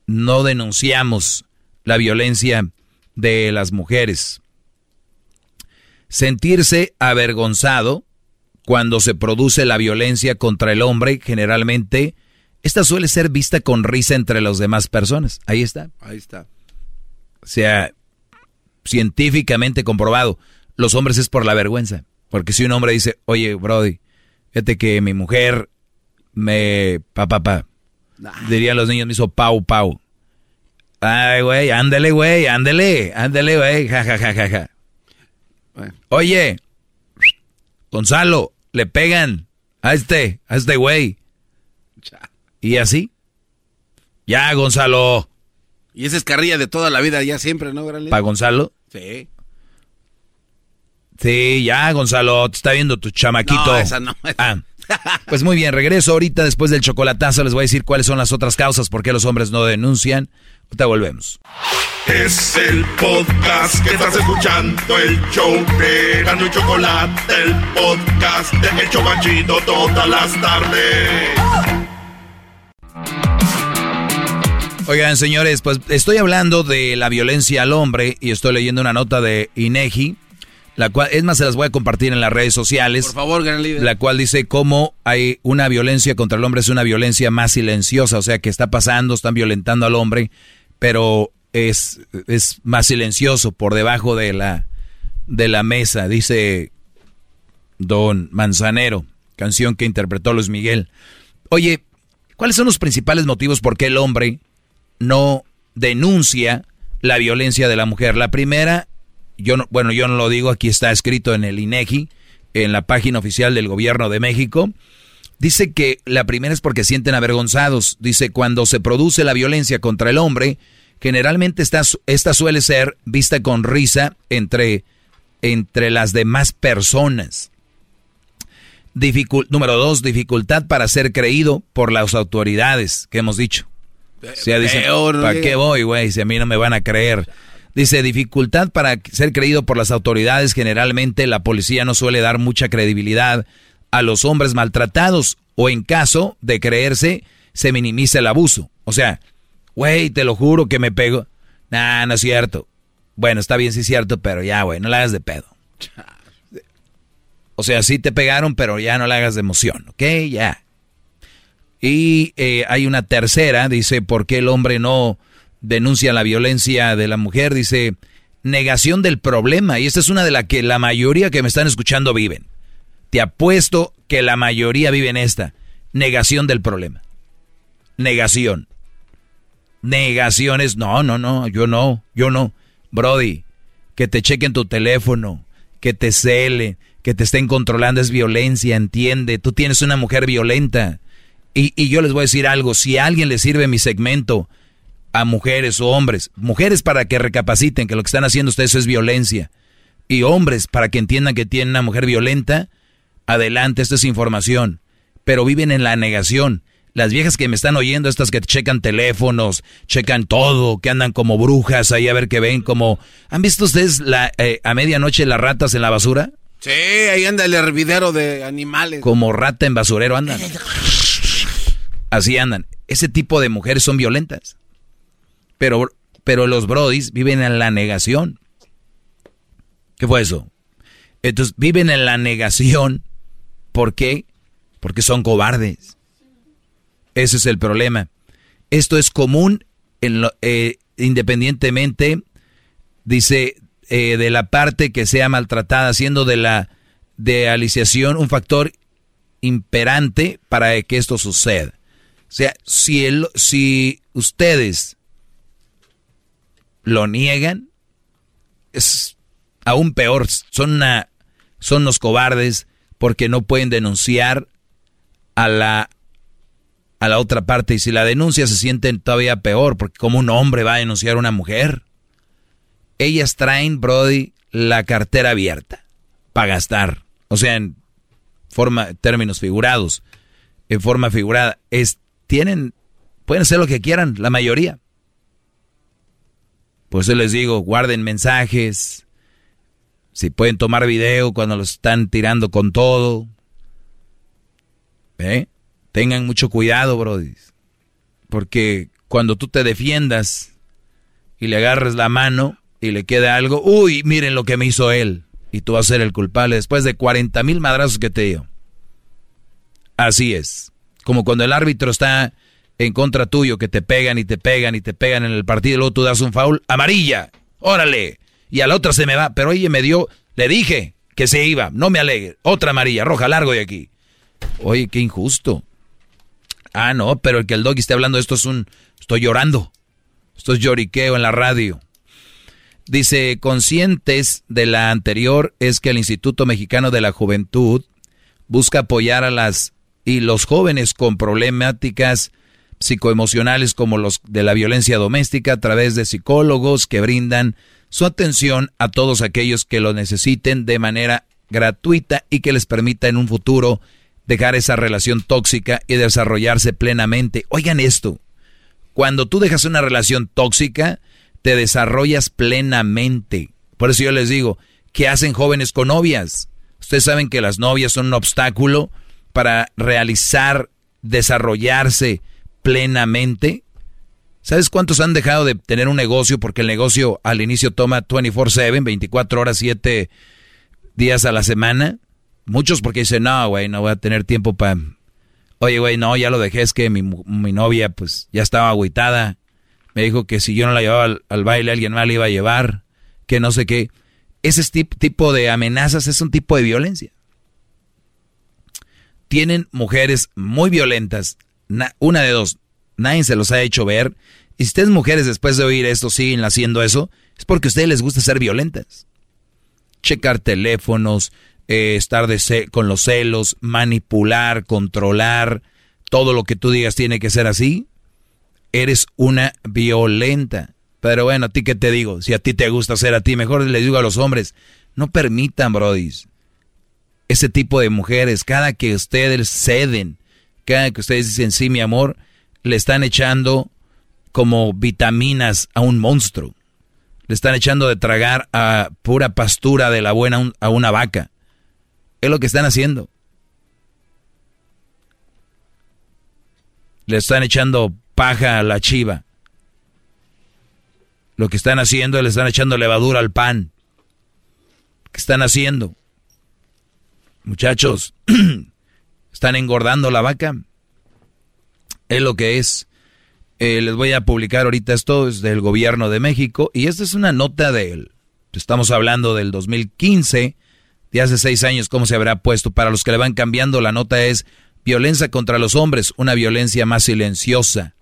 no denunciamos la violencia de las mujeres. Sentirse avergonzado cuando se produce la violencia contra el hombre, generalmente, esta suele ser vista con risa entre las demás personas. Ahí está. Ahí está. O sea, científicamente comprobado, los hombres es por la vergüenza. Porque si un hombre dice, oye, Brody, fíjate que mi mujer me... pa, pa, pa. Nah. Dirían los niños, me hizo pau, pau. Ay, güey, ándale, güey, ándale, ándale, güey, ja, ja, ja, ja, ja. Bueno. Oye, Gonzalo, le pegan a este, a este güey. Y así. Ya, Gonzalo. Y esa es carrilla de toda la vida, ya siempre, ¿no, Gran ¿Para Gonzalo? Sí. Sí, ya, Gonzalo, te está viendo tu chamaquito. No, esa no. Ah. Pues muy bien, regreso ahorita después del chocolatazo. Les voy a decir cuáles son las otras causas por qué los hombres no denuncian. Ahorita volvemos. Es el podcast que estás escuchando, el show de Gano y Chocolate, el podcast de El Chobachito todas las tardes. Oigan, señores, pues estoy hablando de la violencia al hombre y estoy leyendo una nota de INEGI, la cual, es más, se las voy a compartir en las redes sociales. Por favor, gran líder. La cual dice cómo hay una violencia contra el hombre, es una violencia más silenciosa, o sea, que está pasando, están violentando al hombre, pero es, es más silencioso por debajo de la, de la mesa, dice Don Manzanero, canción que interpretó Luis Miguel. Oye, ¿cuáles son los principales motivos por qué el hombre no denuncia la violencia de la mujer? La primera, yo no, bueno, yo no lo digo, aquí está escrito en el INEGI, en la página oficial del gobierno de México. Dice que la primera es porque sienten avergonzados. Dice, cuando se produce la violencia contra el hombre, generalmente esta, esta suele ser vista con risa entre, entre las demás personas. Dificul número dos, dificultad para ser creído por las autoridades, que hemos dicho. O sea, dicen, ¿para qué voy, güey? Si a mí no me van a creer. Dice, dificultad para ser creído por las autoridades. Generalmente la policía no suele dar mucha credibilidad a los hombres maltratados o en caso de creerse, se minimiza el abuso. O sea, güey, te lo juro que me pego. Nah, no es cierto. Bueno, está bien, sí es cierto, pero ya, güey, no la hagas de pedo. O sea, sí te pegaron, pero ya no la hagas de emoción, ¿ok? Ya. Y eh, hay una tercera, dice, ¿por qué el hombre no denuncia la violencia de la mujer? Dice, negación del problema. Y esta es una de las que la mayoría que me están escuchando viven. Te apuesto que la mayoría vive en esta. Negación del problema. Negación. Negaciones. No, no, no, yo no, yo no. Brody, que te chequen tu teléfono, que te celen, que te estén controlando es violencia, entiende. Tú tienes una mujer violenta. Y, y, yo les voy a decir algo, si a alguien le sirve mi segmento a mujeres o hombres, mujeres para que recapaciten que lo que están haciendo ustedes es violencia, y hombres para que entiendan que tienen una mujer violenta, adelante, esto es información, pero viven en la negación. Las viejas que me están oyendo, estas que checan teléfonos, checan todo, que andan como brujas ahí a ver qué ven, como... ¿Han visto ustedes la, eh, a medianoche las ratas en la basura? Sí, ahí anda el hervidero de animales. Como rata en basurero andan. Así andan. Ese tipo de mujeres son violentas. Pero, pero los brodis viven en la negación. ¿Qué fue eso? Entonces viven en la negación. ¿Por qué? Porque son cobardes. Ese es el problema. Esto es común en eh, independientemente, dice, eh, de la parte que sea maltratada, siendo de la de aliciación un factor imperante para que esto suceda. O sea, si, el, si ustedes lo niegan, es aún peor, son, una, son los cobardes porque no pueden denunciar a la a la otra parte y si la denuncia se sienten todavía peor porque como un hombre va a denunciar a una mujer. Ellas traen, Brody, la cartera abierta para gastar. O sea, en forma, términos figurados, en forma figurada, es, tienen, pueden hacer lo que quieran, la mayoría. Pues yo les digo, guarden mensajes, si pueden tomar video cuando los están tirando con todo. ¿Eh? Tengan mucho cuidado, Brody. Porque cuando tú te defiendas y le agarres la mano y le quede algo, uy, miren lo que me hizo él. Y tú vas a ser el culpable después de 40 mil madrazos que te dio. Así es. Como cuando el árbitro está en contra tuyo, que te pegan y te pegan y te pegan en el partido, y luego tú das un foul, amarilla, órale. Y a la otra se me va, pero oye, me dio, le dije que se iba, no me alegre, otra amarilla, roja, largo de aquí. Oye, qué injusto. Ah, no, pero el que el doggy esté hablando de esto es un... Estoy llorando. Esto es lloriqueo en la radio. Dice, conscientes de la anterior es que el Instituto Mexicano de la Juventud busca apoyar a las y los jóvenes con problemáticas psicoemocionales como los de la violencia doméstica a través de psicólogos que brindan su atención a todos aquellos que lo necesiten de manera gratuita y que les permita en un futuro dejar esa relación tóxica y desarrollarse plenamente. Oigan esto, cuando tú dejas una relación tóxica, te desarrollas plenamente. Por eso yo les digo, ¿qué hacen jóvenes con novias? Ustedes saben que las novias son un obstáculo para realizar, desarrollarse plenamente. ¿Sabes cuántos han dejado de tener un negocio porque el negocio al inicio toma 24/7, 24 horas, 7 días a la semana? Muchos porque dicen, no, güey, no voy a tener tiempo para... Oye, güey, no, ya lo dejé, es que mi, novia pues ya estaba agüitada. Me dijo que si yo no la llevaba al, baile, alguien más la iba a llevar, que no sé qué. Ese tipo de amenazas es un tipo de violencia. Tienen mujeres muy violentas, una de dos, nadie se los ha hecho ver. Y si ustedes mujeres después de oír esto siguen haciendo eso, es porque a ustedes les gusta ser violentas. Checar teléfonos, eh, estar de con los celos, manipular, controlar, todo lo que tú digas tiene que ser así, eres una violenta. Pero bueno, a ti qué te digo, si a ti te gusta ser a ti, mejor les digo a los hombres, no permitan, brodis, ese tipo de mujeres, cada que ustedes ceden, que ustedes dicen sí, mi amor, le están echando como vitaminas a un monstruo. Le están echando de tragar a pura pastura de la buena a una vaca. Es lo que están haciendo. Le están echando paja a la chiva. Lo que están haciendo le están echando levadura al pan. ¿Qué están haciendo? Muchachos, están engordando la vaca. Es lo que es. Eh, les voy a publicar ahorita esto es del gobierno de México y esta es una nota de él. Estamos hablando del 2015 de hace seis años, ¿cómo se habrá puesto? Para los que le van cambiando, la nota es violencia contra los hombres, una violencia más silenciosa.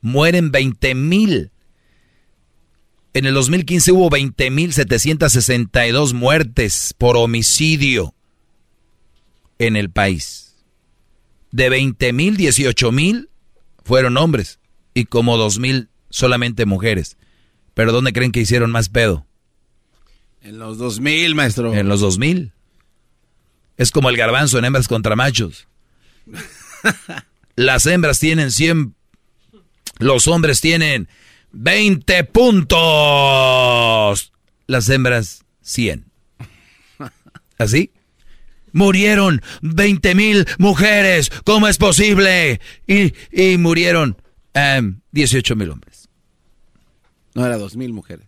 Mueren 20 mil. En el 2015 hubo 20 mil 762 muertes por homicidio en el país. De 20 mil, 18 mil fueron hombres y como 2 mil solamente mujeres. Pero ¿dónde creen que hicieron más pedo? En los 2000, maestro. En los 2000. Es como el garbanzo en hembras contra machos. Las hembras tienen 100, los hombres tienen 20 puntos. Las hembras 100. ¿Así? Murieron 20 mil mujeres. ¿Cómo es posible? Y, y murieron 18 em, mil hombres. No, era 2 mil mujeres.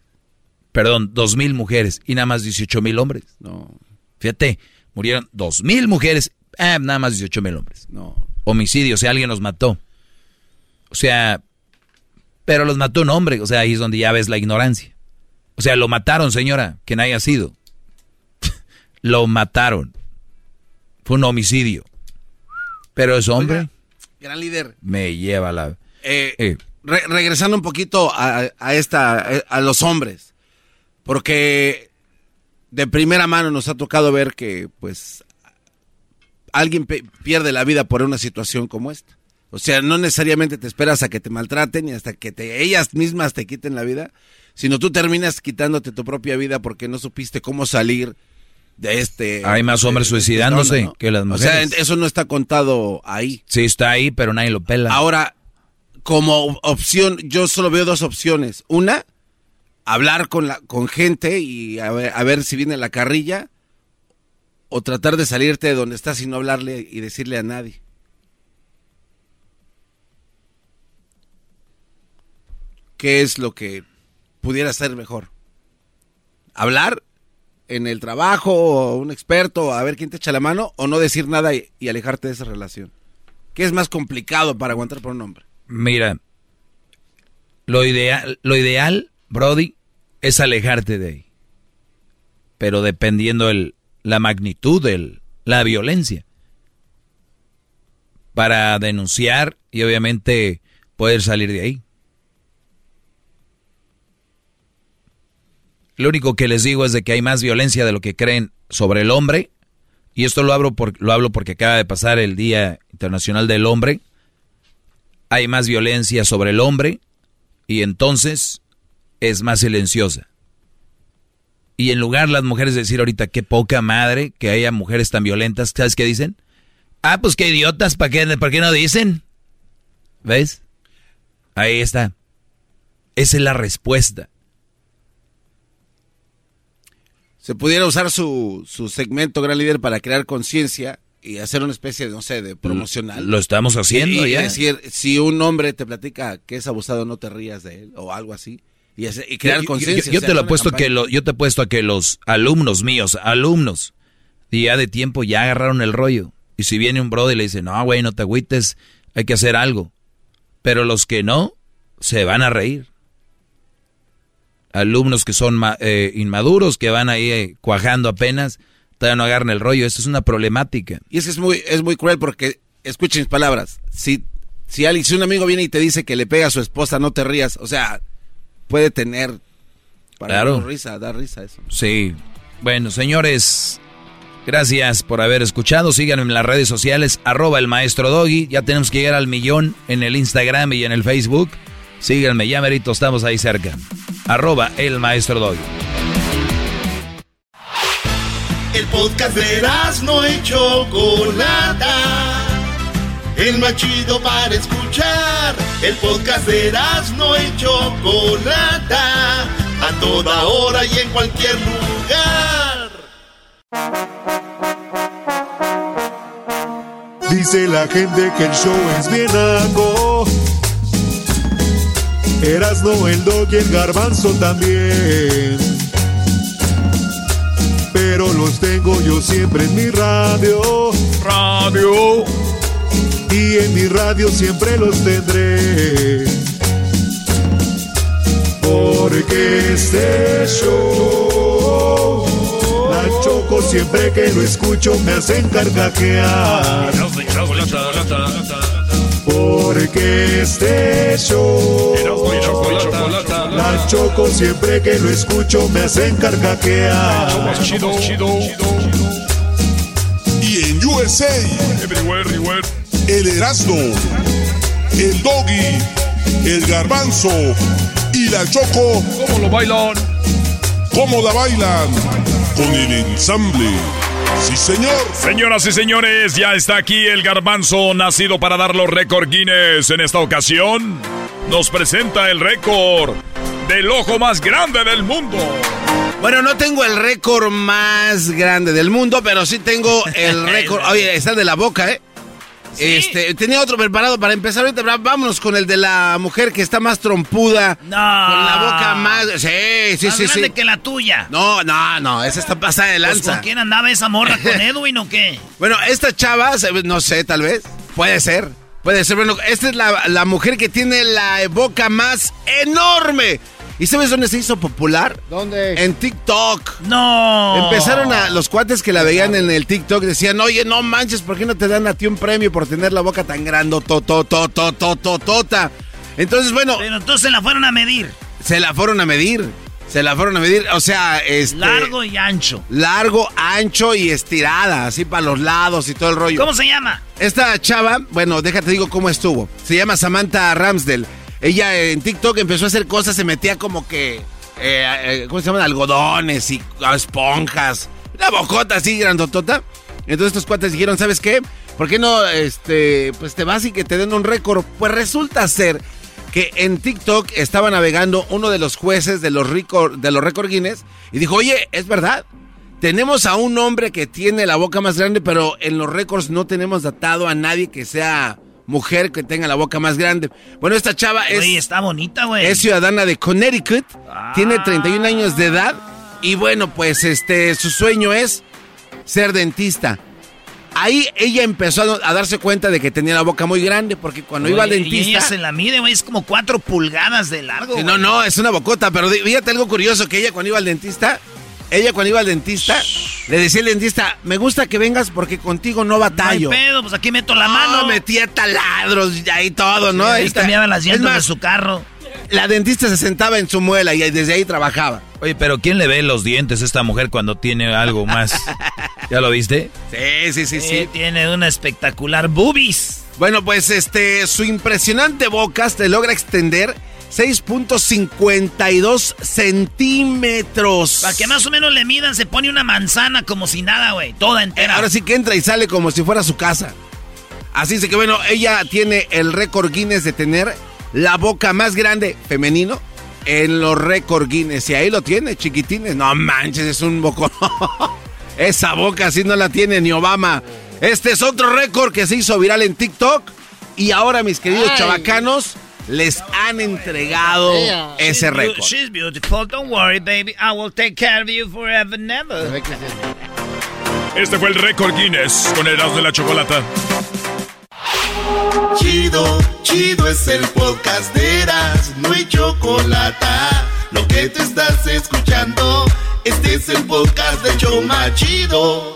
Perdón, 2 mil mujeres y nada más 18 mil hombres. No. Fíjate, murieron 2 mil mujeres, eh, nada más 18 mil hombres. No. Homicidio, o sea, alguien los mató. O sea, pero los mató un hombre, o sea, ahí es donde ya ves la ignorancia. O sea, lo mataron, señora, que no haya sido. lo mataron. Fue un homicidio. Pero es hombre. gran líder. Me lleva la... Eh, eh. regresando un poquito a, esta, a los hombres. Porque de primera mano nos ha tocado ver que, pues, alguien pierde la vida por una situación como esta. O sea, no necesariamente te esperas a que te maltraten y hasta que te, ellas mismas te quiten la vida, sino tú terminas quitándote tu propia vida porque no supiste cómo salir de este... Hay más hombres suicidándose que las mujeres. O sea, eso no está contado ahí. Sí, está ahí, pero nadie lo pela. Ahora, como opción, yo solo veo dos opciones. Una, hablar con, la, con gente y a ver, a ver si viene la carrilla o tratar de salirte de donde estás y no hablarle y decirle a nadie. ¿Qué es lo que pudiera ser mejor? ¿Hablar en el trabajo o un experto a ver quién te echa la mano o no decir nada y, alejarte de esa relación? ¿Qué es más complicado para aguantar por un hombre? Mira, lo ideal, lo ideal, Brody, es alejarte de ahí. Pero dependiendo el, la magnitud de la violencia. Para denunciar y obviamente poder salir de ahí. Lo único que les digo es de que hay más violencia de lo que creen sobre el hombre. Y esto lo hablo, por, lo hablo porque acaba de pasar el Día Internacional del Hombre. Hay más violencia sobre el hombre y entonces es más silenciosa. Y en lugar las mujeres de decir ahorita qué poca madre que haya mujeres tan violentas, ¿sabes qué dicen? Ah, pues qué idiotas, ¿para qué, ¿para qué no dicen? ¿Ves? Ahí está. Esa es la respuesta. Se pudiera usar su, su segmento Gran Líder para crear conciencia y hacer una especie de, no sé, de promocional. Lo estamos haciendo y, ya. decir, si un hombre te platica que es abusado, no te rías de él o algo así. Y, crear conciencia. Yo, te lo puesto que lo, yo te he puesto a que los alumnos míos, alumnos, día de tiempo ya agarraron el rollo. Y si viene un brother y le dice, no, güey, no te agüites, hay que hacer algo. Pero los que no, se van a reír. Alumnos que son eh, inmaduros, que van ahí eh, cuajando apenas, todavía no agarran el rollo. Eso es una problemática. Y es que es muy, es muy cruel porque, escuchen mis palabras, si, si, alguien, si un amigo viene y te dice que le pega a su esposa, no te rías. O sea, puede tener para claro. risa, dar risa eso. Sí. Bueno, señores, gracias por haber escuchado. Síganme en las redes sociales, arroba el maestro Doggy. Ya tenemos que llegar al millón en el Instagram y en el Facebook. Síganme, ya merito, estamos ahí cerca. Arroba el maestro Doggy. El podcast de no hecho Chocolata el más chido para escuchar. El podcast de no y Chocolata, a toda hora y en cualquier lugar. Dice la gente que el show es bien algo. Erasno, el dog y el garbanzo también. Pero los tengo yo siempre en mi radio. Radio y en mi radio siempre los tendré. Porque este show, la choco siempre que lo escucho me hacen carcajear. Porque este show, la choco siempre que lo escucho me hacen carcajear. Y en USA, everywhere, everywhere el Erasmo, el Doggy, el Garbanzo y la Choco. ¿Cómo lo bailan? ¿Cómo la bailan? Con el ensamble. Sí, señor. Señoras y señores, ya está aquí el garbanzo nacido para dar los récord Guinness. En esta ocasión nos presenta el récord del ojo más grande del mundo. Bueno, no tengo el récord más grande del mundo, pero sí tengo el récord. Oye, está de la boca, ¿eh? Este, tenía otro preparado para empezar ahorita. pero Vámonos con el de la mujer que está más trompuda. No. Con la boca más. Sí, sí, Más sí, grande sí. que la tuya. No, no, no, esa está pasada de Pues, lanza. ¿Con quién andaba esa morra? ¿Con Edwin o qué? Bueno, esta chava, no sé, tal vez. Puede ser. Puede ser. Bueno, esta es la, la mujer que tiene la boca más enorme. ¿Y sabes dónde se hizo popular? ¿Dónde? En TikTok. No. Empezaron a los cuates que la veían en el TikTok decían, oye, no manches, ¿por qué no te dan a ti un premio por tener la boca tan grande, tota? Entonces, bueno, Pero entonces la fueron a medir. se la fueron a medir. Se la fueron a medir, o sea, este... Largo y ancho. Largo, ancho y estirada, así para los lados y todo el rollo. ¿Cómo se llama? Esta chava, bueno, déjate digo cómo estuvo. Se llama Samantha Ramsdell. Ella eh, en TikTok empezó a hacer cosas, se metía como que, eh, eh, ¿cómo se llaman? Algodones y esponjas. Una bocota así grandotota. Entonces estos cuates dijeron, ¿sabes qué? ¿Por qué no, este, pues te vas y que te den un récord? Pues resulta ser que en TikTok estaba navegando uno de los jueces de los, récord- de los récord Guinness y dijo, oye, es verdad. Tenemos a un hombre que tiene la boca más grande, pero en los récords no tenemos datado a nadie que sea mujer que tenga la boca más grande. Bueno, esta chava es, Güey, está bonita, güey. es ciudadana de Connecticut, tiene 31 años de edad y bueno, pues este su sueño es ser dentista. Ahí ella empezó a, darse cuenta de que tenía la boca muy grande porque cuando iba al Oye, Y ella dentista se la mide, güey. Es como cuatro pulgadas de largo, no, no, es una bocota, pero fíjate algo curioso, que ella cuando iba al dentista, ella cuando iba al dentista, le decía al dentista, me gusta que vengas porque contigo no No hay batallo. pedo, pues aquí meto la No, mano. metía taladros y ahí todo, ¿no? Ahí cambiaba las llantas de su carro. La dentista se sentaba en su muela y desde ahí trabajaba. Oye, pero ¿quién le ve los dientes a esta mujer cuando tiene algo más? ¿Ya lo viste? Sí, sí, sí, sí. Eh, tiene una espectacular boobies. Bueno, pues este, su impresionante boca se logra extender 6.52 centímetros. Para que más o menos le midan, se pone una manzana como si nada, güey. Toda entera. Ahora sí que entra y sale como si fuera su casa. Así es que bueno, ella tiene el récord Guinness de tener la boca más grande femenino en los récord Guinness. Y ahí lo tiene, chiquitines. No manches, es un bocón. Esa boca así no la tiene ni Obama. Este es otro récord que se hizo viral en TikTok. Y ahora, mis queridos Ay. chavacanos, les han entregado ese récord. She's beautiful. Don't worry, baby. I will take care of you forever and ever. Este fue el récord Guinness con el de la chocolata. Chido, chido es el podcast de Eras, no hay chocolate. Lo que te estás escuchando, este es el podcast de Choma Chido.